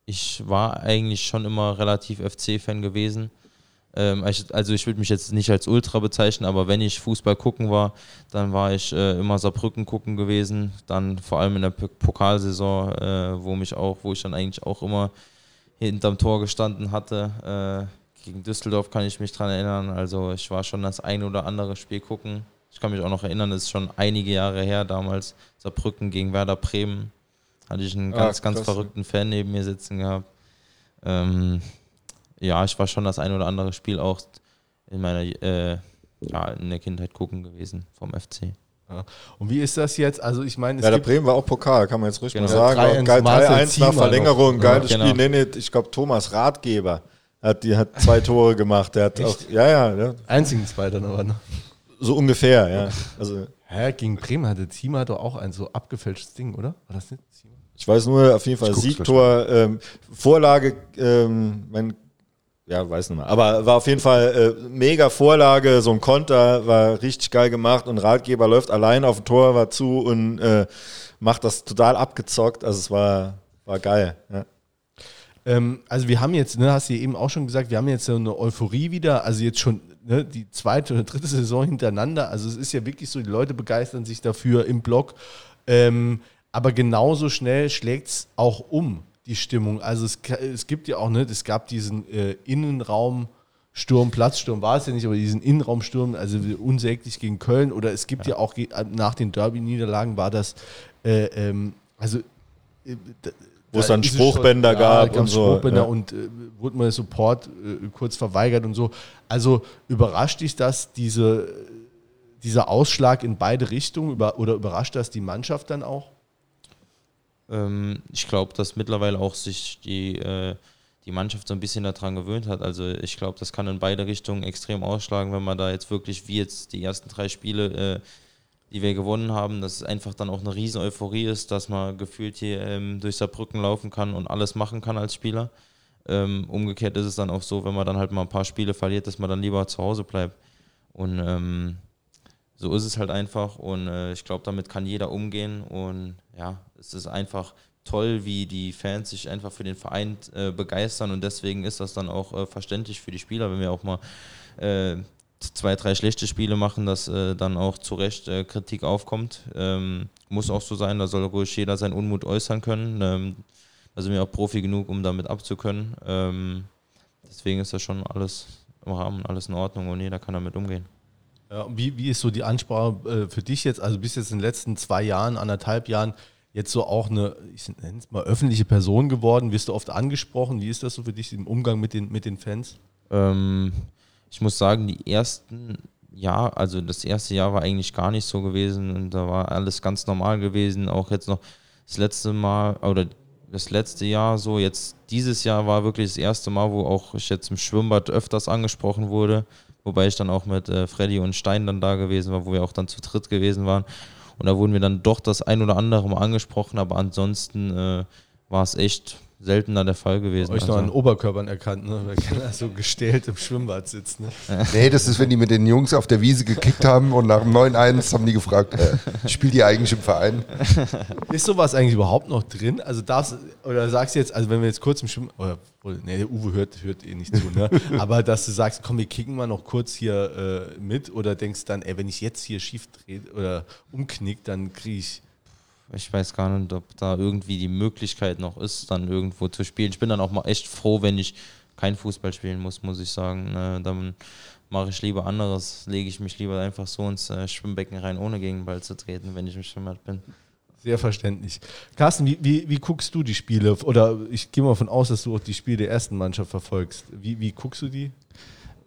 Ich war eigentlich schon immer relativ FC-Fan gewesen. Ähm, also ich würde mich jetzt nicht als Ultra bezeichnen, aber wenn ich Fußball gucken war, dann war ich äh, immer Saarbrücken gucken gewesen. Dann vor allem in der Pokalsaison, äh, wo mich auch, wo ich dann eigentlich auch immer hinterm Tor gestanden hatte. Äh, gegen Düsseldorf kann ich mich dran erinnern. Also ich war schon das ein oder andere Spiel gucken. Ich kann mich auch noch erinnern, das ist schon einige Jahre her, damals Saarbrücken gegen Werder Bremen. Hatte ich einen ganz, ah, ganz verrückten Fan neben mir sitzen gehabt. Ähm, ja, ich war schon das ein oder andere Spiel auch in meiner äh, ja, in der Kindheit gucken gewesen vom FC. Ja. Und wie ist das jetzt? Also ich meine, ja, der Bremen war auch Pokal, kann man jetzt richtig genau. mal sagen. 3-1 nach Verlängerung, noch. geiles ja, genau. Spiel. Nee, nee, ich glaube Thomas Ratgeber hat, die hat zwei (laughs) Tore gemacht. Der hat auch, ja, ja, ja. Einzigen zwei dann aber, ne? So ungefähr, ja. Also, Hä, gegen Bremen hatte Zima doch auch ein so abgefälschtes Ding, oder? War das nicht Zima? Ich weiß nur, auf jeden Fall Siegtor, ähm, Vorlage, ähm, mein, ja, weiß nicht mehr. Aber war auf jeden Fall äh, mega Vorlage, so ein Konter, war richtig geil gemacht und Ratgeber läuft allein auf dem Tor, war zu und äh, macht das total abgezockt. Also es war, war geil. Ja. Ähm, also wir haben jetzt, ne, hast du eben auch schon gesagt, wir haben jetzt so eine Euphorie wieder, also jetzt schon ne, die zweite oder dritte Saison hintereinander. Also es ist ja wirklich so, die Leute begeistern sich dafür im Blog. Ähm, aber genauso schnell schlägt es auch um, die Stimmung. Also es, es gibt ja auch, ne, es gab diesen äh, Innenraum. Sturm, Platzsturm war es ja nicht, aber diesen Innenraumsturm, also unsäglich gegen Köln oder es gibt ja, ja auch nach den Derby-Niederlagen war das, äh, ähm, also äh, wo es dann Spruchbänder schon, gab ja, und so. Spruchbänder ja. und äh, wurde mal Support äh, kurz verweigert und so. Also überrascht dich das, diese, dieser Ausschlag in beide Richtungen über, oder überrascht das die Mannschaft dann auch? Ähm, ich glaube, dass mittlerweile auch sich die, äh, die Mannschaft so ein bisschen daran gewöhnt hat. Also ich glaube, das kann in beide Richtungen extrem ausschlagen, wenn man da jetzt wirklich wie jetzt die ersten drei Spiele äh, die wir gewonnen haben, dass es einfach dann auch eine riesen Euphorie ist, dass man gefühlt hier ähm, durch Saarbrücken laufen kann und alles machen kann als Spieler. Ähm, umgekehrt ist es dann auch so, wenn man dann halt mal ein paar Spiele verliert, dass man dann lieber zu Hause bleibt. Und ähm, so ist es halt einfach und äh, ich glaube, damit kann jeder umgehen und ja, es ist einfach toll, wie die Fans sich einfach für den Verein äh, begeistern und deswegen ist das dann auch äh, verständlich für die Spieler, wenn wir auch mal äh, zwei, drei schlechte Spiele machen, dass äh, dann auch zu Recht äh, Kritik aufkommt. Ähm, muss auch so sein, da soll ruhig jeder seinen Unmut äußern können. Ähm, da sind wir auch Profi genug, um damit abzukönnen. Ähm, deswegen ist das schon alles im Rahmen, alles in Ordnung und jeder kann damit umgehen. Ja, wie, wie ist so die Ansprache äh, für dich jetzt? Also bist jetzt in den letzten zwei Jahren, anderthalb Jahren jetzt so auch eine, ich nenne es mal öffentliche Person geworden. Wirst du oft angesprochen? Wie ist das so für dich im Umgang mit den, mit den Fans? Ähm, ich muss sagen, die ersten Jahr, also das erste Jahr war eigentlich gar nicht so gewesen und da war alles ganz normal gewesen. Auch jetzt noch das letzte Mal oder das letzte Jahr so, jetzt dieses Jahr war wirklich das erste Mal, wo auch ich jetzt im Schwimmbad öfters angesprochen wurde, wobei ich dann auch mit äh, Freddy und Stein dann da gewesen war, wo wir auch dann zu dritt gewesen waren. Und da wurden wir dann doch das ein oder andere Mal angesprochen, aber ansonsten äh, war es echt seltener der Fall gewesen. Euch also. noch an Oberkörpern erkannt, ne? Weil keiner so gestellt im Schwimmbad sitzt. Ne? (laughs) nee, das ist, wenn die mit den Jungs auf der Wiese gekickt haben und nach dem 9-1 haben die gefragt, äh, spielt die eigentlich im Verein? (laughs) Ist sowas eigentlich überhaupt noch drin? Also darfst oder sagst du jetzt, also wenn wir jetzt kurz im Schwimmbad, oder nee, der Uwe hört, hört eh nicht zu, ne? (laughs) Aber dass du sagst, komm, wir kicken mal noch kurz hier äh, mit oder denkst dann, ey, wenn ich jetzt hier schief drehe oder umknick, dann kriege ich ich weiß gar nicht, ob da irgendwie die Möglichkeit noch ist, dann irgendwo zu spielen. Ich bin dann auch mal echt froh, wenn ich kein Fußball spielen muss, muss ich sagen. Ne? Dann mache ich lieber anderes, lege ich mich lieber einfach so ins äh, Schwimmbecken rein, ohne gegen den Ball zu treten, wenn ich im Schwimmbad bin. Sehr verständlich. Carsten, wie, wie, wie guckst du die Spiele? Oder ich gehe mal davon aus, dass du auch die Spiele der ersten Mannschaft verfolgst. Wie, wie guckst du die?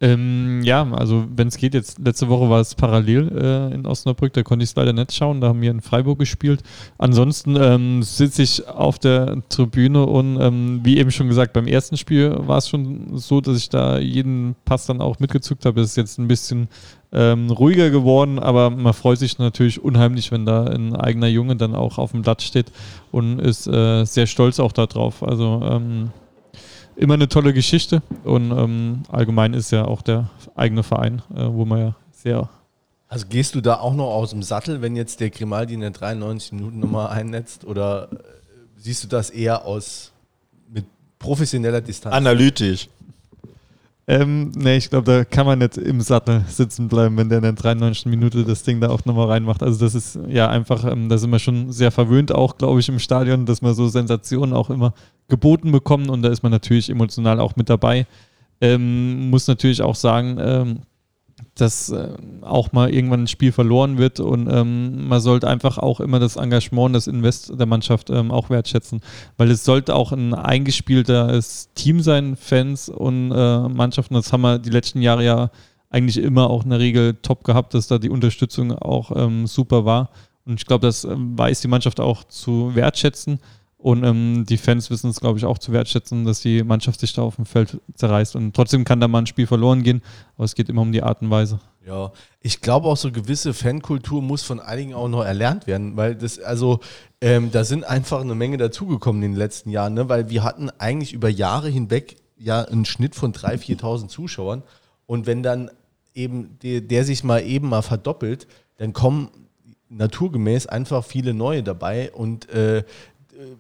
Ähm, ja, also wenn es geht, jetzt letzte Woche war es parallel äh, in Osnabrück, da konnte ich es leider nicht schauen, da haben wir in Freiburg gespielt. Ansonsten ähm, sitze ich auf der Tribüne und ähm, wie eben schon gesagt, beim ersten Spiel war es schon so, dass ich da jeden Pass dann auch mitgezuckt habe. Es ist jetzt ein bisschen ähm, ruhiger geworden, aber man freut sich natürlich unheimlich, wenn da ein eigener Junge dann auch auf dem Blatt steht und ist äh, sehr stolz auch darauf. Also ähm, immer eine tolle Geschichte und ähm, allgemein ist ja auch der eigene Verein, äh, wo man ja sehr Also gehst du da auch noch aus dem Sattel, wenn jetzt der Grimaldi in der 93 Minuten Nummer einnetzt oder äh, siehst du das eher aus mit professioneller Distanz? Analytisch. Ähm, nee, ich glaube, da kann man nicht im Sattel sitzen bleiben, wenn der in der 93. Minute das Ding da auch nochmal reinmacht. Also das ist ja einfach, ähm, da sind wir schon sehr verwöhnt auch, glaube ich, im Stadion, dass wir so Sensationen auch immer geboten bekommen und da ist man natürlich emotional auch mit dabei. Ähm, muss natürlich auch sagen, ähm, dass äh, auch mal irgendwann ein Spiel verloren wird und ähm, man sollte einfach auch immer das Engagement, das Invest der Mannschaft ähm, auch wertschätzen, weil es sollte auch ein eingespieltes Team sein, Fans und äh, Mannschaften. Das haben wir die letzten Jahre ja eigentlich immer auch in der Regel top gehabt, dass da die Unterstützung auch ähm, super war und ich glaube, das ähm, weiß die Mannschaft auch zu wertschätzen. Und ähm, die Fans wissen es, glaube ich, auch zu wertschätzen, dass die Mannschaft sich da auf dem Feld zerreißt. Und trotzdem kann da mal ein Spiel verloren gehen, aber es geht immer um die Art und Weise. Ja, ich glaube auch so gewisse Fankultur muss von einigen auch noch erlernt werden, weil das, also ähm, da sind einfach eine Menge dazugekommen in den letzten Jahren, ne? weil wir hatten eigentlich über Jahre hinweg ja einen Schnitt von 3.000, 4.000 Zuschauern und wenn dann eben der, der sich mal eben mal verdoppelt, dann kommen naturgemäß einfach viele neue dabei und äh,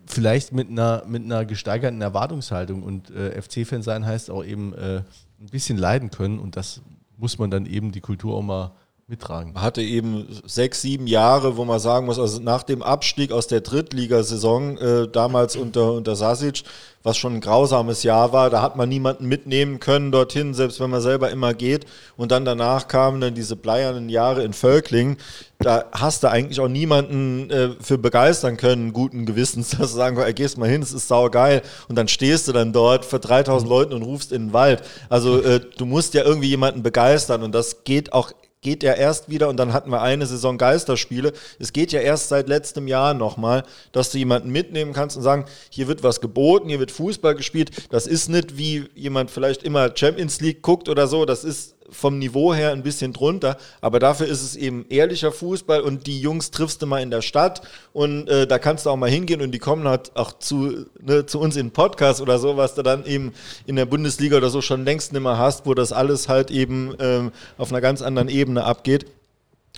vielleicht mit einer, mit einer gesteigerten Erwartungshaltung und äh, FC-Fan sein heißt auch eben äh, ein bisschen leiden können und das muss man dann eben die Kultur auch mal mittragen. Man hatte eben sechs, sieben Jahre, wo man sagen muss, also nach dem Abstieg aus der Drittligasaison, äh, damals unter, unter Sasic, was schon ein grausames Jahr war, da hat man niemanden mitnehmen können dorthin, selbst wenn man selber immer geht. Und dann danach kamen dann diese bleiernen Jahre in Völkling. Da hast du eigentlich auch niemanden äh, für begeistern können, guten Gewissens, (laughs) dass du sagen kannst, gehst mal hin, es ist saugeil. Und dann stehst du dann dort vor 3000 Leuten und rufst in den Wald. Also äh, du musst ja irgendwie jemanden begeistern und das geht auch geht ja erst wieder und dann hatten wir eine Saison Geisterspiele. Es geht ja erst seit letztem Jahr nochmal, dass du jemanden mitnehmen kannst und sagen, hier wird was geboten, hier wird Fußball gespielt. Das ist nicht wie jemand vielleicht immer Champions League guckt oder so. Das ist vom Niveau her ein bisschen drunter, aber dafür ist es eben ehrlicher Fußball und die Jungs triffst du mal in der Stadt und äh, da kannst du auch mal hingehen und die kommen halt auch zu, ne, zu uns in Podcast oder so, was du dann eben in der Bundesliga oder so schon längst nicht mehr hast, wo das alles halt eben ähm, auf einer ganz anderen Ebene abgeht.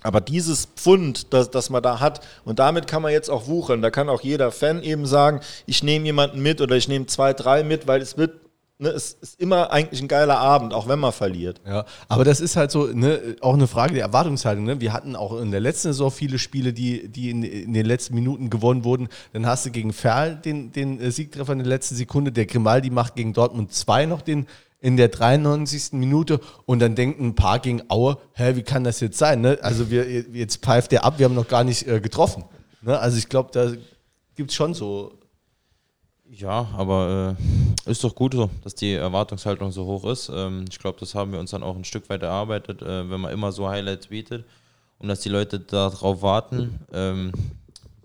Aber dieses Pfund, das, das man da hat, und damit kann man jetzt auch wuchern. Da kann auch jeder Fan eben sagen, ich nehme jemanden mit oder ich nehme zwei, drei mit, weil es wird ne, es ist immer eigentlich ein geiler Abend, auch wenn man verliert. Ja, aber das ist halt so ne, auch eine Frage der Erwartungshaltung. Ne? Wir hatten auch in der letzten Saison viele Spiele, die, die in, in den letzten Minuten gewonnen wurden. Dann hast du gegen Ferl den, den äh, Siegtreffer in der letzten Sekunde. Der Grimaldi macht gegen Dortmund 2 noch den in der 93. Minute und dann denken ein paar gegen Aue, hä, wie kann das jetzt sein? Ne? Also wir, jetzt pfeift der ab, wir haben noch gar nicht äh, getroffen. Ne? Also ich glaube, da gibt es schon so ja, aber äh, ist doch gut so, dass die Erwartungshaltung so hoch ist. Ähm, ich glaube, das haben wir uns dann auch ein Stück weit erarbeitet, äh, wenn man immer so Highlights bietet und dass die Leute darauf warten. Ähm,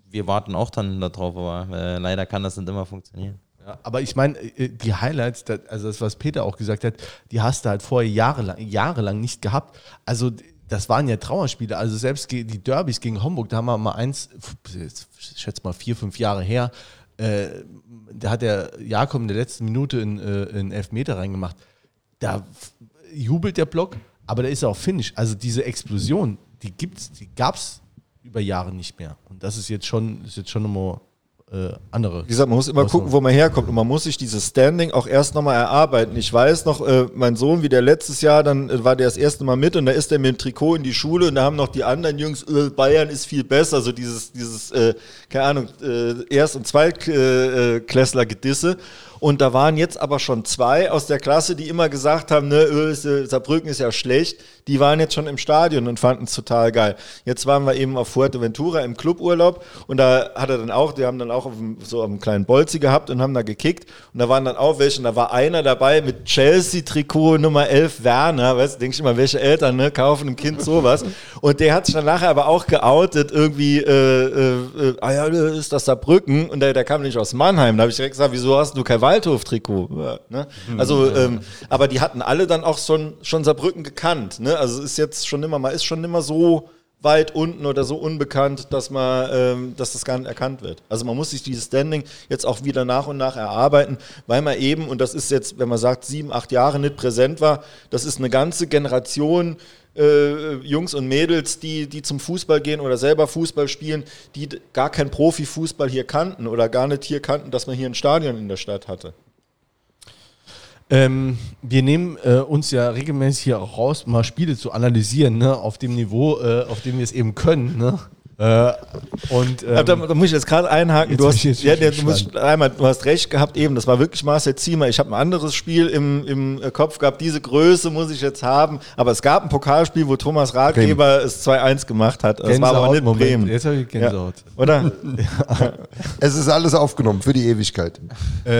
wir warten auch dann darauf, aber äh, leider kann das nicht immer funktionieren. Ja, aber ich meine, äh, die Highlights, also das, was Peter auch gesagt hat, die hast du halt vorher jahrelang, jahrelang nicht gehabt. Also das waren ja Trauerspiele. Also selbst die Derbys gegen Homburg, da haben wir mal eins, ich schätze mal vier, fünf Jahre her, äh, da hat der Jakob in der letzten Minute in, äh, in Elfmeter reingemacht. Da jubelt der Block, aber da ist auch Finish. Also diese Explosion, die gibt's, die gab es über Jahre nicht mehr. Und das ist jetzt schon, ist jetzt schon nochmal äh, andere. Wie gesagt, man muss immer gucken, wo man herkommt und man muss sich dieses Standing auch erst nochmal erarbeiten. Ich weiß noch, äh, mein Sohn, wie der letztes Jahr, dann äh, war der das erste Mal mit und da ist er mit dem Trikot in die Schule und da haben noch die anderen Jungs, äh, Bayern ist viel besser, so dieses, dieses, äh, keine Ahnung, äh, Erst- und Zweitklässler-Gedisse. Und da waren jetzt aber schon zwei aus der Klasse, die immer gesagt haben, ne, äh, Saarbrücken ist ja schlecht. Die waren jetzt schon im Stadion und fanden es total geil. Jetzt waren wir eben auf Fuerteventura im Cluburlaub und da hat er dann auch, die haben dann auch auf dem, so auf einem kleinen Bolzi gehabt und haben da gekickt und da waren dann auch welche und da war einer dabei mit Chelsea-Trikot Nummer 11 Werner, weißt du, denke ich mal, welche Eltern ne, kaufen einem Kind sowas und der hat sich dann nachher aber auch geoutet irgendwie, äh, äh, äh ah ja, ist das Saarbrücken und der, der kam nicht aus Mannheim, da habe ich direkt gesagt, wieso hast du kein Waldhof-Trikot. Ja, ne? Also, ähm, aber die hatten alle dann auch schon, schon Saarbrücken gekannt. Ne? Also es ist jetzt schon immer, man ist schon immer so weit unten oder so unbekannt, dass man, ähm, dass das gar nicht erkannt wird. Also man muss sich dieses Standing jetzt auch wieder nach und nach erarbeiten, weil man eben, und das ist jetzt, wenn man sagt, sieben, acht Jahre nicht präsent war, das ist eine ganze Generation äh, Jungs und Mädels, die, die zum Fußball gehen oder selber Fußball spielen, die gar kein Profifußball hier kannten oder gar nicht hier kannten, dass man hier ein Stadion in der Stadt hatte. Ähm, wir nehmen äh, uns ja regelmäßig hier auch raus, mal Spiele zu analysieren, ne, auf dem Niveau, äh, auf dem wir es eben können. Ne? Äh, und ähm, da, da muss ich jetzt gerade einhaken. Jetzt Du hast, jetzt ja, ja, du, musst, einmal, du hast recht gehabt eben. Das war wirklich Marcel Ziemer. Ich habe ein anderes Spiel im, im äh, Kopf gehabt. Diese Größe muss ich jetzt haben. Aber es gab ein Pokalspiel, wo Thomas Ratgeber es 2-1 gemacht hat. Das war aber nicht Moment. Bremen. Jetzt habe ich Gänsehaut. Oder? (laughs) Es ist alles aufgenommen für die Ewigkeit. Äh,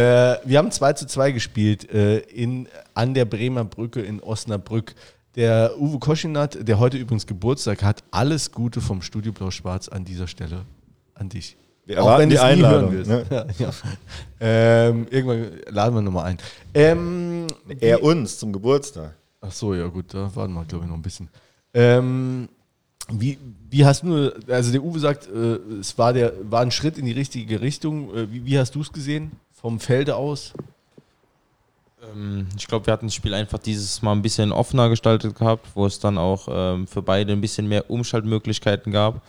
wir haben 2 zu 2 gespielt äh, in, an der Bremer Brücke in Osnabrück. Der Uwe Koschinat, der heute übrigens Geburtstag hat, alles Gute vom Studio Blau-Schwarz an dieser Stelle an dich. Wir erwarten die du es nie Einladung, ne? (laughs) Ja, ja. Ähm, irgendwann laden wir nochmal ein. Ähm, Er uns zum Geburtstag. Ach so, ja gut, da warten wir, glaube ich, noch ein bisschen. Ähm, wie, wie hast du, also der Uwe sagt, äh, es war, der, war ein Schritt in die richtige Richtung. Äh, wie, wie hast du es gesehen? Vom Felde aus? Ähm, ich glaube, wir hatten das Spiel einfach dieses Mal ein bisschen offener gestaltet gehabt, wo es dann auch ähm, für beide ein bisschen mehr Umschaltmöglichkeiten gab.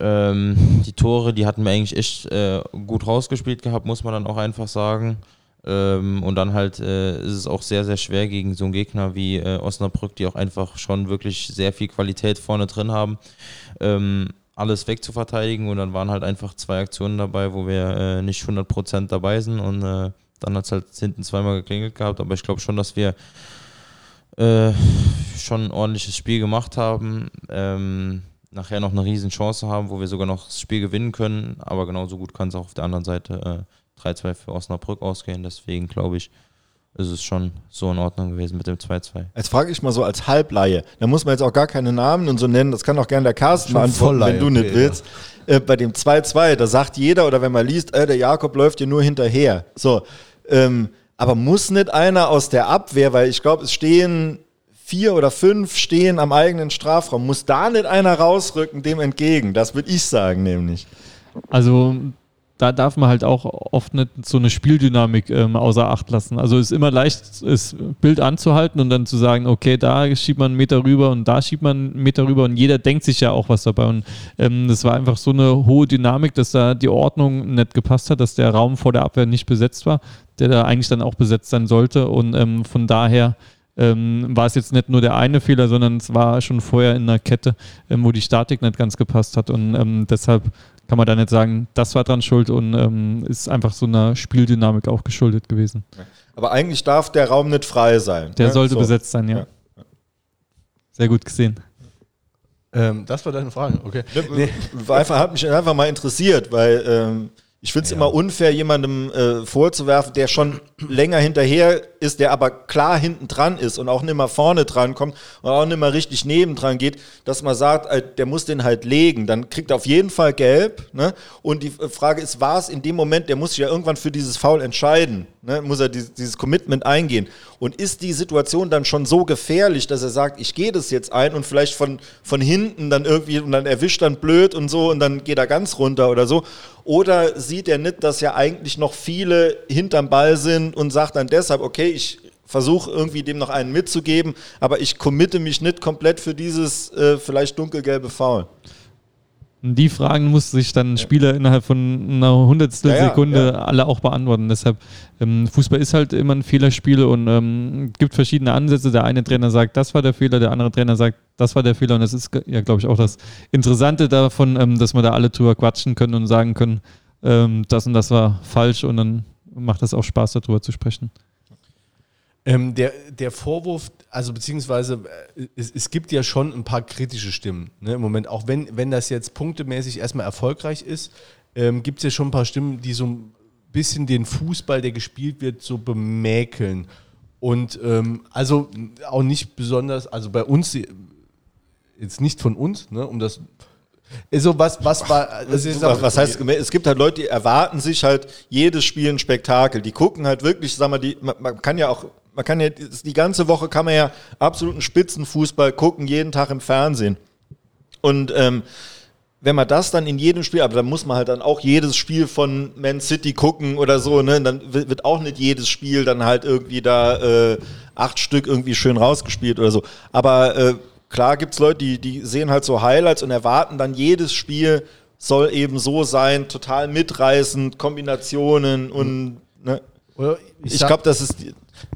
Ähm, die Tore, die hatten wir eigentlich echt äh, gut rausgespielt gehabt, muss man dann auch einfach sagen. Ähm, und dann halt äh, ist es auch sehr, sehr schwer gegen so einen Gegner wie äh, Osnabrück, die auch einfach schon wirklich sehr viel Qualität vorne drin haben, ähm, alles wegzuverteidigen. Und dann waren halt einfach zwei Aktionen dabei, wo wir äh, nicht 100% dabei sind. Und äh, dann hat es halt hinten zweimal geklingelt gehabt. Aber ich glaube schon, dass wir äh, schon ein ordentliches Spiel gemacht haben. Ähm, nachher noch eine riesen Chance haben, wo wir sogar noch das Spiel gewinnen können. Aber genauso gut kann es auch auf der anderen Seite äh, 3-2 für Osnabrück ausgehen. Deswegen glaube ich, ist es schon so in Ordnung gewesen mit dem 2-2. Jetzt frage ich mal so als Halbleihe. Da muss man jetzt auch gar keine Namen und so nennen. Das kann auch gerne der Carsten beantworten, wenn du nicht okay, willst. Äh, bei dem 2-2, da sagt jeder oder wenn man liest, äh, der Jakob läuft dir nur hinterher. So, ähm, aber muss nicht einer aus der Abwehr, weil ich glaube, es stehen vier oder fünf stehen am eigenen Strafraum. Muss da nicht einer rausrücken dem entgegen? Das würde ich sagen, nämlich. Also da darf man halt auch oft nicht so eine Spieldynamik ähm, außer Acht lassen. Also es ist immer leicht, das Bild anzuhalten und dann zu sagen, okay, da schiebt man einen Meter rüber und da schiebt man einen Meter rüber und jeder denkt sich ja auch was dabei. Und ähm, das war einfach so eine hohe Dynamik, dass da die Ordnung nicht gepasst hat, dass der Raum vor der Abwehr nicht besetzt war, der da eigentlich dann auch besetzt sein sollte. Und ähm, von daher ähm, war es jetzt nicht nur der eine Fehler, sondern es war schon vorher in einer Kette, ähm, wo die Statik nicht ganz gepasst hat. Und ähm, deshalb kann man da nicht sagen, das war dran schuld und ähm, ist einfach so einer Spieldynamik auch geschuldet gewesen. Aber eigentlich darf der Raum nicht frei sein. Der ne? sollte So. besetzt sein, ja. Ja. Sehr gut gesehen. Ähm, das war deine Frage, okay. Ne, war einfach, hat mich einfach mal interessiert, weil ähm, ich finde es immer unfair, jemandem äh, vorzuwerfen, der schon länger hinterher ist, der aber klar hinten dran ist und auch nicht mehr vorne dran kommt und auch nicht mehr richtig nebendran geht, dass man sagt, äh, der muss den halt legen. Dann kriegt er auf jeden Fall gelb. Ne? Und die äh, Frage ist, war es in dem Moment, der muss sich ja irgendwann für dieses Foul entscheiden, ne? muss er dieses, dieses Commitment eingehen. Und ist die Situation dann schon so gefährlich, dass er sagt, ich gehe das jetzt ein und vielleicht von, von hinten dann irgendwie und dann erwischt dann blöd und so und dann geht er ganz runter oder so. Oder sieht er nicht, dass ja eigentlich noch viele hinterm Ball sind und sagt dann deshalb, okay, ich versuche irgendwie dem noch einen mitzugeben, aber ich committe mich nicht komplett für dieses äh, vielleicht dunkelgelbe Foul. Die Fragen muss sich dann Spieler innerhalb von einer Hundertstel Ja, ja, Sekunde ja. alle auch beantworten. Deshalb, ähm, Fußball ist halt immer ein Fehlerspiel und ähm, gibt verschiedene Ansätze. Der eine Trainer sagt, das war der Fehler, der andere Trainer sagt, das war der Fehler. Und das ist ja, glaube ich, auch das Interessante davon, ähm, dass wir da alle drüber quatschen können und sagen können, ähm, das und das war falsch und dann macht das auch Spaß, darüber zu sprechen. Ähm, der, der Vorwurf, also beziehungsweise äh, es, es gibt ja schon ein paar kritische Stimmen ne, im Moment, auch wenn, wenn das jetzt punktemäßig erstmal erfolgreich ist, ähm, gibt es ja schon ein paar Stimmen, die so ein bisschen den Fußball, der gespielt wird, so bemäkeln. Und ähm, also auch nicht besonders, also bei uns, jetzt nicht von uns, ne, um das Also was, was war. Ist was, was heißt, es gibt halt Leute, die erwarten sich halt jedes Spiel ein Spektakel. Die gucken halt wirklich, sag mal, die, man, man kann ja auch, man kann ja, die ganze Woche kann man ja absoluten Spitzenfußball gucken, jeden Tag im Fernsehen. Und ähm, wenn man das dann in jedem Spiel, aber dann muss man halt dann auch jedes Spiel von Man City gucken oder so, ne? Dann wird auch nicht jedes Spiel dann halt irgendwie da äh, acht Stück irgendwie schön rausgespielt oder so. Aber äh, klar gibt es Leute, die, die sehen halt so Highlights und erwarten dann jedes Spiel soll eben so sein, total mitreißend, Kombinationen und ne? ich, ich glaube, das ist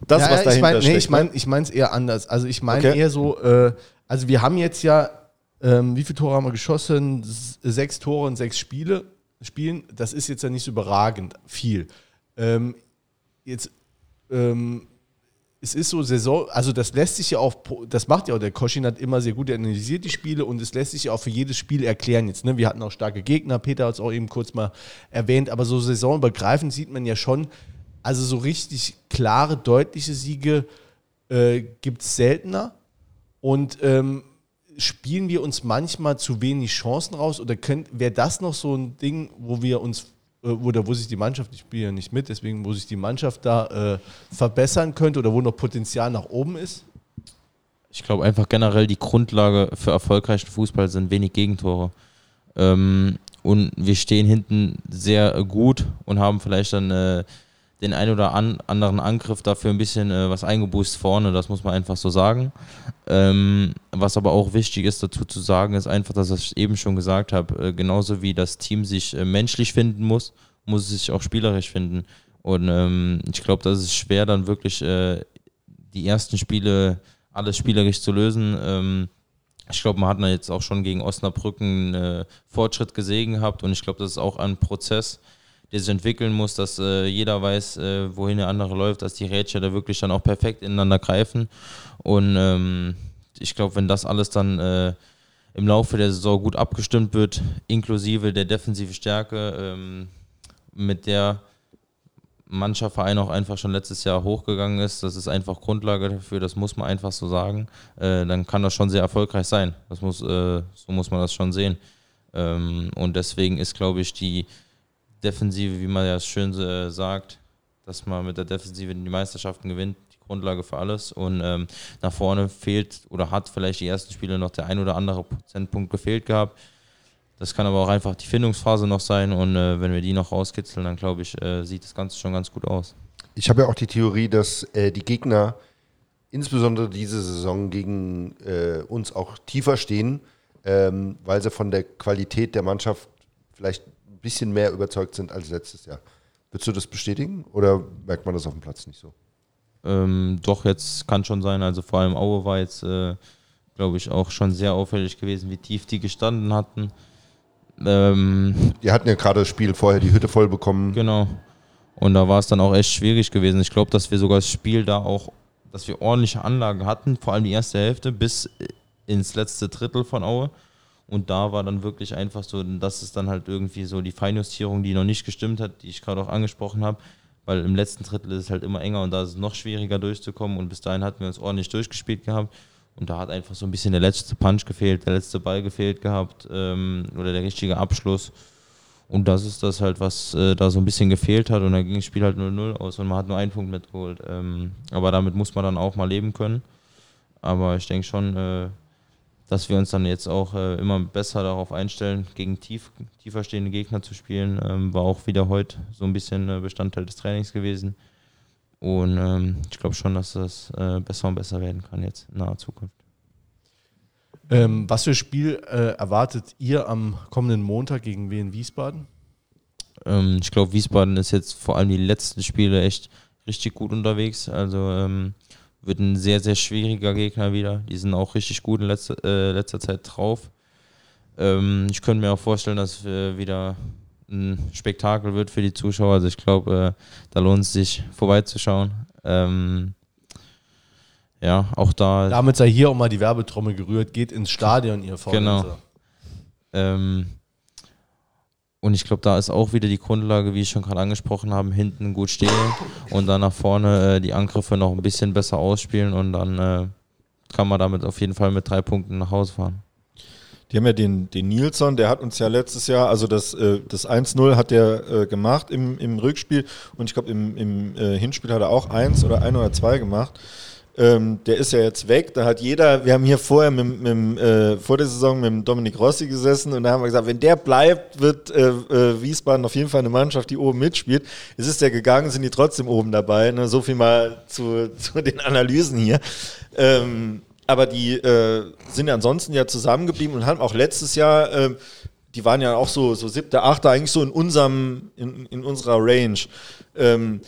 das, ja, was dahinter ich mein, nee, steckt. Ich meine ne? ich es eher anders. Also ich meine okay. eher so, äh, also wir haben jetzt ja ähm, wie viele Tore haben wir geschossen? Sechs Tore und sechs Spiele spielen. Das ist jetzt ja nicht so überragend viel. Ähm, jetzt, ähm, es ist so Saison, also das lässt sich ja auch, das macht ja auch der Koschin hat immer sehr gut analysiert die Spiele und es lässt sich ja auch für jedes Spiel erklären jetzt. Ne? Wir hatten auch starke Gegner, Peter hat es auch eben kurz mal erwähnt, aber so saisonübergreifend sieht man ja schon, also so richtig klare, deutliche Siege äh, gibt es seltener. Und ähm, spielen wir uns manchmal zu wenig Chancen raus oder wäre das noch so ein Ding, wo wir uns oder wo sich die Mannschaft, ich spiele ja nicht mit, deswegen, wo sich die Mannschaft da äh, verbessern könnte oder wo noch Potenzial nach oben ist? Ich glaube einfach generell die Grundlage für erfolgreichen Fußball sind wenig Gegentore. Ähm, und wir stehen hinten sehr gut und haben vielleicht dann äh, den ein oder an, anderen Angriff dafür ein bisschen äh, was eingeboost vorne, das muss man einfach so sagen. Ähm, was aber auch wichtig ist dazu zu sagen, ist einfach, dass ich eben schon gesagt habe, äh, genauso wie das Team sich äh, menschlich finden muss, muss es sich auch spielerisch finden. Und ähm, ich glaube, das ist schwer, dann wirklich äh, die ersten Spiele alles spielerisch zu lösen. Ähm, ich glaube, man hat da jetzt auch schon gegen Osnabrücken äh, Fortschritt gesehen gehabt und ich glaube, das ist auch ein Prozess, der sich entwickeln muss, dass äh, jeder weiß, äh, wohin der andere läuft, dass die Rätsel da wirklich dann auch perfekt ineinander greifen. Und ähm, ich glaube, wenn das alles dann äh, im Laufe der Saison gut abgestimmt wird, inklusive der defensive Stärke, ähm, mit der mancher Verein auch einfach schon letztes Jahr hochgegangen ist, das ist einfach Grundlage dafür, das muss man einfach so sagen, äh, dann kann das schon sehr erfolgreich sein. Das muss, äh, so muss man das schon sehen. Ähm, und deswegen ist, glaube ich, die Defensive, wie man ja schön äh, sagt, dass man mit der Defensive die Meisterschaften gewinnt, die Grundlage für alles. Und ähm, nach vorne fehlt oder hat vielleicht die ersten Spiele noch der ein oder andere Prozentpunkt gefehlt gehabt. Das kann aber auch einfach die Findungsphase noch sein und äh, wenn wir die noch rauskitzeln, dann glaube ich, äh, sieht das Ganze schon ganz gut aus. Ich habe ja auch die Theorie, dass äh, die Gegner insbesondere diese Saison gegen äh, uns auch tiefer stehen, ähm, weil sie von der Qualität der Mannschaft vielleicht ein bisschen mehr überzeugt sind als letztes Jahr. Würdest du das bestätigen oder merkt man das auf dem Platz nicht so? Ähm, doch, jetzt kann schon sein. Also vor allem Aue war jetzt, äh, glaube ich, auch schon sehr auffällig gewesen, wie tief die gestanden hatten. Ähm, die hatten ja gerade das Spiel vorher die Hütte voll bekommen. Genau. Und da war es dann auch echt schwierig gewesen. Ich glaube, dass wir sogar das Spiel da auch, dass wir ordentliche Anlagen hatten, vor allem die erste Hälfte bis ins letzte Drittel von Aue. Und da war dann wirklich einfach so, das ist dann halt irgendwie so die Feinjustierung, die noch nicht gestimmt hat, die ich gerade auch angesprochen habe. Weil im letzten Drittel ist es halt immer enger und da ist es noch schwieriger durchzukommen. Und bis dahin hatten wir uns ordentlich durchgespielt gehabt. Und da hat einfach so ein bisschen der letzte Punch gefehlt, der letzte Ball gefehlt gehabt ähm, oder der richtige Abschluss. Und das ist das halt, was äh, da so ein bisschen gefehlt hat. Und dann ging das Spiel halt 0-0 aus und man hat nur einen Punkt mitgeholt. Ähm, aber damit muss man dann auch mal leben können. Aber ich denke schon, äh, dass wir uns dann jetzt auch äh, immer besser darauf einstellen, gegen tief, tiefer stehende Gegner zu spielen. Ähm, war auch wieder heute so ein bisschen äh, Bestandteil des Trainings gewesen. Und ähm, ich glaube schon, dass das äh, besser und besser werden kann jetzt in naher Zukunft. Ähm, was für Spiel äh, erwartet ihr am kommenden Montag gegen Wien Wiesbaden? Ähm, ich glaube, Wiesbaden ist jetzt vor allem die letzten Spiele echt richtig gut unterwegs. Also ähm, wird ein sehr, sehr schwieriger Gegner wieder. Die sind auch richtig gut in letzter, äh, letzter Zeit drauf. Ähm, ich könnte mir auch vorstellen, dass äh, wieder ein Spektakel wird für die Zuschauer. Also ich glaube, äh, da lohnt es sich vorbeizuschauen. Ähm, ja, auch da. Damit sei hier auch mal die Werbetrommel gerührt. Geht ins Stadion, ihr Freunde. Genau. Ähm, und ich glaube, da ist auch wieder die Grundlage, wie ich schon gerade angesprochen habe, hinten gut stehen und dann nach vorne äh, die Angriffe noch ein bisschen besser ausspielen und dann äh, kann man damit auf jeden Fall mit drei Punkten nach Hause fahren. Die haben ja den, den Nilsson, der hat uns ja letztes Jahr, also das, äh, das 1-0 hat der äh, gemacht im, im Rückspiel und ich glaube im, im äh, Hinspiel hat er auch eins oder ein oder zwei gemacht. Ähm, der ist ja jetzt weg. Da hat jeder, wir haben hier vorher mit, mit, äh, vor der Saison mit Dominik Rossi gesessen und da haben wir gesagt, wenn der bleibt, wird äh, äh, Wiesbaden auf jeden Fall eine Mannschaft, die oben mitspielt. Es ist ja gegangen, sind die trotzdem oben dabei. Ne? So viel mal zu, (laughs) zu den Analysen hier. Ähm, aber die äh, sind ansonsten ja zusammengeblieben und haben auch letztes Jahr, äh, die waren ja auch so, so siebter, achter, eigentlich so in unserem, in, in unserer Range. Ähm,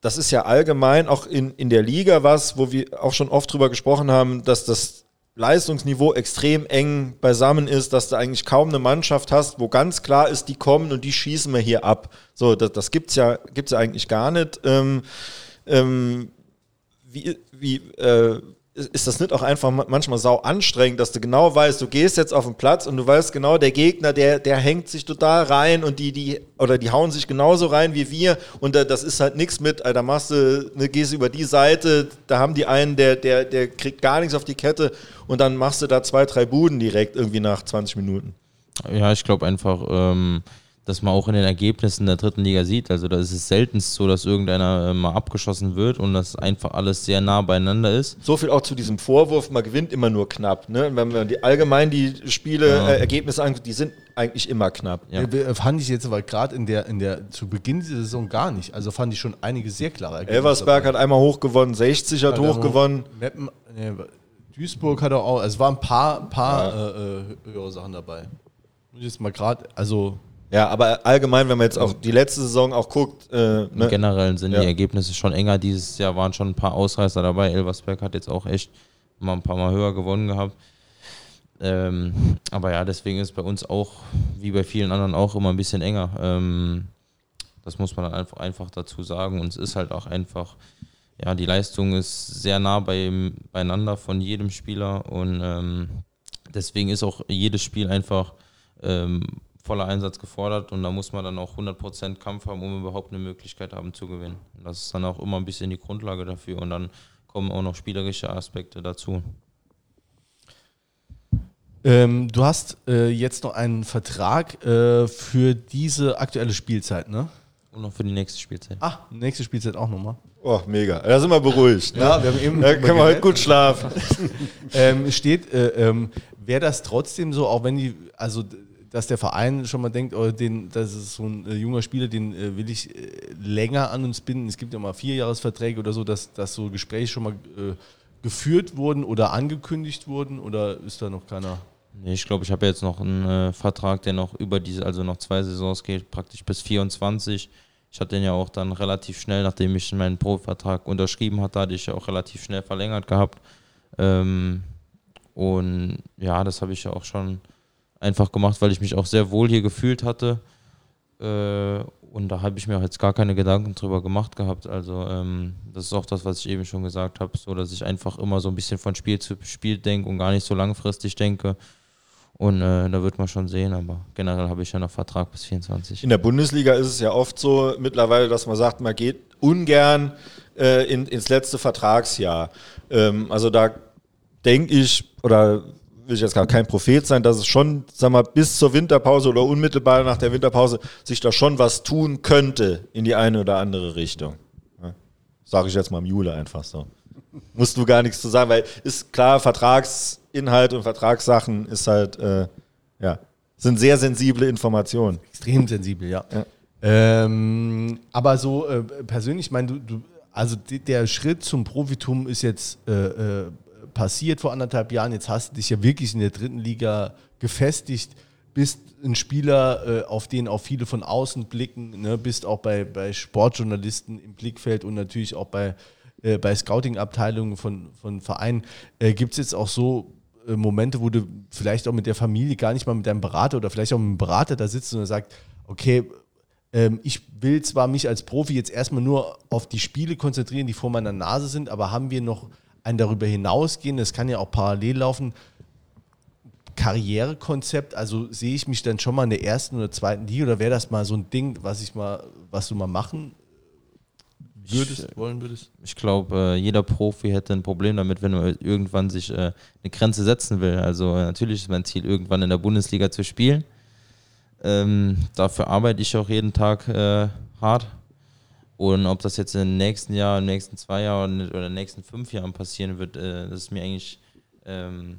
das ist ja allgemein auch in, in der Liga was, wo wir auch schon oft drüber gesprochen haben, dass das Leistungsniveau extrem eng beisammen ist, dass du eigentlich kaum eine Mannschaft hast, wo ganz klar ist, die kommen und die schießen wir hier ab. So, das, das gibt's ja, gibt's ja eigentlich gar nicht. Ähm, ähm, wie, wie, äh, ist das nicht auch einfach manchmal sau anstrengend, dass du genau weißt, du gehst jetzt auf den Platz und du weißt genau, der Gegner, der, der hängt sich total rein und die, die, oder die hauen sich genauso rein wie wir und das ist halt nichts mit, da machst du, ne, gehst über die Seite, da haben die einen, der, der, der kriegt gar nichts auf die Kette und dann machst du da zwei, drei Buden direkt irgendwie nach 20 Minuten. Ja, ich glaube einfach, ähm, dass man auch in den Ergebnissen der dritten Liga sieht. Also da ist es seltenst so, dass irgendeiner äh, mal abgeschossen wird und dass einfach alles sehr nah beieinander ist. So viel auch zu diesem Vorwurf, man gewinnt immer nur knapp. Ne? Wenn man die allgemein die Spiele, ja. äh, Ergebnisse anguckt, die sind eigentlich immer knapp. Ja. Ja, fand ich jetzt aber gerade in der, in der, zu Beginn dieser Saison gar nicht. Also fand ich schon einige sehr klare Ergebnisse. Elversberg hat einmal hochgewonnen, 60 hat, hat hochgewonnen. Meppen, nee, Duisburg hat auch, also es waren ein paar, paar äh, äh, höhere Sachen dabei. Muss ich jetzt mal gerade, also ja, aber allgemein, wenn man jetzt auch die letzte Saison auch guckt. Äh, ne? Im Generellen sind ja. die Ergebnisse schon enger. Dieses Jahr waren schon ein paar Ausreißer dabei. Elversberg hat jetzt auch echt mal ein paar Mal höher gewonnen gehabt. Ähm, aber ja, deswegen ist bei uns auch, wie bei vielen anderen, auch immer ein bisschen enger. Ähm, das muss man dann einfach, einfach dazu sagen. Und es ist halt auch einfach, ja, die Leistung ist sehr nah bei, beieinander von jedem Spieler. Und ähm, deswegen ist auch jedes Spiel einfach ähm, voller Einsatz gefordert und da muss man dann auch 100% Kampf haben, um überhaupt eine Möglichkeit haben zu gewinnen. Und das ist dann auch immer ein bisschen die Grundlage dafür und dann kommen auch noch spielerische Aspekte dazu. Ähm, du hast äh, jetzt noch einen Vertrag äh, für diese aktuelle Spielzeit, ne? Und noch für die nächste Spielzeit. Ah, nächste Spielzeit auch nochmal. Oh, mega. Da sind wir beruhigt. Ne? Ja, wir haben eben. Da können wir heute gut schlafen. (laughs) ähm, steht, äh, ähm, wäre das trotzdem so, auch wenn die, also dass der Verein schon mal denkt, oh, den, das ist so ein äh, junger Spieler, den äh, will ich äh, länger an uns binden. Es gibt ja mal Vierjahresverträge oder so, dass, dass so Gespräche schon mal äh, geführt wurden oder angekündigt wurden oder ist da noch keiner? Nee, ich glaube, ich habe jetzt noch einen äh, Vertrag, der noch über diese, also noch zwei Saisons geht, praktisch bis 24. Ich hatte den ja auch dann relativ schnell, nachdem ich meinen Pro-Vertrag unterschrieben hatte, hatte ich ja auch relativ schnell verlängert gehabt. Ähm, und ja, das habe ich ja auch schon einfach gemacht, weil ich mich auch sehr wohl hier gefühlt hatte. Äh, und da habe ich mir auch jetzt gar keine Gedanken drüber gemacht gehabt. Also ähm, das ist auch das, was ich eben schon gesagt habe, so dass ich einfach immer so ein bisschen von Spiel zu Spiel denke und gar nicht so langfristig denke. Und äh, da wird man schon sehen, aber generell habe ich ja noch Vertrag bis 24. In der Bundesliga ist es ja oft so mittlerweile, dass man sagt, man geht ungern äh, in, ins letzte Vertragsjahr. Ähm, also da denke ich, oder will ich jetzt gar kein Prophet sein, dass es schon, sag mal, bis zur Winterpause oder unmittelbar nach der Winterpause sich da schon was tun könnte in die eine oder andere Richtung. Ja, Sage ich jetzt mal im Jule einfach so. Musst du gar nichts zu sagen, weil ist klar, Vertragsinhalt und Vertragssachen ist halt, äh, ja, sind sehr sensible Informationen. Extrem sensibel, ja. ja. Ähm, aber so äh, persönlich, ich meine, du, du, also der Schritt zum Profitum ist jetzt äh, äh passiert vor anderthalb Jahren. Jetzt hast du dich ja wirklich in der dritten Liga gefestigt, bist ein Spieler, äh, auf den auch viele von außen blicken, ne? bist auch bei, bei Sportjournalisten im Blickfeld und natürlich auch bei, äh, bei Scouting-Abteilungen von, von Vereinen. Äh, Gibt es jetzt auch so Momente, wo du vielleicht auch mit der Familie gar nicht mal mit deinem Berater oder vielleicht auch mit einem Berater da sitzt und sagt, okay, ähm, ich will zwar mich als Profi jetzt erstmal nur auf die Spiele konzentrieren, die vor meiner Nase sind, aber haben wir noch ein darüber hinausgehen, das kann ja auch parallel laufen, Karrierekonzept, also sehe ich mich dann schon mal in der ersten oder zweiten Liga oder wäre das mal so ein Ding, was ich mal, was du mal machen würdest, wollen würdest? Ich glaube, äh, jeder Profi hätte ein Problem damit, wenn man irgendwann sich äh, eine Grenze setzen will. Also äh, natürlich ist mein Ziel, irgendwann in der Bundesliga zu spielen. Ähm, dafür arbeite ich auch jeden Tag äh, hart. Und ob das jetzt im nächsten Jahr, im nächsten zwei Jahren oder in den nächsten fünf Jahren passieren wird, äh, das ist mir eigentlich, ähm,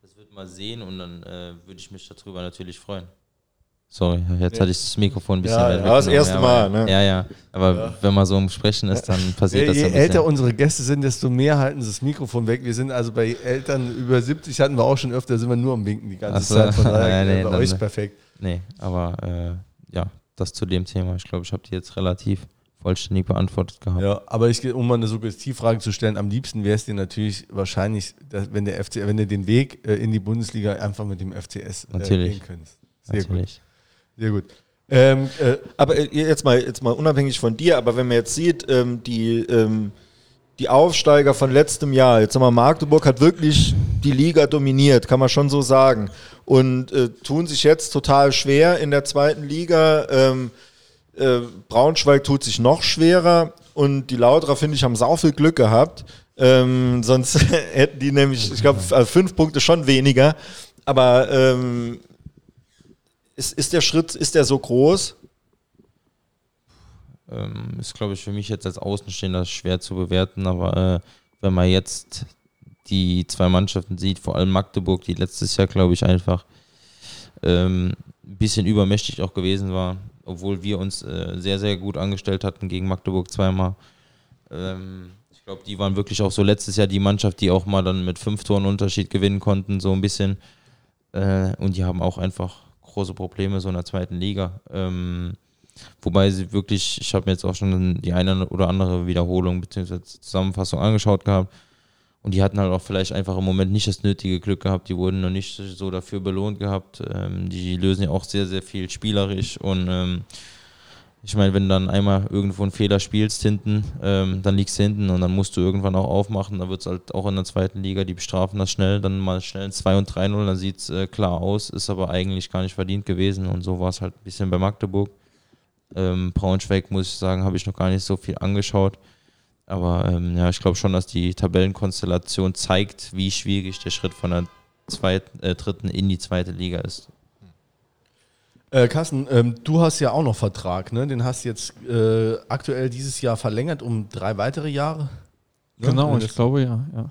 das wird mal sehen und dann äh, würde ich mich darüber natürlich freuen. Sorry, jetzt Ja. hatte ich das Mikrofon ein bisschen Ja, weit ja, das erste Mal, aber- ne? Ja, ja. Aber wenn man so im Sprechen ist, dann passiert Je, das je ja älter unsere Gäste sind, desto mehr halten sie das Mikrofon weg. Wir sind also bei Eltern über 70 hatten wir auch schon öfter, sind wir nur am Winken die ganze so. Zeit. Von daher, (laughs) Ja, nee, äh, bei euch ist perfekt. Nee, aber äh, ja, das zu dem Thema. Ich glaube, ich habe die jetzt relativ vollständig beantwortet gehabt. Ja, aber ich, um mal eine Suggestivfrage zu stellen, am liebsten wäre es dir natürlich wahrscheinlich, dass, wenn der FC, wenn du den Weg äh, in die Bundesliga einfach mit dem FCS äh, Natürlich. gehen könntest. Sehr gut. Natürlich. Sehr gut. Ähm, äh, Aber äh, jetzt mal, jetzt mal unabhängig von dir, aber wenn man jetzt sieht, ähm, die, ähm, die Aufsteiger von letztem Jahr, jetzt sagen wir, Magdeburg hat wirklich die Liga dominiert, kann man schon so sagen. Und äh, tun sich jetzt total schwer in der zweiten Liga. Ähm, äh, Braunschweig tut sich noch schwerer und die Lauterer, finde ich, haben sau viel Glück gehabt. Ähm, sonst (laughs) hätten die nämlich, ich glaube, fünf Punkte schon weniger. Aber ähm, ist, ist der Schritt, ist der so groß? Ähm, ist, glaube ich, für mich jetzt als Außenstehender schwer zu bewerten, aber äh, wenn man jetzt die zwei Mannschaften sieht, vor allem Magdeburg, die letztes Jahr, glaube ich, einfach ähm, ein bisschen übermächtig auch gewesen war, obwohl wir uns äh, sehr, sehr gut angestellt hatten gegen Magdeburg zweimal. Ähm, ich glaube, die waren wirklich auch so letztes Jahr die Mannschaft, die auch mal dann mit fünf Toren Unterschied gewinnen konnten, so ein bisschen. Äh, und die haben auch einfach große Probleme so in der zweiten Liga. Ähm, wobei sie wirklich, ich habe mir jetzt auch schon die eine oder andere Wiederholung bzw. Zusammenfassung angeschaut gehabt. Und die hatten halt auch vielleicht einfach im Moment nicht das nötige Glück gehabt. Die wurden noch nicht so dafür belohnt gehabt. Ähm, die lösen ja auch sehr, sehr viel spielerisch. Und ähm, ich meine, wenn du dann einmal irgendwo einen Fehler spielst hinten, ähm, dann liegst du hinten und dann musst du irgendwann auch aufmachen. Dann wird es halt auch in der zweiten Liga, die bestrafen das schnell, dann mal schnell ein 2 und 3-0, dann sieht es äh, klar aus, ist aber eigentlich gar nicht verdient gewesen. Und so war es halt ein bisschen bei Magdeburg. Ähm, Braunschweig, muss ich sagen, habe ich noch gar nicht so viel angeschaut. Aber ähm, ja, ich glaube schon, dass die Tabellenkonstellation zeigt, wie schwierig der Schritt von der zweiten, äh, dritten in die zweite Liga ist. Äh, Carsten, ähm, du hast ja auch noch Vertrag, ne? Den hast du jetzt äh, aktuell dieses Jahr verlängert um drei weitere Jahre. Ne? Genau, ich glaube ja. ja.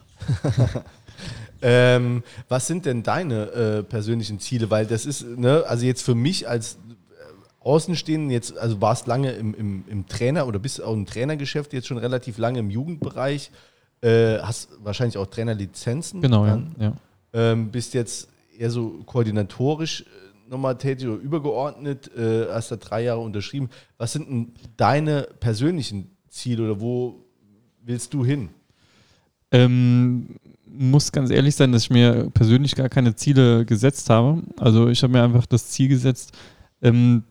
(laughs) Ähm, was sind denn deine äh, persönlichen Ziele? Weil das ist, ne, also jetzt für mich als Außenstehenden, jetzt, also warst lange im, im, im Trainer oder bist auch im Trainergeschäft, jetzt schon relativ lange im Jugendbereich, äh, hast wahrscheinlich auch Trainerlizenzen. Genau, ja. dann, ja. Ähm, bist jetzt eher so koordinatorisch äh, nochmal tätig oder übergeordnet, äh, hast da drei Jahre unterschrieben. Was sind denn deine persönlichen Ziele oder wo willst du hin? Ähm, muss ganz ehrlich sein, dass ich mir persönlich gar keine Ziele gesetzt habe. Also ich habe mir einfach das Ziel gesetzt, ähm,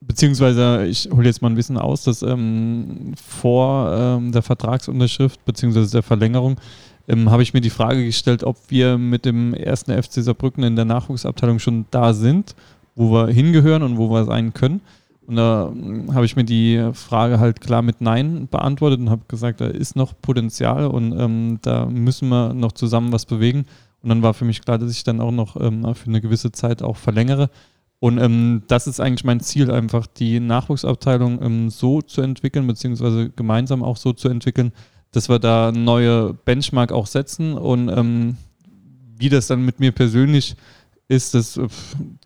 beziehungsweise ich hole jetzt mal ein bisschen aus, dass ähm, vor ähm, der Vertragsunterschrift beziehungsweise der Verlängerung ähm, habe ich mir die Frage gestellt, ob wir mit dem ersten FC Saarbrücken in der Nachwuchsabteilung schon da sind, wo wir hingehören und wo wir sein können. Und da ähm, habe ich mir die Frage halt klar mit Nein beantwortet und habe gesagt, da ist noch Potenzial und ähm, da müssen wir noch zusammen was bewegen. Und dann war für mich klar, dass ich dann auch noch ähm, für eine gewisse Zeit auch verlängere. Und ähm, das ist eigentlich mein Ziel, einfach die Nachwuchsabteilung ähm, so zu entwickeln, beziehungsweise gemeinsam auch so zu entwickeln, dass wir da neue Benchmark auch setzen und ähm, wie das dann mit mir persönlich ist, das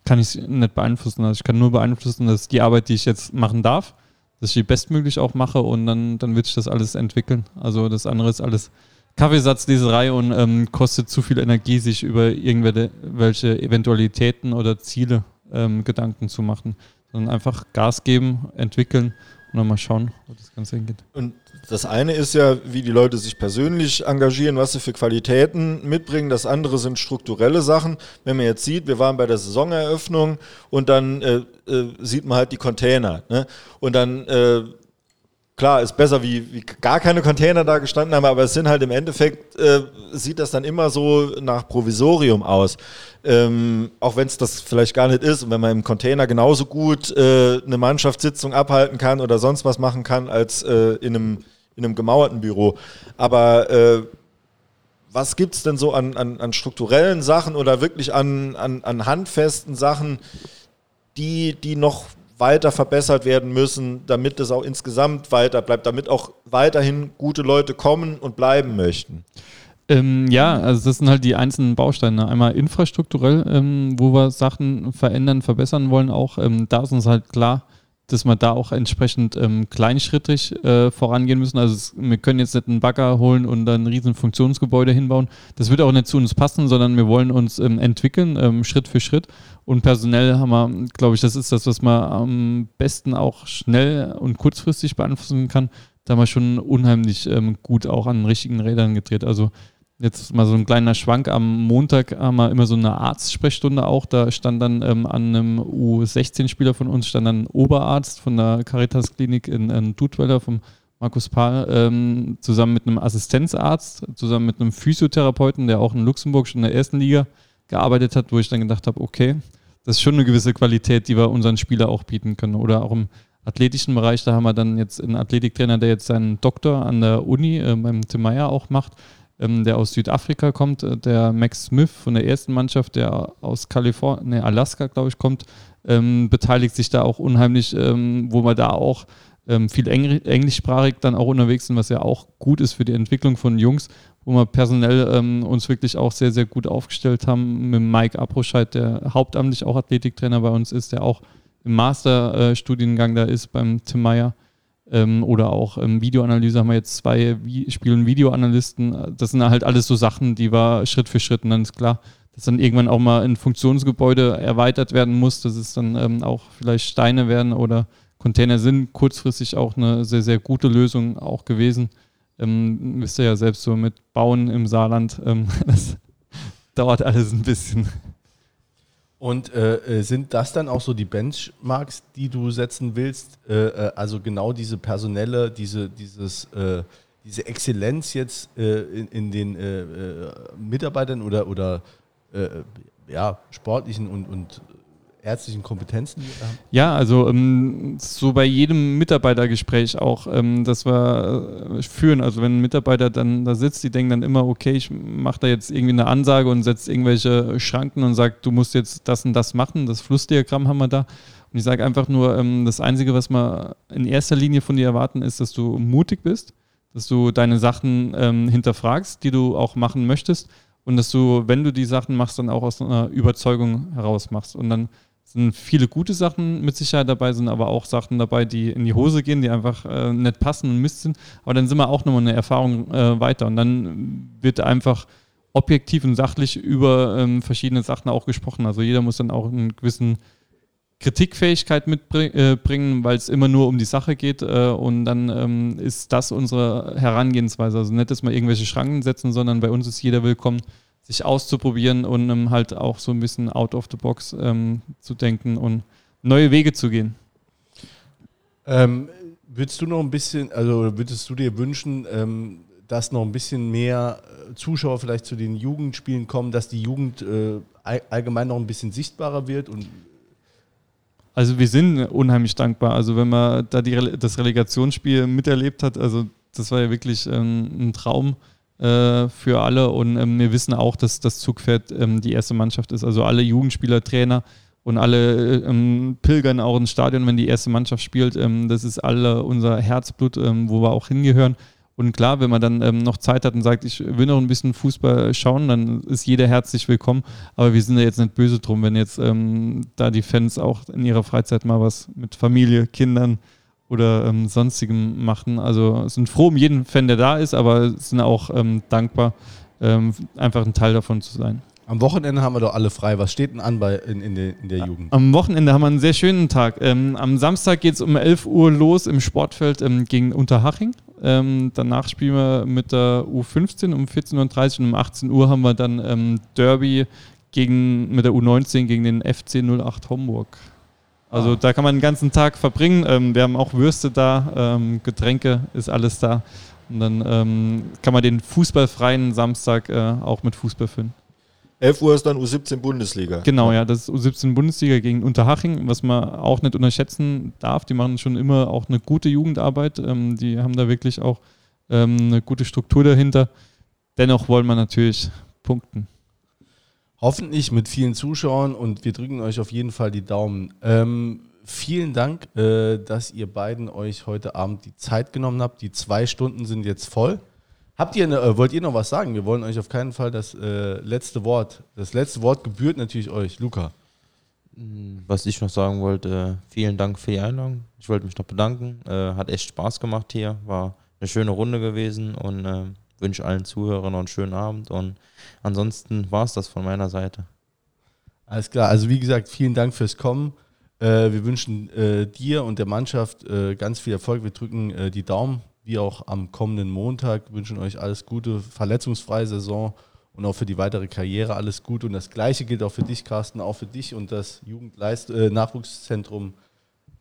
kann ich nicht beeinflussen. Also ich kann nur beeinflussen, dass die Arbeit, die ich jetzt machen darf, dass ich die bestmöglich auch mache und dann, dann wird sich das alles entwickeln. Also das andere ist alles Kaffeesatzleserei und ähm, kostet zu viel Energie, sich über irgendwelche welche Eventualitäten oder Ziele ähm, Gedanken zu machen. Sondern einfach Gas geben, entwickeln und dann mal schauen, wo das Ganze hingeht. Und das eine ist ja, wie die Leute sich persönlich engagieren, was sie für Qualitäten mitbringen. Das andere sind strukturelle Sachen. Wenn man jetzt sieht, wir waren bei der Saisoneröffnung und dann äh, äh, sieht man halt die Container. Ne? Und dann äh, klar, ist besser, wie, wie gar keine Container da gestanden haben, aber es sind halt im Endeffekt, äh, sieht das dann immer so nach Provisorium aus. Ähm, auch wenn es das vielleicht gar nicht ist und wenn man im Container genauso gut äh, eine Mannschaftssitzung abhalten kann oder sonst was machen kann als äh, in, einem, in einem gemauerten Büro. Aber äh, was gibt es denn so an, an, an, strukturellen Sachen oder wirklich an, an, an handfesten Sachen, die, die noch weiter verbessert werden müssen, damit es auch insgesamt weiter bleibt, damit auch weiterhin gute Leute kommen und bleiben möchten? Ähm, ja, also das sind halt die einzelnen Bausteine. Einmal infrastrukturell, ähm, wo wir Sachen verändern, verbessern wollen auch. Ähm, da ist uns halt klar, dass wir da auch entsprechend ähm, kleinschrittig äh, vorangehen müssen. Also es, wir können jetzt nicht einen Bagger holen und dann ein riesen Funktionsgebäude hinbauen. Das wird auch nicht zu uns passen, sondern wir wollen uns ähm, entwickeln, ähm, Schritt für Schritt. Und personell haben wir, glaube ich, das ist das, was man am besten auch schnell und kurzfristig beeinflussen kann. Da haben wir schon unheimlich ähm, gut auch an richtigen Rädern gedreht. Also Jetzt mal so ein kleiner Schwank. Am Montag haben wir immer so eine Arztsprechstunde auch. Da stand dann ähm, an einem U16-Spieler von uns, stand dann ein Oberarzt von der Caritas-Klinik in, in Dudweiler vom Markus Pahl, ähm, zusammen mit einem Assistenzarzt, zusammen mit einem Physiotherapeuten, der auch in Luxemburg schon in der ersten Liga gearbeitet hat, wo ich dann gedacht habe, okay, das ist schon eine gewisse Qualität, die wir unseren Spieler auch bieten können. Oder auch im athletischen Bereich, da haben wir dann jetzt einen Athletiktrainer, der jetzt seinen Doktor an der Uni äh, beim Tim Meyer auch macht ähm, der aus Südafrika kommt, äh, der Max Smith von der ersten Mannschaft, der aus Kalifornien, nee, Alaska, glaube ich, kommt, ähm, beteiligt sich da auch unheimlich, ähm, wo wir da auch ähm, viel Engl englischsprachig dann auch unterwegs sind, was ja auch gut ist für die Entwicklung von Jungs, wo wir personell ähm, uns wirklich auch sehr, sehr gut aufgestellt haben mit Mike Aproscheid, der hauptamtlich auch Athletiktrainer bei uns ist, der auch im Masterstudiengang äh, da ist beim Tim Meyer ähm, oder auch ähm, Videoanalyse haben wir jetzt zwei Vi spielen Videoanalysten. Das sind halt alles so Sachen, die wir Schritt für Schritt und dann ist klar, dass dann irgendwann auch mal ein Funktionsgebäude erweitert werden muss, dass es dann ähm, auch vielleicht Steine werden oder Container sind kurzfristig auch eine sehr, sehr gute Lösung auch gewesen. Ähm, wisst ihr ja selbst so mit Bauen im Saarland, ähm, (laughs) das dauert alles ein bisschen. Und äh, äh, sind das dann auch so die Benchmarks, die du setzen willst? Äh, äh also genau diese personelle, diese, dieses, äh, diese Exzellenz jetzt äh, in, in, den Mitarbeitern oder, oder ja, sportlichen und, und ärztlichen Kompetenzen? Ja, also ähm, so bei jedem Mitarbeitergespräch auch, ähm, das wir äh, führen. Also wenn ein Mitarbeiter dann da sitzt, die denken dann immer, okay, ich mache da jetzt irgendwie eine Ansage und setze irgendwelche Schranken und sagt, du musst jetzt das und das machen. Das Flussdiagramm haben wir da. Und ich sage einfach nur, ähm, das Einzige, was wir in erster Linie von dir erwarten, ist, dass du mutig bist, dass du deine Sachen ähm, hinterfragst, die du auch machen möchtest und dass du, wenn du die Sachen machst, dann auch aus einer Überzeugung heraus machst. Und dann sind viele gute Sachen mit Sicherheit dabei, sind aber auch Sachen dabei, die in die Hose gehen, die einfach äh, nicht passen und Mist sind. Aber dann sind wir auch nochmal eine Erfahrung äh, weiter. Und dann wird einfach objektiv und sachlich über ähm, verschiedene Sachen auch gesprochen. Also jeder muss dann auch einen gewissen Kritikfähigkeit mitbringen, äh, weil es immer nur um die Sache geht. Äh, und dann ähm, ist das unsere Herangehensweise. Also nicht, dass wir irgendwelche Schranken setzen, sondern bei uns ist jeder willkommen, sich auszuprobieren und um, halt auch so ein bisschen out of the box ähm, zu denken und neue Wege zu gehen. Ähm, würdest du noch ein bisschen, also würdest du dir wünschen, ähm, dass noch ein bisschen mehr äh, Zuschauer vielleicht zu den Jugendspielen kommen, dass die Jugend äh, allgemein noch ein bisschen sichtbarer wird und also wir sind unheimlich dankbar. Also wenn man da die, das Relegationsspiel miterlebt hat, also das war ja wirklich ähm, ein Traum äh, für alle und ähm, wir wissen auch, dass das Zugpferd ähm, die erste Mannschaft ist. Also alle Jugendspieler, Trainer und alle ähm, pilgern auch ins Stadion, wenn die erste Mannschaft spielt. Ähm, das ist alle unser Herzblut, ähm, wo wir auch hingehören. Und klar, wenn man dann ähm, noch Zeit hat und sagt, ich will noch ein bisschen Fußball schauen, dann ist jeder herzlich willkommen. Aber wir sind ja jetzt nicht böse drum, wenn jetzt da die Fans auch in ihrer Freizeit mal was mit Familie, Kindern, oder ähm, sonstigem machen. Also sind froh um jeden Fan, der da ist, aber sind auch ähm, dankbar, ähm, einfach ein Teil davon zu sein. Am Wochenende haben wir doch alle frei. Was steht denn an bei, in, in, der, in der Jugend? Am Wochenende haben wir einen sehr schönen Tag. Ähm, am Samstag geht es um 11 Uhr los im Sportfeld ähm, gegen Unterhaching. Ähm, danach spielen wir mit der U15 um 14.30 Uhr und um 18 Uhr haben wir dann Derby gegen, mit der U19 gegen den FC 08 Homburg. Also da kann man den ganzen Tag verbringen. Ähm, wir haben auch Würste da, ähm, Getränke, ist alles da. Und dann ähm, kann man den fußballfreien Samstag äh, auch mit Fußball füllen. 11 Uhr ist dann U17 Bundesliga. Genau, ja, das ist U17 Bundesliga gegen Unterhaching, was man auch nicht unterschätzen darf. Die machen schon immer auch eine gute Jugendarbeit. Ähm, die haben da wirklich auch ähm, eine gute Struktur dahinter. Dennoch wollen wir natürlich punkten. Hoffentlich mit vielen Zuschauern und wir drücken euch auf jeden Fall die Daumen. Ähm, vielen Dank, äh, dass ihr beiden euch heute Abend die Zeit genommen habt. Die zwei Stunden sind jetzt voll. Habt ihr, ne, äh, wollt ihr noch was sagen? Wir wollen euch auf keinen Fall das äh, letzte Wort. Das letzte Wort gebührt natürlich euch, Luca. Was ich noch sagen wollte, vielen Dank für die Einladung. Ich wollte mich noch bedanken. Äh, hat echt Spaß gemacht hier. War eine schöne Runde gewesen und äh, wünsche allen Zuhörern noch einen schönen Abend. Und ansonsten war es das von meiner Seite. Alles klar. Also wie gesagt, vielen Dank fürs Kommen. Äh, wir wünschen äh, dir und der Mannschaft äh, ganz viel Erfolg. Wir drücken äh, die Daumen, wie auch am kommenden Montag. Wünschen euch alles Gute, verletzungsfreie Saison und auch für die weitere Karriere alles Gute. Und das Gleiche gilt auch für dich, Carsten, auch für dich und das Jugendleist äh.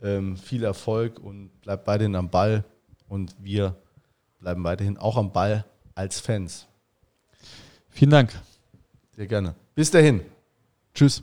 Ähm, viel Erfolg und bleibt weiterhin am Ball. Und wir bleiben weiterhin auch am Ball als Fans. Vielen Dank. Sehr gerne. Bis dahin. Tschüss.